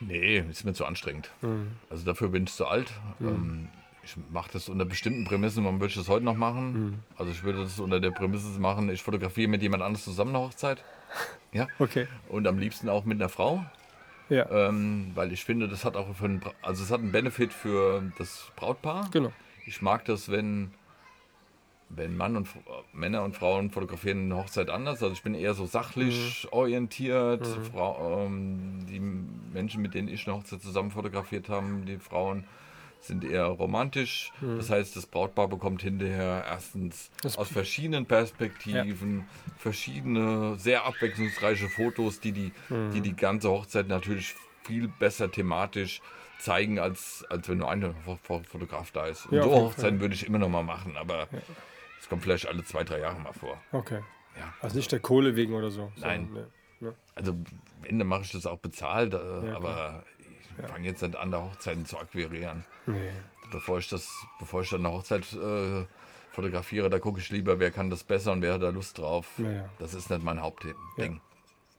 Nee, ist mir zu anstrengend. Mhm. Also dafür bin ich zu alt. Ähm, ich mache das unter bestimmten Prämissen. Warum würde ich das heute noch machen? Mhm. Also ich würde das unter der Prämisse machen, ich fotografiere mit jemand anderes zusammen eine Hochzeit. Ja. Okay. Und am liebsten auch mit einer Frau. Ja, Ähm, weil ich finde, das hat auch für einen, also es hat einen Benefit für das Brautpaar. genau. Ich mag das, wenn, wenn Mann und Männer und Frauen fotografieren eine Hochzeit anders. Also ich bin eher so sachlich orientiert. Frau, ähm, die Menschen, mit denen ich eine Hochzeit zusammen fotografiert habe, die Frauen sind eher romantisch. Das heißt, das Brautpaar bekommt hinterher erstens Das- aus verschiedenen Perspektiven verschiedene, sehr abwechslungsreiche Fotos, die die, die die ganze Hochzeit natürlich viel besser thematisch zeigen, als, als wenn nur ein Fo- Fo- Fotograf da ist. Und Ja, so Hochzeiten würde ich immer noch mal machen, aber es kommt vielleicht alle zwei, drei Jahre mal vor. Okay. Ja. Also nicht der Kohle wegen oder so. Nein. sondern, nee. Ja. Also wenn, dann mache ich das auch bezahlt, äh, Ja, aber ich fange jetzt nicht an, da Hochzeiten zu akquirieren. Nee. Bevor ich das, bevor ich dann eine Hochzeit äh, fotografiere, da gucke ich lieber, wer kann das besser und wer hat da Lust drauf. Das ist nicht mein Hauptding.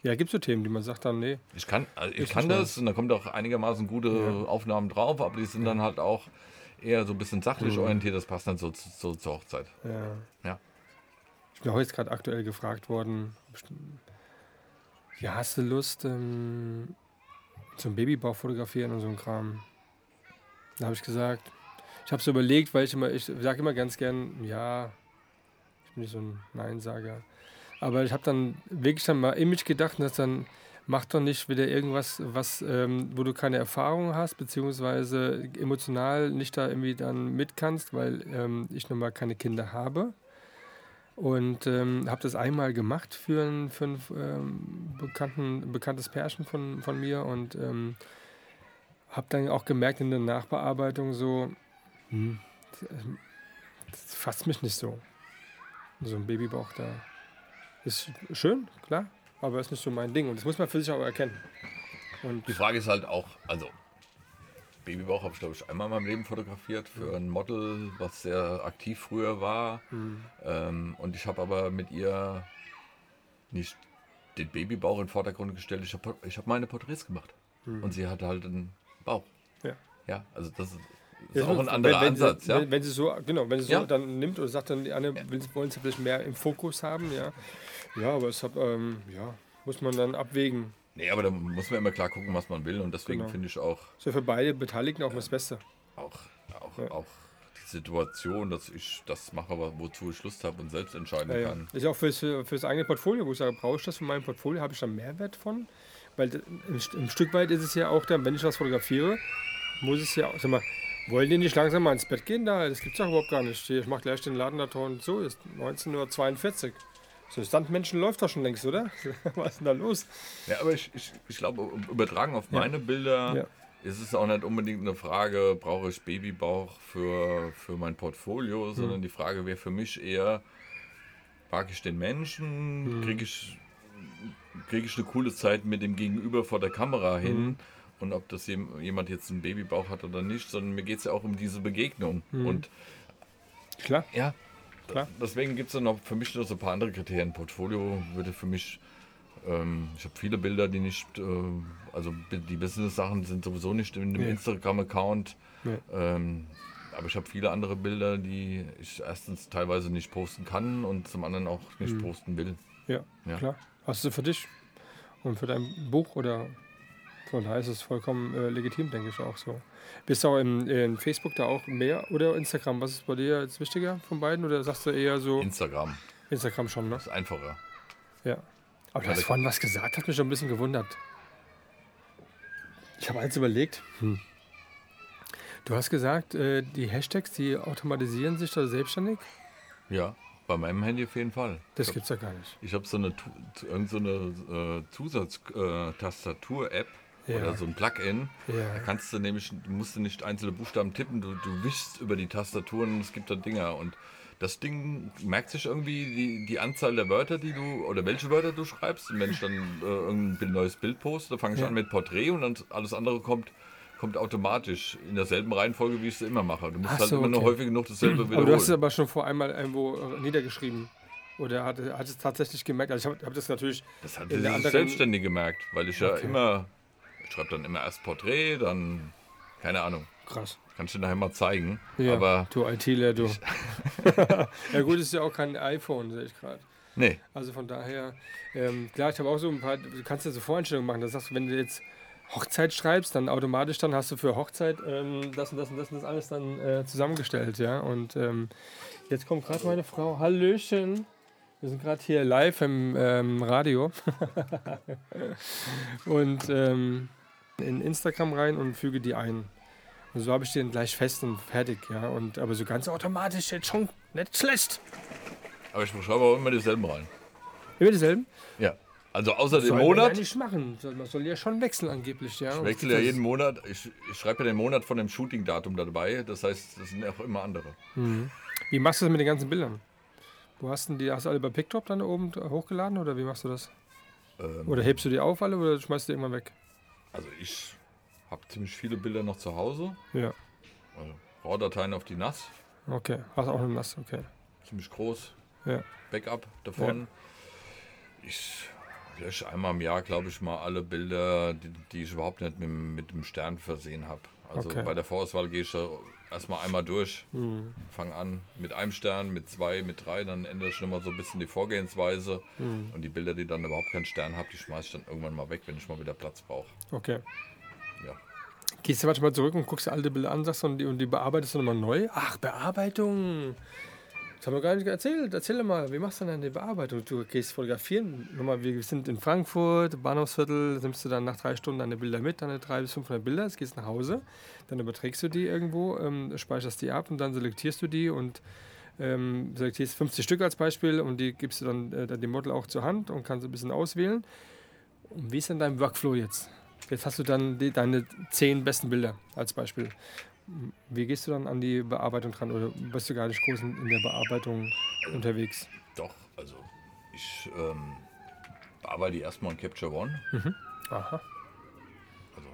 Ja, gibt es so Themen, die man sagt dann, nee. Ich kann, also ich kann das und da kommt auch einigermaßen gute. Aufnahmen drauf, aber die sind dann halt auch eher so ein bisschen sachlich Mhm. orientiert, das passt dann so, so zur Hochzeit. Ja. Ja. Ich bin jetzt gerade aktuell gefragt worden, ja, hast du Lust ähm, zum Babybauch fotografieren und so ein Kram? Da habe ich gesagt, ich habe so überlegt, weil ich immer, ich sage immer ganz gern, ja, ich bin nicht so ein Neinsager. Aber ich habe dann wirklich dann mal in mich gedacht und das dann, mach doch nicht wieder irgendwas, was, ähm, wo du keine Erfahrung hast, beziehungsweise emotional nicht da irgendwie dann mit kannst, weil ähm, ich nun mal keine Kinder habe. Und ähm, habe das einmal gemacht für ein, für ein ähm, bekannten, bekanntes Pärchen von, von mir und ähm, habe dann auch gemerkt in der Nachbearbeitung so, hm, das, das fasst mich nicht so. So ein Babybauch da. Ist schön, klar, aber ist nicht so mein Ding. Und das muss man für sich auch erkennen. Und Die Frage ist halt auch, also Babybauch habe ich glaube ich einmal in meinem Leben fotografiert für ein Model, was sehr aktiv früher war. hm, Ähm, und ich habe aber mit ihr nicht den Babybauch in den Vordergrund gestellt. Ich habe ich hab meine Porträts gemacht. Und sie hatte halt einen Bauch. Ja. Ja, also das ist, ist Ja, auch ein wenn- anderer wenn, Ansatz. Sie, Ja? wenn, wenn sie so, genau, wenn sie so Ja. dann nimmt und sagt dann die eine, will, wollen sie vielleicht mehr im Fokus haben, ja. Ja, aber es hat, ähm, ja, muss man dann abwägen. Nee, aber da muss man immer klar gucken, was man will. Und deswegen Genau. finde ich auch, So für beide Beteiligten auch das Beste. auch, auch, Ja. auch die Situation, dass ich das mache, wozu ich Lust habe und selbst entscheiden Ja, ja. kann. Ist ja auch fürs, fürs eigene Portfolio, wo ich sage, brauche ich das für mein Portfolio, habe ich da Mehrwert von? Weil ein Stück weit ist es ja auch dann, wenn ich was fotografiere, muss es ja, auch- sag mal, Wollen die nicht langsam mal ins Bett gehen da? Das gibt's doch überhaupt gar nicht. Ich mach gleich den Laden da und so, ist 19.42 Uhr. So Standmenschen läuft doch schon längst, oder? Was ist denn da los? Ja, aber ich, ich, ich glaube, übertragen auf meine Bilder Ja. ist es auch nicht unbedingt eine Frage, brauche ich Babybauch für, für mein Portfolio, sondern die Frage wäre für mich eher, mag ich den Menschen, kriege ich, krieg ich eine coole Zeit mit dem Gegenüber vor der Kamera hin und ob das jem- jemand jetzt einen Babybauch hat oder nicht, sondern mir geht es ja auch um diese Begegnung. Und Klar. ja, Klar. deswegen gibt es dann noch für mich noch so ein paar andere Kriterien. Portfolio würde für mich, ähm, ich habe viele Bilder, die nicht, äh, also die Business-Sachen sind sowieso nicht in dem Nee. Instagram-Account. Nee. Ähm, aber ich habe viele andere Bilder, die ich erstens teilweise nicht posten kann und zum anderen auch nicht posten will. Ja, Ja. klar. Hast du für dich und für dein Buch oder von daher ist es vollkommen äh, legitim, denke ich auch so. Bist du auch in, in Facebook da auch mehr oder Instagram? Was ist bei dir jetzt wichtiger von beiden oder sagst du eher so Instagram Instagram schon, ne? ist einfacher. Ja. Aber du hast vorhin was gesagt, hat mich schon ein bisschen gewundert. Ich habe eins überlegt. Hm. Du hast gesagt, äh, die Hashtags, die automatisieren sich da selbstständig? Ja, bei meinem Handy auf jeden Fall. Das Ich hab- gibt's ja gar nicht. Ich habe so eine, irgend so eine äh, Zusatz-Tastatur-App Ja. oder so ein Plugin. Da Ja. kannst du nämlich, musst du nicht einzelne Buchstaben tippen, du, du wischst über die Tastaturen und es gibt da Dinger. Und das Ding merkt sich irgendwie die, die Anzahl der Wörter, die du, oder welche Wörter du schreibst. Und wenn ich dann äh, irgendein neues Bild poste, dann fange ich Ja. an mit Porträt und dann alles andere kommt, kommt automatisch in derselben Reihenfolge, wie ich es immer mache. Du musst halt so, immer nur okay. häufig genug dasselbe Aber wiederholen. du hast es aber schon vor einmal irgendwo niedergeschrieben. Oder hat, hat es tatsächlich gemerkt? Also ich habe hab das natürlich. Das hat sich selbstständig gemerkt, weil ich ja Okay. immer, ich schreibe dann immer erst Porträt, dann, keine Ahnung, Krass. kann ich dir nachher mal zeigen. Ja, Aber du ITler, du. ja gut, ist ja auch kein iPhone, sehe ich gerade. nee, Also von daher, ähm, klar, ich habe auch so ein paar, du kannst ja so Voreinstellungen machen. Das sagst du, wenn du jetzt Hochzeit schreibst, dann automatisch dann hast du für Hochzeit ähm, das und das und das und das alles dann äh, zusammengestellt, ja. Und ähm, jetzt kommt gerade meine Frau. Hallöchen. Wir sind gerade hier live im ähm, Radio. und ähm, in Instagram rein und füge die ein. Und so habe ich den gleich fest und fertig, ja. Und aber so ganz automatisch jetzt schon nicht schlecht. aber ich schreibe auch immer dieselben rein. Immer dieselben? Ja, also außer dem Soll man Monat, ja nicht machen. Man soll ja schon wechseln angeblich, ja. ich wechsle ja jeden Monat, ich, ich schreibe ja den Monat von dem Shooting-Datum da dabei, das heißt, das sind auch immer andere. Wie machst du das mit den ganzen Bildern? Wo hast du die? Hast du alle bei PickTop dann oben hochgeladen oder wie machst du das? Ähm, Oder hebst du die auf alle oder schmeißt du die irgendwann weg? also ich habe ziemlich viele Bilder noch zu Hause, Ja. also RAW-Dateien auf die NAS, Okay. Hast auch eine nass, okay. ziemlich groß, Ja. Backup davon. Ich lösche einmal im Jahr, glaube ich, mal alle Bilder, die, die ich überhaupt nicht mit, dem- mit dem Stern versehen habe. Also Okay. bei der Vorauswahl gehe ich da erstmal einmal durch, Mhm. fange an mit einem Stern, mit zwei, mit drei, dann ändere ich nochmal so ein bisschen die Vorgehensweise. Mhm. Und die Bilder, die dann überhaupt keinen Stern haben, die schmeiße ich dann irgendwann mal weg, wenn ich mal wieder Platz brauche. Okay. Ja. Gehst du manchmal zurück und guckst dir alte Bilder an, sagst du, und die, und die bearbeitest du nochmal neu? Ach, Bearbeitung. Das haben wir gar nicht erzählt. Erzähl mal, wie machst du denn die Bearbeitung? Du gehst fotografieren. Nochmal, wir sind in Frankfurt, Bahnhofsviertel, nimmst du dann nach drei Stunden deine Bilder mit, deine 300 bis 500 Bilder, jetzt gehst nach Hause, dann überträgst du die irgendwo, ähm, speicherst die ab und dann selektierst du die und ähm, selektierst 50 Stück als Beispiel und die gibst du dann äh, dem Model auch zur Hand und kannst ein bisschen auswählen. Und wie ist denn dein Workflow jetzt? Jetzt hast du dann die, deine zehn besten Bilder als Beispiel. Wie gehst du dann an die Bearbeitung dran oder bist du gar nicht groß in, der Bearbeitung unterwegs? Doch, also ich ähm, bearbeite die erstmal in Capture One. Aha. Also,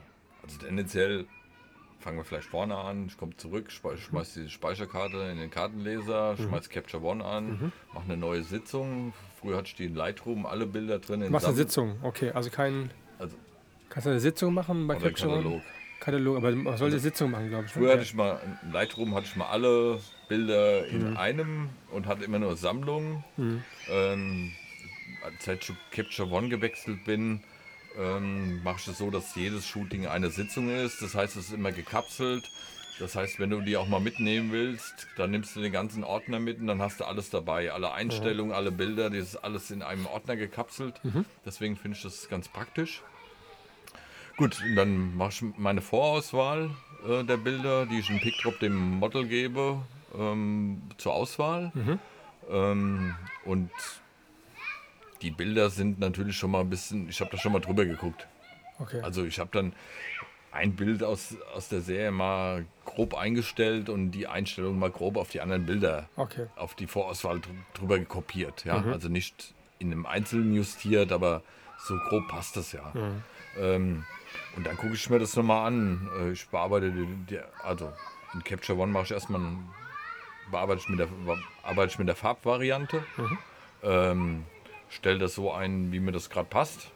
also tendenziell fangen wir vielleicht vorne an. Ich komme zurück, spe- schmeiß die Speicherkarte in den Kartenleser, Mhm. schmeiß Capture One an, mache eine neue Sitzung. Früher hatte ich die in Lightroom, alle Bilder drin. Machst eine Sitzung, okay. Also kein. Also, Kannst du eine Sitzung machen bei Capture One? Katalog. Aber man soll eine Sitzung machen, glaube ich. ne? Früher hatte ich mal, in Lightroom hatte ich mal alle Bilder in Mhm. einem und hatte immer nur Sammlungen. Ähm, als ich zu Capture One gewechselt bin, ähm, mache ich es so, dass jedes Shooting eine Sitzung ist. Das heißt, es ist immer gekapselt. Das heißt, wenn du die auch mal mitnehmen willst, dann nimmst du den ganzen Ordner mit und dann hast du alles dabei. Alle Einstellungen, alle Bilder, das ist alles in einem Ordner gekapselt. Deswegen finde ich das ganz praktisch. Gut, dann mache ich meine Vorauswahl äh, der Bilder, die ich in Pickdrop dem Model gebe, ähm, zur Auswahl. Mhm. Ähm, und die Bilder sind natürlich schon mal ein bisschen, ich habe da schon mal drüber geguckt. Okay. Also ich habe dann ein Bild aus, aus der Serie mal grob eingestellt und die Einstellung mal grob auf die anderen Bilder, okay. auf die Vorauswahl dr drüber kopiert. Ja? Mhm. Also nicht in einem Einzelnen justiert, aber so grob passt das ja. Mhm. Ähm, und dann gucke ich mir das nochmal an. Äh, Ich bearbeite, die, die, also in Capture One mache ich erstmal, bearbeite ich mit der, arbeite ich mit der Farbvariante, Mhm. ähm, stelle das so ein, wie mir das gerade passt,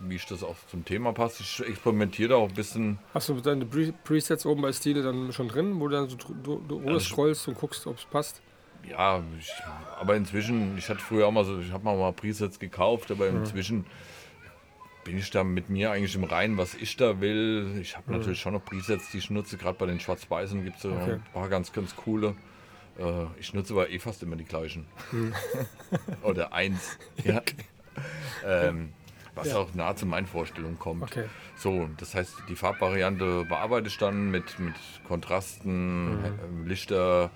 wie ich das auch zum Thema passt. Ich experimentiere da auch ein bisschen. Hast du deine Pre Presets oben bei Stile dann schon drin, wo du dann so du, du Also- scrollst und guckst, ob es passt? Ja, ich, aber inzwischen, ich hatte früher auch mal so, ich habe mal, mal Presets gekauft, aber Mhm. Bin ich da mit mir eigentlich im Reinen, was ich da will. Ich Mhm. habe natürlich schon noch Presets, die ich nutze, gerade bei den Schwarz-Weißen gibt es so Okay. ein paar ganz, ganz coole. Äh, ich nutze aber eh fast immer die gleichen. Mhm. Oder eins. Ja. Ähm, was Ja. auch nahe zu meinen Vorstellungen kommt. Okay. So, das heißt, die Farbvariante bearbeite ich dann mit, mit Kontrasten, Mhm. ähm, Lichter,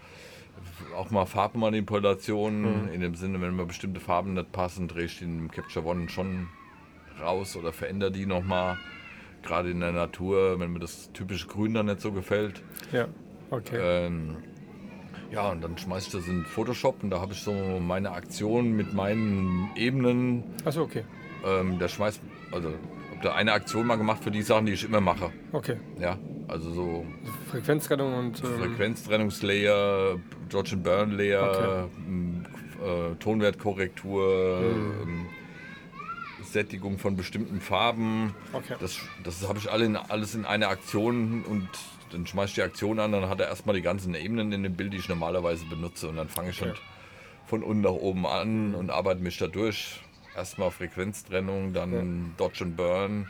auch mal Farbmanipulationen. In dem Sinne, wenn mir bestimmte Farben nicht passen, drehe ich die im Capture One schon raus oder verändere die nochmal. Gerade in der Natur, wenn mir das typische Grün dann nicht so gefällt. Ja. Okay. Ähm, ja, und dann schmeiße ich das in Photoshop und da habe ich so meine Aktion mit meinen Ebenen. Achso, okay. Ähm, da schmeißt, also habe da eine Aktion mal gemacht für die Sachen, die ich immer mache. Okay. Ja, also so Frequenztrennung und. Ähm, Frequenztrennungslayer, George and Burn Layer, Okay. äh, Tonwertkorrektur, Mhm. ähm, Sättigung von bestimmten Farben. Okay. Das, das habe ich alle in, alles in einer Aktion und dann schmeiße ich die Aktion an, dann hat er erstmal die ganzen Ebenen in dem Bild, die ich normalerweise benutze. Und dann fange ich Okay. von unten nach oben an und arbeite mich da durch. Erstmal Frequenztrennung, dann Dodge and Burn.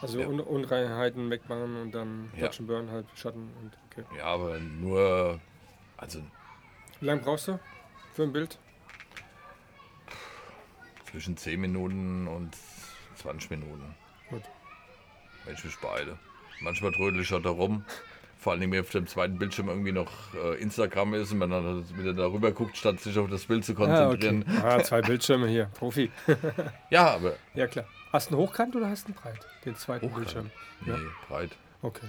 also ja. Un Unreinheiten wegmachen und dann Ja. Dodge and Burn halt Schatten und okay. Ja, aber nur, also Wie lange brauchst du für ein Bild? Zwischen 10 Minuten und 20 Minuten. Gut. Wenn ich beeile. Manchmal trödel ich da rum. Vor allem, wenn auf dem zweiten Bildschirm irgendwie noch äh, Instagram ist und man dann wieder darüber guckt, statt sich auf das Bild zu Ah, konzentrieren. okay. ah, zwei Bildschirme hier. Profi. Ja, aber Ja, klar. Hast du einen Hochkant oder hast du einen Breit? Den zweiten Hochkant. Bildschirm. nee, Ja. breit. Okay.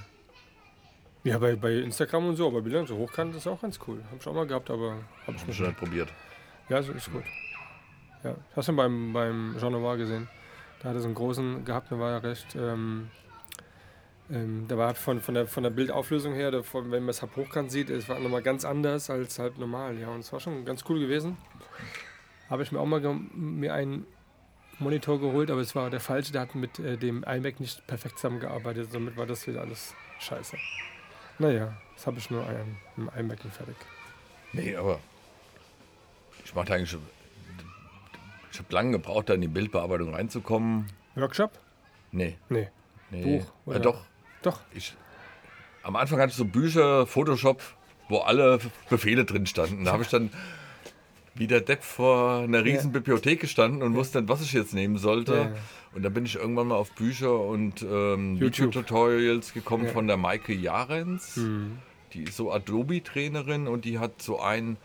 Ja, bei, bei Instagram und so, aber Bildern so hochkant ist auch ganz cool. Hab ich auch mal gehabt, aber hab ich Hab ich nicht. schon probiert. Ja, so ist gut. Ja, hast du beim, beim Jean Noir gesehen? Da hat er so einen großen gehabt, der war ja recht. Ähm, ähm, der war von, von, der, von der Bildauflösung her, der, von, wenn man es halt hochkant sieht, es war nochmal ganz anders als halt normal. Ja, und es war schon ganz cool gewesen. Habe ich mir auch mal mir einen Monitor geholt, aber es war der falsche, der hat mit äh, dem iMac nicht perfekt zusammengearbeitet, somit war das wieder alles scheiße. Naja, das habe ich nur ein, im iMac fertig. Nee, aber ich mache eigentlich. Ich habe lange gebraucht, da in die Bildbearbeitung reinzukommen. Workshop? Nee. Nee. nee. Buch, Ja, oder? doch. Doch. Ich, am Anfang hatte ich so Bücher, Photoshop, wo alle Befehle drin standen. Da habe ich dann wie der Depp vor einer riesen Bibliothek gestanden und wusste nicht, was ich jetzt nehmen sollte. Ja, ja. Und dann bin ich irgendwann mal auf Bücher und ähm, YouTube. Video-Tutorials gekommen Ja. von der Maike Jarens. Mhm. Die ist so Adobe-Trainerin und die hat so ein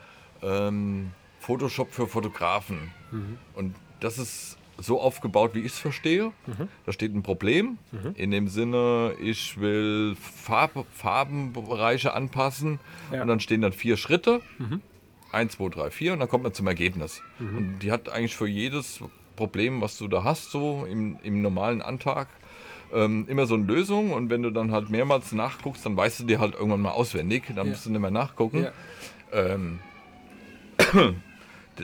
ähm, Photoshop für Fotografen. Mhm. Und das ist so aufgebaut, wie ich es verstehe. Mhm. Da steht ein Problem. In dem Sinne, ich will Farb, Farbenbereiche anpassen. Ja. Und dann stehen dann vier Schritte. Eins, zwei, drei, vier. Und dann kommt man zum Ergebnis. Mhm. Und die hat eigentlich für jedes Problem, was du da hast, so im, im normalen Antrag, ähm, immer so eine Lösung. Und wenn du dann halt mehrmals nachguckst, dann weißt du dir halt irgendwann mal auswendig. Dann Ja. musst du nicht mehr nachgucken. Ja. Ähm,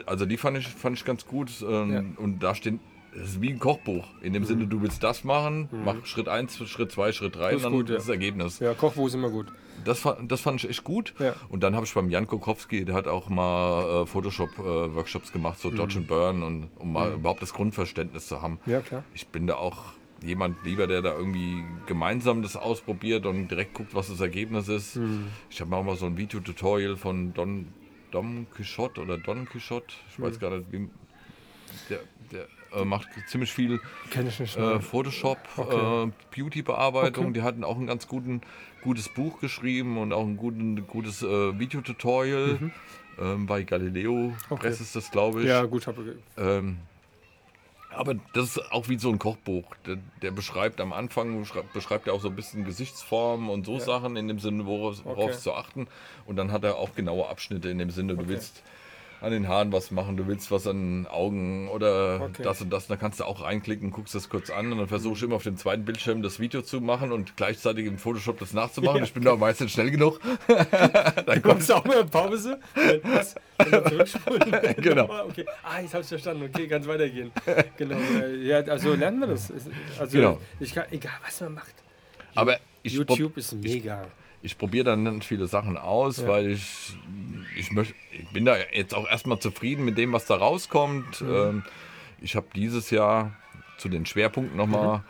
also die fand ich, fand ich ganz gut. Ähm, Ja. Und da steht, es ist wie ein Kochbuch. In dem Sinne, du willst das machen, mach Schritt 1, Schritt 2, Schritt 3 Das und ist dann gut, ja. das Ergebnis. Ja, Kochbuch ist immer gut. Das, das fand ich echt gut. Ja. Und dann habe ich beim Jan Kokowski, der hat auch mal äh, Photoshop-Workshops gemacht, so Dodge and Burn, und, um mal überhaupt das Grundverständnis zu haben. Ja, klar. Ich bin da auch jemand lieber, der da irgendwie gemeinsam das ausprobiert und direkt guckt, was das Ergebnis ist. Ich habe auch mal so ein Video-Tutorial von Don, Dom Quixote oder Don Quixote, ich weiß gar nicht, wie, der, der äh, macht ziemlich viel äh, Photoshop, okay. äh, Beauty-Bearbeitung. Okay. Die hatten auch ein ganz guten, gutes Buch geschrieben und auch ein guten, gutes äh, Videotutorial. Mhm. Ähm, bei Galileo okay. Press ist das, glaube ich. Ja, gut, habe ähm, aber das ist auch wie so ein Kochbuch. Der, der beschreibt am Anfang, beschreibt er auch so ein bisschen Gesichtsformen und so ja. Sachen in dem Sinne, worauf, worauf okay. zu achten. Und dann hat er auch genaue Abschnitte in dem Sinne, du willst an den Haaren was machen, du willst was an den Augen oder okay. das und das, da kannst du auch reinklicken, guckst das kurz an und dann versuche ich immer auf dem zweiten Bildschirm das Video zu machen und gleichzeitig im Photoshop das nachzumachen. Ja. Ich bin da meistens schnell genug. dann kommst du auch mal in Pause. Was? genau. Okay. Ah, jetzt habe ich verstanden. Okay, kann es weitergehen. Genau. Ja, also lernen wir das. Also genau. ich kann, egal was man macht. Aber YouTube ist mega. Ich, ich probiere dann viele Sachen aus, ja. weil ich, ich, möcht, ich bin da jetzt auch erstmal zufrieden mit dem, was da rauskommt. Mhm. Ähm, ich habe dieses Jahr zu den Schwerpunkten nochmal, mhm.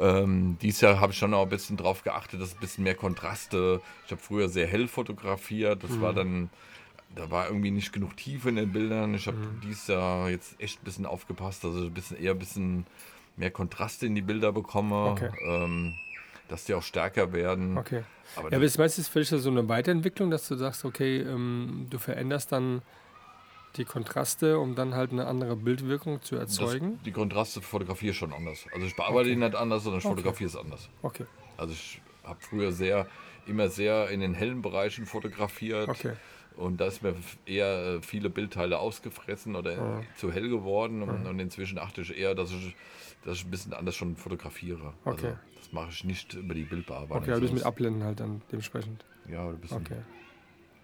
ähm, dieses Jahr habe ich schon auch ein bisschen drauf geachtet, dass ein bisschen mehr Kontraste. Ich habe früher sehr hell fotografiert, das mhm. war dann, da war irgendwie nicht genug Tiefe in den Bildern. Ich habe mhm. dieses Jahr jetzt echt ein bisschen aufgepasst, dass ich ein bisschen eher ein bisschen mehr Kontraste in die Bilder bekomme. Okay. Ähm, dass die auch stärker werden. Okay. Aber ja, aber ist meistens vielleicht so eine Weiterentwicklung, dass du sagst, okay, ähm, du veränderst dann die Kontraste, um dann halt eine andere Bildwirkung zu erzeugen? Das, die Kontraste fotografiere ich schon anders. Also ich bearbeite okay. die nicht anders, sondern ich okay. fotografiere es anders. Okay. Also ich habe früher sehr, immer sehr in den hellen Bereichen fotografiert. Okay. Und da ist mir eher äh, viele Bildteile ausgefressen oder ja. zu hell geworden. Und, ja. und inzwischen achte ich eher, dass ich, dass ich ein bisschen anders schon fotografiere. Okay. Also das mache ich nicht über die Bildbearbeitung. Okay, aber du bist mit Abblenden halt dann dementsprechend. Ja, oder ein bisschen okay.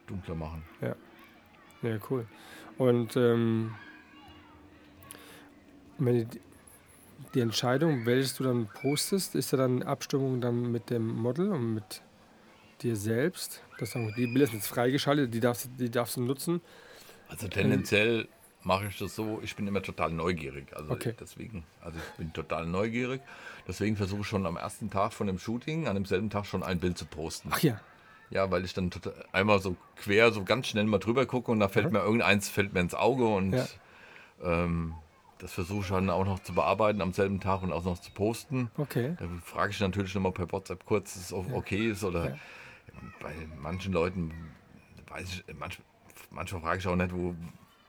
dunkler machen. Ja. Ja, cool. Und ähm, wenn die, die Entscheidung, welches du dann postest, ist ja dann Abstimmung dann mit dem Model und mit dir selbst. Das die Bilder sind jetzt freigeschaltet, die darfst, die darfst du nutzen. Also tendenziell mache ich das so, ich bin immer total neugierig. Also okay. deswegen, also ich bin total neugierig. Deswegen versuche ich schon am ersten Tag von dem Shooting, an demselben Tag schon ein Bild zu posten. Ach ja. Ja, weil ich dann einmal so quer, so ganz schnell mal drüber gucke und da fällt mhm. mir irgendeins fällt mir ins Auge und ja. ähm, das versuche ich dann auch noch zu bearbeiten am selben Tag und auch noch zu posten. Okay. Da frage ich natürlich nochmal per WhatsApp kurz, dass es okay ist oder ja. bei manchen Leuten weiß ich, manchmal, manchmal frage ich auch nicht, wo,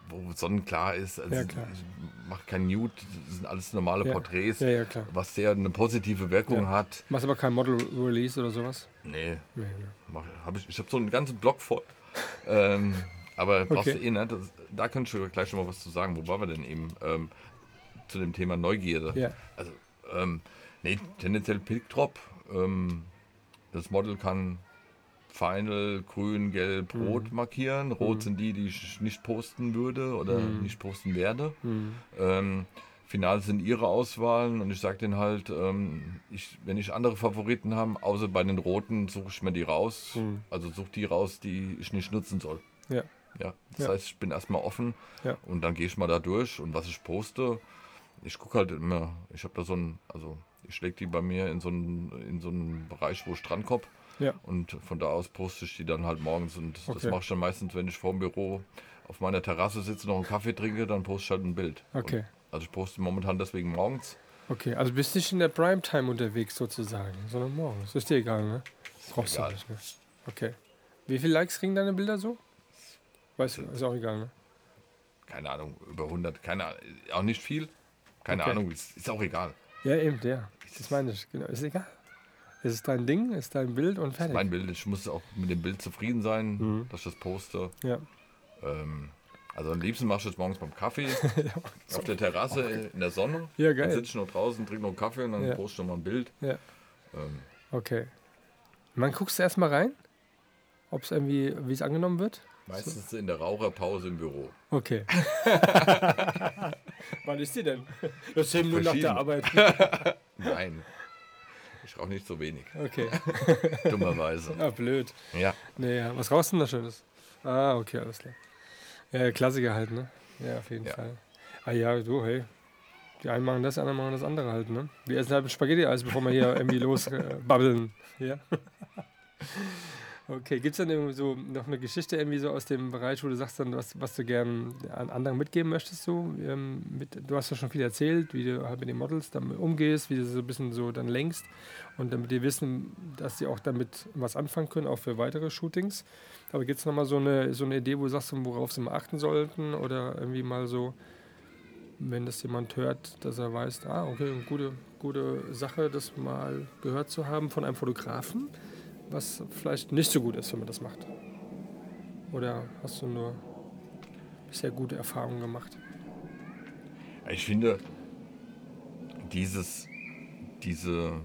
wo sonnenklar ist. Also ja, klar. Ich mache kein Nude, das sind alles normale ja. Porträts, ja, ja, klar. was sehr eine positive Wirkung hat. Machst aber kein Model-Release oder sowas? Nee. nee, nee. Hab ich ich habe so einen ganzen Blog voll. ähm, aber brauchst okay. du eh nicht. Das, da könntest du gleich schon mal was zu sagen. Wo waren wir denn eben? Ähm, zu dem Thema Neugierde. Ja. Also, ähm, nee, tendenziell Pickdrop. Ähm, das Model kann Final grün, gelb, mhm. rot markieren. Rot mhm. sind die, die ich nicht posten würde oder mhm. nicht posten werde. Mhm. Ähm, Final sind ihre Auswahlen und ich sage denen halt, ähm, ich, wenn ich andere Favoriten habe, außer bei den roten, suche ich mir die raus. Mhm. Also suche die raus, die ich nicht nutzen soll. Ja. Ja, das ja. heißt, ich bin erstmal offen ja. und dann gehe ich mal da durch und was ich poste, ich gucke halt immer, ich habe da so ein, also ich lege die bei mir in so einen, in so einen Bereich, wo ich dran komme ja. Und von da aus poste ich die dann halt morgens. Und okay. das mache ich dann meistens, wenn ich vor dem Büro auf meiner Terrasse sitze, noch einen Kaffee trinke, dann poste ich halt ein Bild. Okay. Und also ich poste momentan deswegen morgens. Okay, also bist nicht in der Primetime unterwegs sozusagen, sondern morgens. Ist dir egal, ne? Brauchst egal. du nicht, ne? Okay. Wie viele Likes kriegen deine Bilder so? Weißt du, ist auch egal, ne? Keine Ahnung, über 100, keine Ahnung, auch nicht viel. Keine okay. Ahnung, ist, ist auch egal. Ja, eben, ja. Das meine ich, genau. Ist egal. Es ist dein Ding, ist dein Bild und fertig. Mein Bild. Ich muss auch mit dem Bild zufrieden sein, mhm. dass ich das poste. Ja. Ähm, also am liebsten machst du es morgens beim Kaffee, ja, auf der Terrasse okay. in der Sonne. Ja, geil. Dann sitze ich noch draußen, trinke noch einen Kaffee und dann ja. poste ich noch mal ein Bild. Ja. Ähm. Okay. Man guckst du erstmal rein, ob es irgendwie, wie es angenommen wird? Meistens so. in der Raucherpause im Büro. Okay. Wann ist die denn? Das ist eben nur nach der Arbeit. Nein. Ich rauche nicht so wenig. Okay. Dummerweise. Ah, blöd. Ja. Nee, was rauchst du denn da Schönes? Ah, okay, alles klar. Ja, Klassiker halt, ne? Ja, auf jeden ja. Fall. Ah ja, du, hey. Die einen machen das, die anderen machen das andere halt, ne? Wir essen halt Spaghetti-Eis, bevor wir hier irgendwie losbabbeln. Äh, ja. Okay, gibt es dann irgendwie so noch eine Geschichte irgendwie so aus dem Bereich, wo du sagst dann, was, was du gern an anderen mitgeben möchtest? So? Ähm, mit, du hast ja schon viel erzählt, wie du halt mit den Models damit umgehst, wie du so ein bisschen so dann lenkst und damit die wissen, dass sie auch damit was anfangen können, auch für weitere Shootings. Aber gibt es nochmal so eine, so eine Idee, wo du sagst, worauf sie mal achten sollten oder irgendwie mal so, wenn das jemand hört, dass er weiß, ah, okay, eine gute, gute Sache, das mal gehört zu haben von einem Fotografen? Was vielleicht nicht so gut ist, wenn man das macht? Oder hast du nur sehr gute Erfahrungen gemacht? Ich finde, dieses, diese,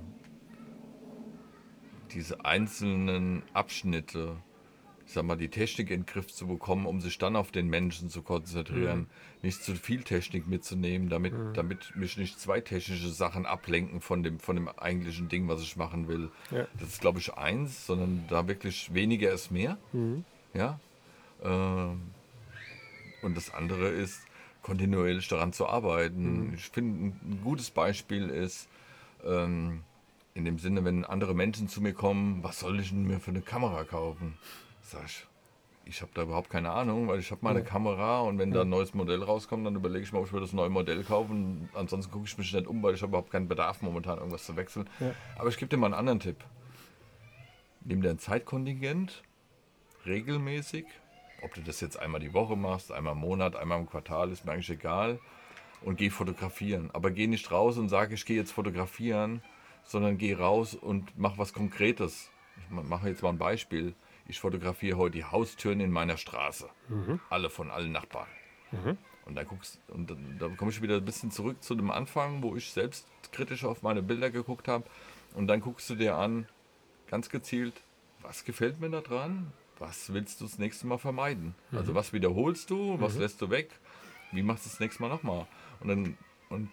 diese einzelnen Abschnitte ich sag mal, die Technik in den Griff zu bekommen, um sich dann auf den Menschen zu konzentrieren, mhm. nicht zu viel Technik mitzunehmen, damit, mhm. damit mich nicht zwei technische Sachen ablenken von dem, von dem eigentlichen Ding, was ich machen will. Ja. Das ist, glaube ich, eins, sondern da wirklich weniger ist mehr. Mhm. Ja. Ähm, und das andere ist, kontinuierlich daran zu arbeiten. Mhm. Ich finde, ein gutes Beispiel ist, ähm, in dem Sinne, wenn andere Menschen zu mir kommen, was soll ich denn mir für eine Kamera kaufen? Sag ich, ich habe da überhaupt keine Ahnung, weil ich habe meine ja. Kamera und wenn da ein neues Modell rauskommt, dann überlege ich mir, ob ich mir das neue Modell kaufe. Und ansonsten gucke ich mich nicht um, weil ich habe überhaupt keinen Bedarf momentan irgendwas zu wechseln. Ja. Aber ich gebe dir mal einen anderen Tipp. Nimm dir ein Zeitkontingent, regelmäßig, ob du das jetzt einmal die Woche machst, einmal im Monat, einmal im Quartal, ist mir eigentlich egal. Und geh fotografieren. Aber geh nicht raus und sag, ich gehe jetzt fotografieren, sondern geh raus und mach was Konkretes. Ich mache jetzt mal ein Beispiel ich fotografiere heute die Haustüren in meiner Straße. Mhm. Alle von allen Nachbarn. Mhm. Und da guckst und dann, da komme ich wieder ein bisschen zurück zu dem Anfang, wo ich selbst kritisch auf meine Bilder geguckt habe. Und dann guckst du dir an, ganz gezielt, was gefällt mir da dran? Was willst du das nächste Mal vermeiden? Mhm. Also was wiederholst du, was mhm. lässt du weg? Wie machst du das nächste Mal nochmal? Und dann, und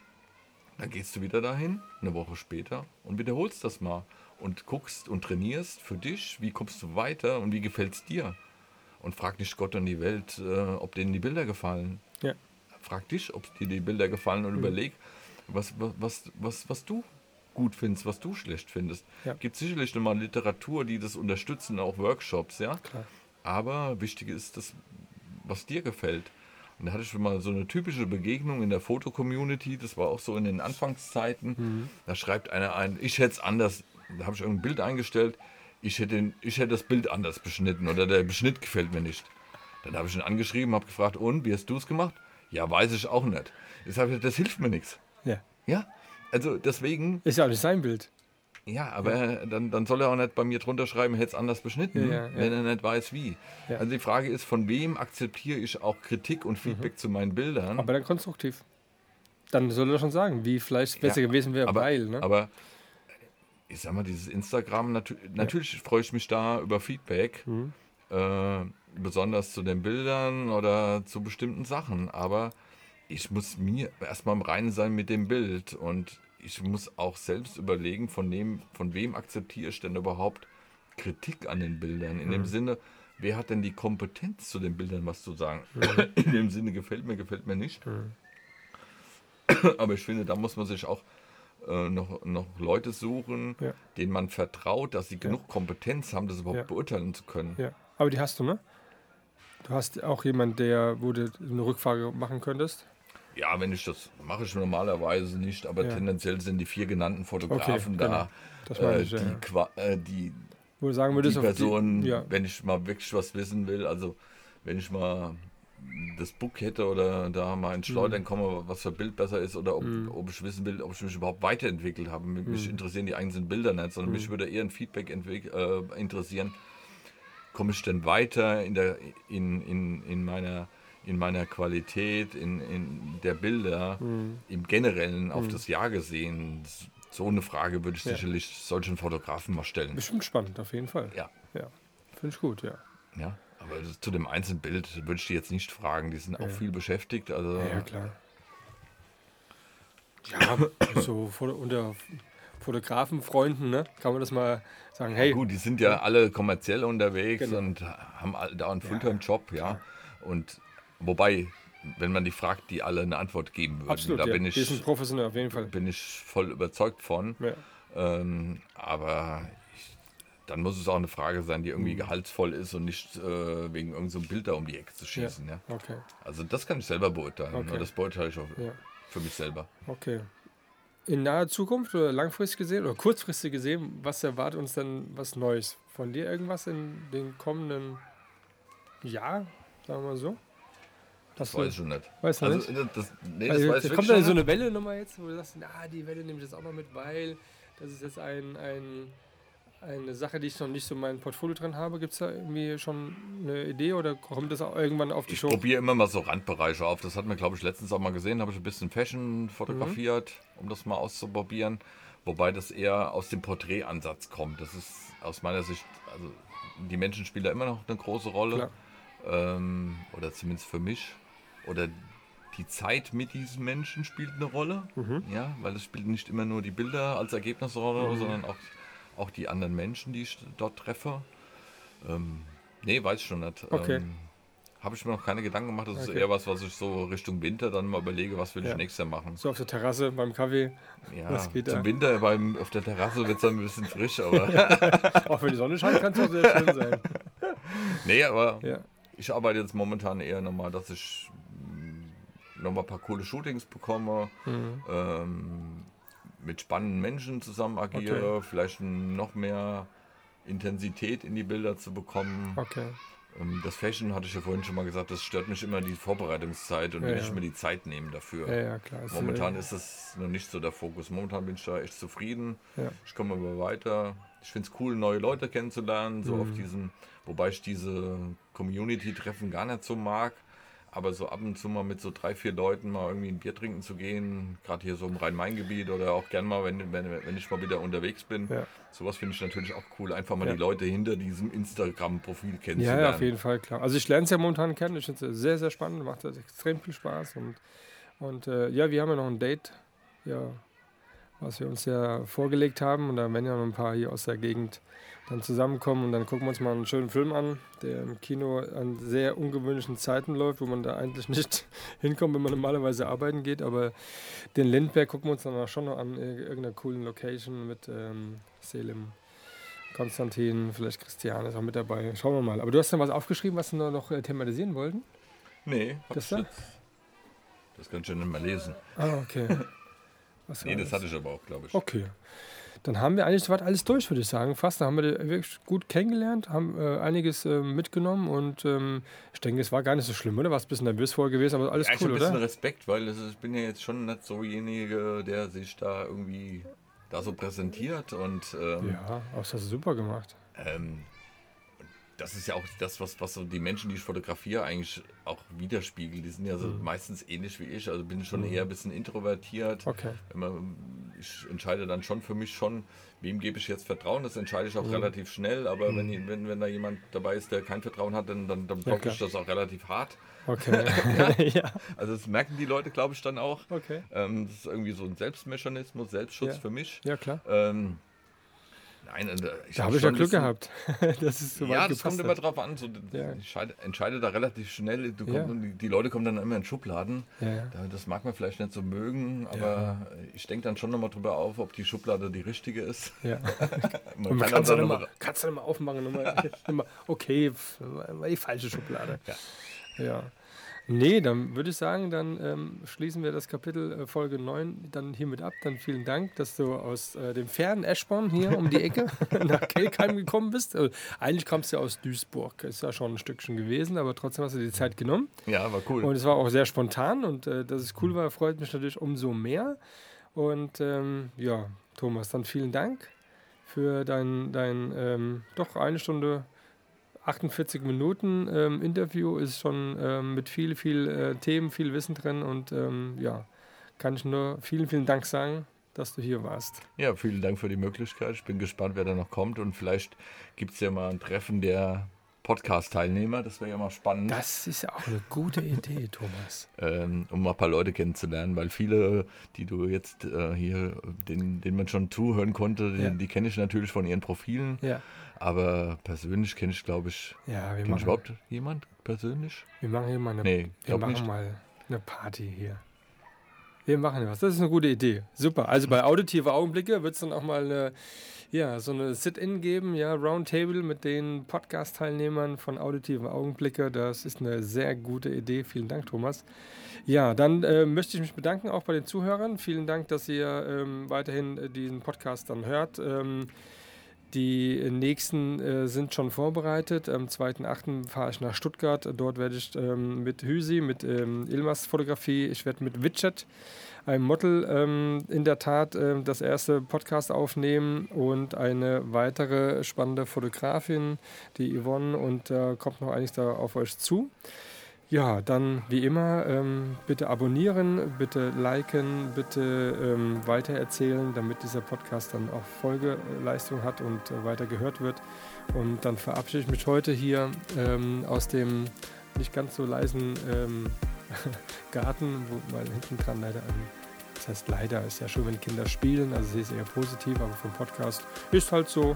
dann gehst du wieder dahin, eine Woche später, und wiederholst das mal und guckst und trainierst für dich, wie kommst du weiter und wie gefällt es dir. Und frag nicht Gott und die Welt, äh, ob denen die Bilder gefallen. Ja. Frag dich, ob dir die Bilder gefallen und mhm. überleg, was, was, was, was du gut findest, was du schlecht findest. Ja. Gibt sicherlich nochmal Literatur, die das unterstützen, auch Workshops, ja. Klar. Aber wichtig ist das, was dir gefällt. Und da hatte ich schon mal so eine typische Begegnung in der Foto-Community, das war auch so in den Anfangszeiten. Mhm. Da schreibt einer ein, ich hätte es anders da habe ich ein Bild eingestellt, ich hätte, ich hätte das Bild anders beschnitten oder der Beschnitt gefällt mir nicht. Dann habe ich ihn angeschrieben, habe gefragt, und wie hast du es gemacht? Ja, weiß ich auch nicht. Jetzt habe ich das hilft mir nichts. Ja. Ja, also deswegen. Ist ja auch nicht sein Bild. Ja, aber ja. Dann, dann soll er auch nicht bei mir drunter schreiben, hätte es anders beschnitten, ja, ja, wenn er nicht weiß wie. Also die Frage ist, von wem akzeptiere ich auch Kritik und Feedback mhm. zu meinen Bildern? Aber dann konstruktiv. Dann soll er schon sagen, wie vielleicht besser gewesen wäre, weil. Ne? Aber ich sag mal, dieses Instagram, natu natürlich freue ich mich da über Feedback, mhm. äh, besonders zu den Bildern oder zu bestimmten Sachen, aber ich muss mir erstmal im Reinen sein mit dem Bild und ich muss auch selbst überlegen, von, dem, von wem akzeptiere ich denn überhaupt Kritik an den Bildern, in mhm. dem Sinne, wer hat denn die Kompetenz zu den Bildern was zu sagen? Mhm. In dem Sinne gefällt mir, gefällt mir nicht. Mhm. Aber ich finde, da muss man sich auch äh, noch, noch Leute suchen, ja. denen man vertraut, dass sie genug Kompetenz haben, das überhaupt beurteilen zu können. Ja. Aber die hast du, ne? Du hast auch jemanden, der, wo du eine Rückfrage machen könntest? Ja, wenn ich das mache ich normalerweise nicht, aber ja. tendenziell sind die vier genannten Fotografen okay, da, genau. äh, ich, die, ja. äh, die, wo du sagen würdest, die Personen, ja. wenn ich mal wirklich was wissen will, also wenn ich mal das Book hätte oder da mal ins Schleudern mhm. komme, was für Bild besser ist oder ob, mm. ob, ich wissen will, ob ich mich überhaupt weiterentwickelt habe. Mich mm. interessieren die einzelnen Bilder nicht, sondern mich würde eher ein Feedback äh, interessieren. Komme ich denn weiter in, der, in, in, in, meiner, in meiner Qualität, in, in der Bilder, im Generellen auf das Jahr gesehen? So eine Frage würde ich ja. sicherlich solchen Fotografen mal stellen. Bestimmt spannend, auf jeden Fall. Ja. ja. Finde ich gut, ja. Ja. Aber zu dem einzelnen Bild würde ich die jetzt nicht fragen. Die sind auch ja. viel beschäftigt. Also ja, klar. Ja, so unter Fotografenfreunden, ne? Kann man das mal sagen, hey. Ja, gut, die sind ja alle kommerziell unterwegs genau. und haben da einen Fulltime-Job, ja. Und wobei, wenn man die fragt, die alle eine Antwort geben würden. Absolut, da ja. bin ich, die sind professionell auf jeden Fall. Bin ich voll überzeugt von. Ja. Ähm, aber dann muss es auch eine Frage sein, die irgendwie mhm. gehaltsvoll ist und nicht äh, wegen irgendeinem so Bild da um die Ecke zu schießen. Ja. ja. Okay. Also das kann ich selber beurteilen. Okay. Das beurteile ich auch ja. für mich selber. Okay. In naher Zukunft oder langfristig gesehen oder kurzfristig gesehen, was erwartet uns denn was Neues? Von dir irgendwas in den kommenden Jahr, sagen wir mal so? Das weiß ich schon nicht. Weißt du also, nicht? Das, nee, das also, weiß kommt da so eine Welle nochmal jetzt, wo du sagst, ah, die Welle nehme ich jetzt auch noch mit, weil das ist jetzt ein, ein eine Sache, die ich noch nicht so in meinem Portfolio drin habe. Gibt es da irgendwie schon eine Idee oder kommt das auch irgendwann auf die ich Show? Ich probiere immer mal so Randbereiche auf. Das hat man, glaube ich, letztens auch mal gesehen. Da habe ich ein bisschen Fashion fotografiert, mhm. um das mal auszuprobieren. Wobei das eher aus dem Porträtansatz kommt. Das ist aus meiner Sicht, also die Menschen spielen da immer noch eine große Rolle. Ähm, oder zumindest für mich. Oder die Zeit mit diesen Menschen spielt eine Rolle. Mhm. Ja, weil es spielt nicht immer nur die Bilder als Ergebnisrolle, mhm. sondern auch auch die anderen Menschen, die ich dort treffe. Ähm, nee, weiß ich schon nicht. Okay. Ähm, habe ich mir noch keine Gedanken gemacht. Das okay. ist eher was, was ich so Richtung Winter dann mal überlege, was will ja. ich nächstes Jahr machen. So auf der Terrasse beim Kaffee. Ja, zum da? Winter beim, auf der Terrasse wird es dann ein bisschen frisch, aber. auch wenn die Sonne scheint, kann es auch sehr schön sein. nee, aber ja. ich arbeite jetzt momentan eher nochmal, dass ich mm, nochmal ein paar coole Shootings bekomme. Mhm. Ähm, mit spannenden Menschen zusammen agiere, okay. vielleicht noch mehr Intensität in die Bilder zu bekommen. Okay. Ähm, das Fashion hatte ich ja vorhin schon mal gesagt, das stört mich immer die Vorbereitungszeit und ja, will ich ja. mir die Zeit nehmen dafür. Ja, ja, klar. Momentan ist das noch nicht so der Fokus. Momentan bin ich da echt zufrieden. Ich komme aber weiter. Ich finde es cool, neue Leute kennenzulernen, so mhm. auf diesen, wobei ich diese Community-Treffen gar nicht so mag. Aber so ab und zu mal mit so drei, vier Leuten mal irgendwie ein Bier trinken zu gehen, gerade hier so im Rhein-Main-Gebiet oder auch gern mal, wenn, wenn, wenn ich mal wieder unterwegs bin, ja. sowas finde ich natürlich auch cool, einfach mal ja. die Leute hinter diesem Instagram-Profil kennenzulernen. Ja, ja, auf jeden Fall, klar. Also ich lerne es ja momentan kennen, ich finde es sehr, sehr spannend, macht das extrem viel Spaß und, und äh, ja, wir haben ja noch ein Date, ja, was wir uns ja vorgelegt haben und da werden ja noch ein paar hier aus der Gegend dann zusammenkommen und dann gucken wir uns mal einen schönen Film an, der im Kino an sehr ungewöhnlichen Zeiten läuft, wo man da eigentlich nicht hinkommt, wenn man normalerweise arbeiten geht. Aber den Lindberg gucken wir uns dann auch schon noch an, irgendeiner coolen Location mit ähm, Selim, Konstantin, vielleicht Christian ist auch mit dabei. Schauen wir mal. Aber du hast dann was aufgeschrieben, was wir noch äh, thematisieren wollten? Nee, das da? Das kannst du nicht mal lesen. Ah, okay. Was nee, das hatte ich aber auch, glaube ich. Okay dann haben wir eigentlich soweit alles durch, würde ich sagen. Fast. Da haben wir wirklich gut kennengelernt, haben äh, einiges äh, mitgenommen und ähm, ich denke, es war gar nicht so schlimm, oder? Warst ein bisschen nervös vorher gewesen, aber alles ja, cool, oder? Ich ein bisschen Respekt, weil ist, ich bin ja jetzt schon nicht so derjenige, der sich da irgendwie da so präsentiert und. Ähm, ja, das hast du super gemacht. Ähm, das ist ja auch das, was, was so die Menschen, die ich fotografiere, eigentlich auch widerspiegeln. Die sind ja so mhm. meistens ähnlich wie ich. Also bin ich schon mhm. eher ein bisschen introvertiert. Okay. Ich entscheide dann schon für mich schon, wem gebe ich jetzt Vertrauen. Das entscheide ich auch mhm. relativ schnell. Aber mhm. wenn, wenn, wenn da jemand dabei ist, der kein Vertrauen hat, dann, dann, dann blocke ja, ich das auch relativ hart. Okay. ja. Also das merken die Leute, glaube ich, dann auch. Okay. Ähm, das ist irgendwie so ein Selbstmechanismus, Selbstschutz ja. für mich. Ja, klar. Ähm, Nein, ich da habe ich ja Glück gehabt. das ist so Ja, das kommt immer drauf an. So, ja. Ich entscheide da relativ schnell. Du ja. die, die, Leute kommen dann immer in Schubladen. Ja, das mag man vielleicht nicht so mögen, aber ich denke dann schon nochmal drüber auf, ob die Schublade die richtige ist. Ja. man, man kann es dann immer, du dann mal aufmachen. okay, die falsche Schublade. Ja. Nee, dann würde ich sagen, dann ähm, schließen wir das Kapitel äh, Folge 9 dann hiermit ab. Dann vielen Dank, dass du aus äh, dem fernen Eschborn hier um die Ecke nach Kelkheim gekommen bist. Also, eigentlich kommst du ja aus Duisburg. Ist ja schon ein Stückchen gewesen, aber trotzdem hast du dir die Zeit genommen. Ja, war cool. Und es war auch sehr spontan und äh, dass es cool war, freut mich natürlich umso mehr. Und ähm, ja, Thomas, dann vielen Dank für dein, dein ähm, doch eine Stunde 48 Minuten ähm, Interview ist schon ähm, mit viel, viel äh, Themen, viel Wissen drin und ähm, ja, kann ich nur vielen, vielen Dank sagen, dass du hier warst. Ja, vielen Dank für die Möglichkeit. Ich bin gespannt, wer da noch kommt und vielleicht gibt es ja mal ein Treffen der Podcast-Teilnehmer. Das wäre ja mal spannend. Das ist ja auch eine gute Idee, Thomas. Ähm, um mal ein paar Leute kennenzulernen, weil viele, die du jetzt äh, hier, denen, denen man schon zuhören konnte, ja. die, die kenne ich natürlich von ihren Profilen. Ja. Aber persönlich kenne ich, glaube ich, ja, wir kenn ich überhaupt jemand persönlich? Wir machen hier mal eine, nee, wir machen nicht. mal eine Party hier. Wir machen was. Das ist eine gute Idee. Super. Also bei auditive Augenblicke wird es dann auch mal eine, ja, so eine Sit-In geben, ja, Roundtable mit den Podcast-Teilnehmern von auditiven Augenblicke. Das ist eine sehr gute Idee. Vielen Dank, Thomas. Ja, dann äh, möchte ich mich bedanken auch bei den Zuhörern. Vielen Dank, dass ihr ähm, weiterhin äh, diesen Podcast dann hört. Ähm, die nächsten äh, sind schon vorbereitet. Am 2.8. fahre ich nach Stuttgart. Dort werde ich ähm, mit Hüsi, mit ähm, Ilmas Fotografie, ich werde mit Widget, einem Model, ähm, in der Tat äh, das erste Podcast aufnehmen und eine weitere spannende Fotografin, die Yvonne, und da äh, kommt noch einiges da auf euch zu. Ja, dann wie immer, ähm, bitte abonnieren, bitte liken, bitte ähm, weitererzählen, damit dieser Podcast dann auch Folgeleistung hat und äh, weiter gehört wird. Und dann verabschiede ich mich heute hier ähm, aus dem nicht ganz so leisen ähm, Garten, wo mal hinten dran leider ein das heißt leider, ist ja schon, wenn Kinder spielen, also sie ist eher positiv, aber vom Podcast ist halt so,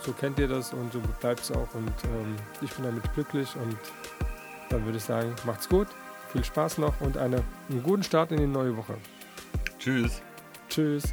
so kennt ihr das und so bleibt es auch und ähm, ich bin damit glücklich und dann würde ich sagen, macht's gut, viel Spaß noch und eine, einen guten Start in die neue Woche. Tschüss. Tschüss.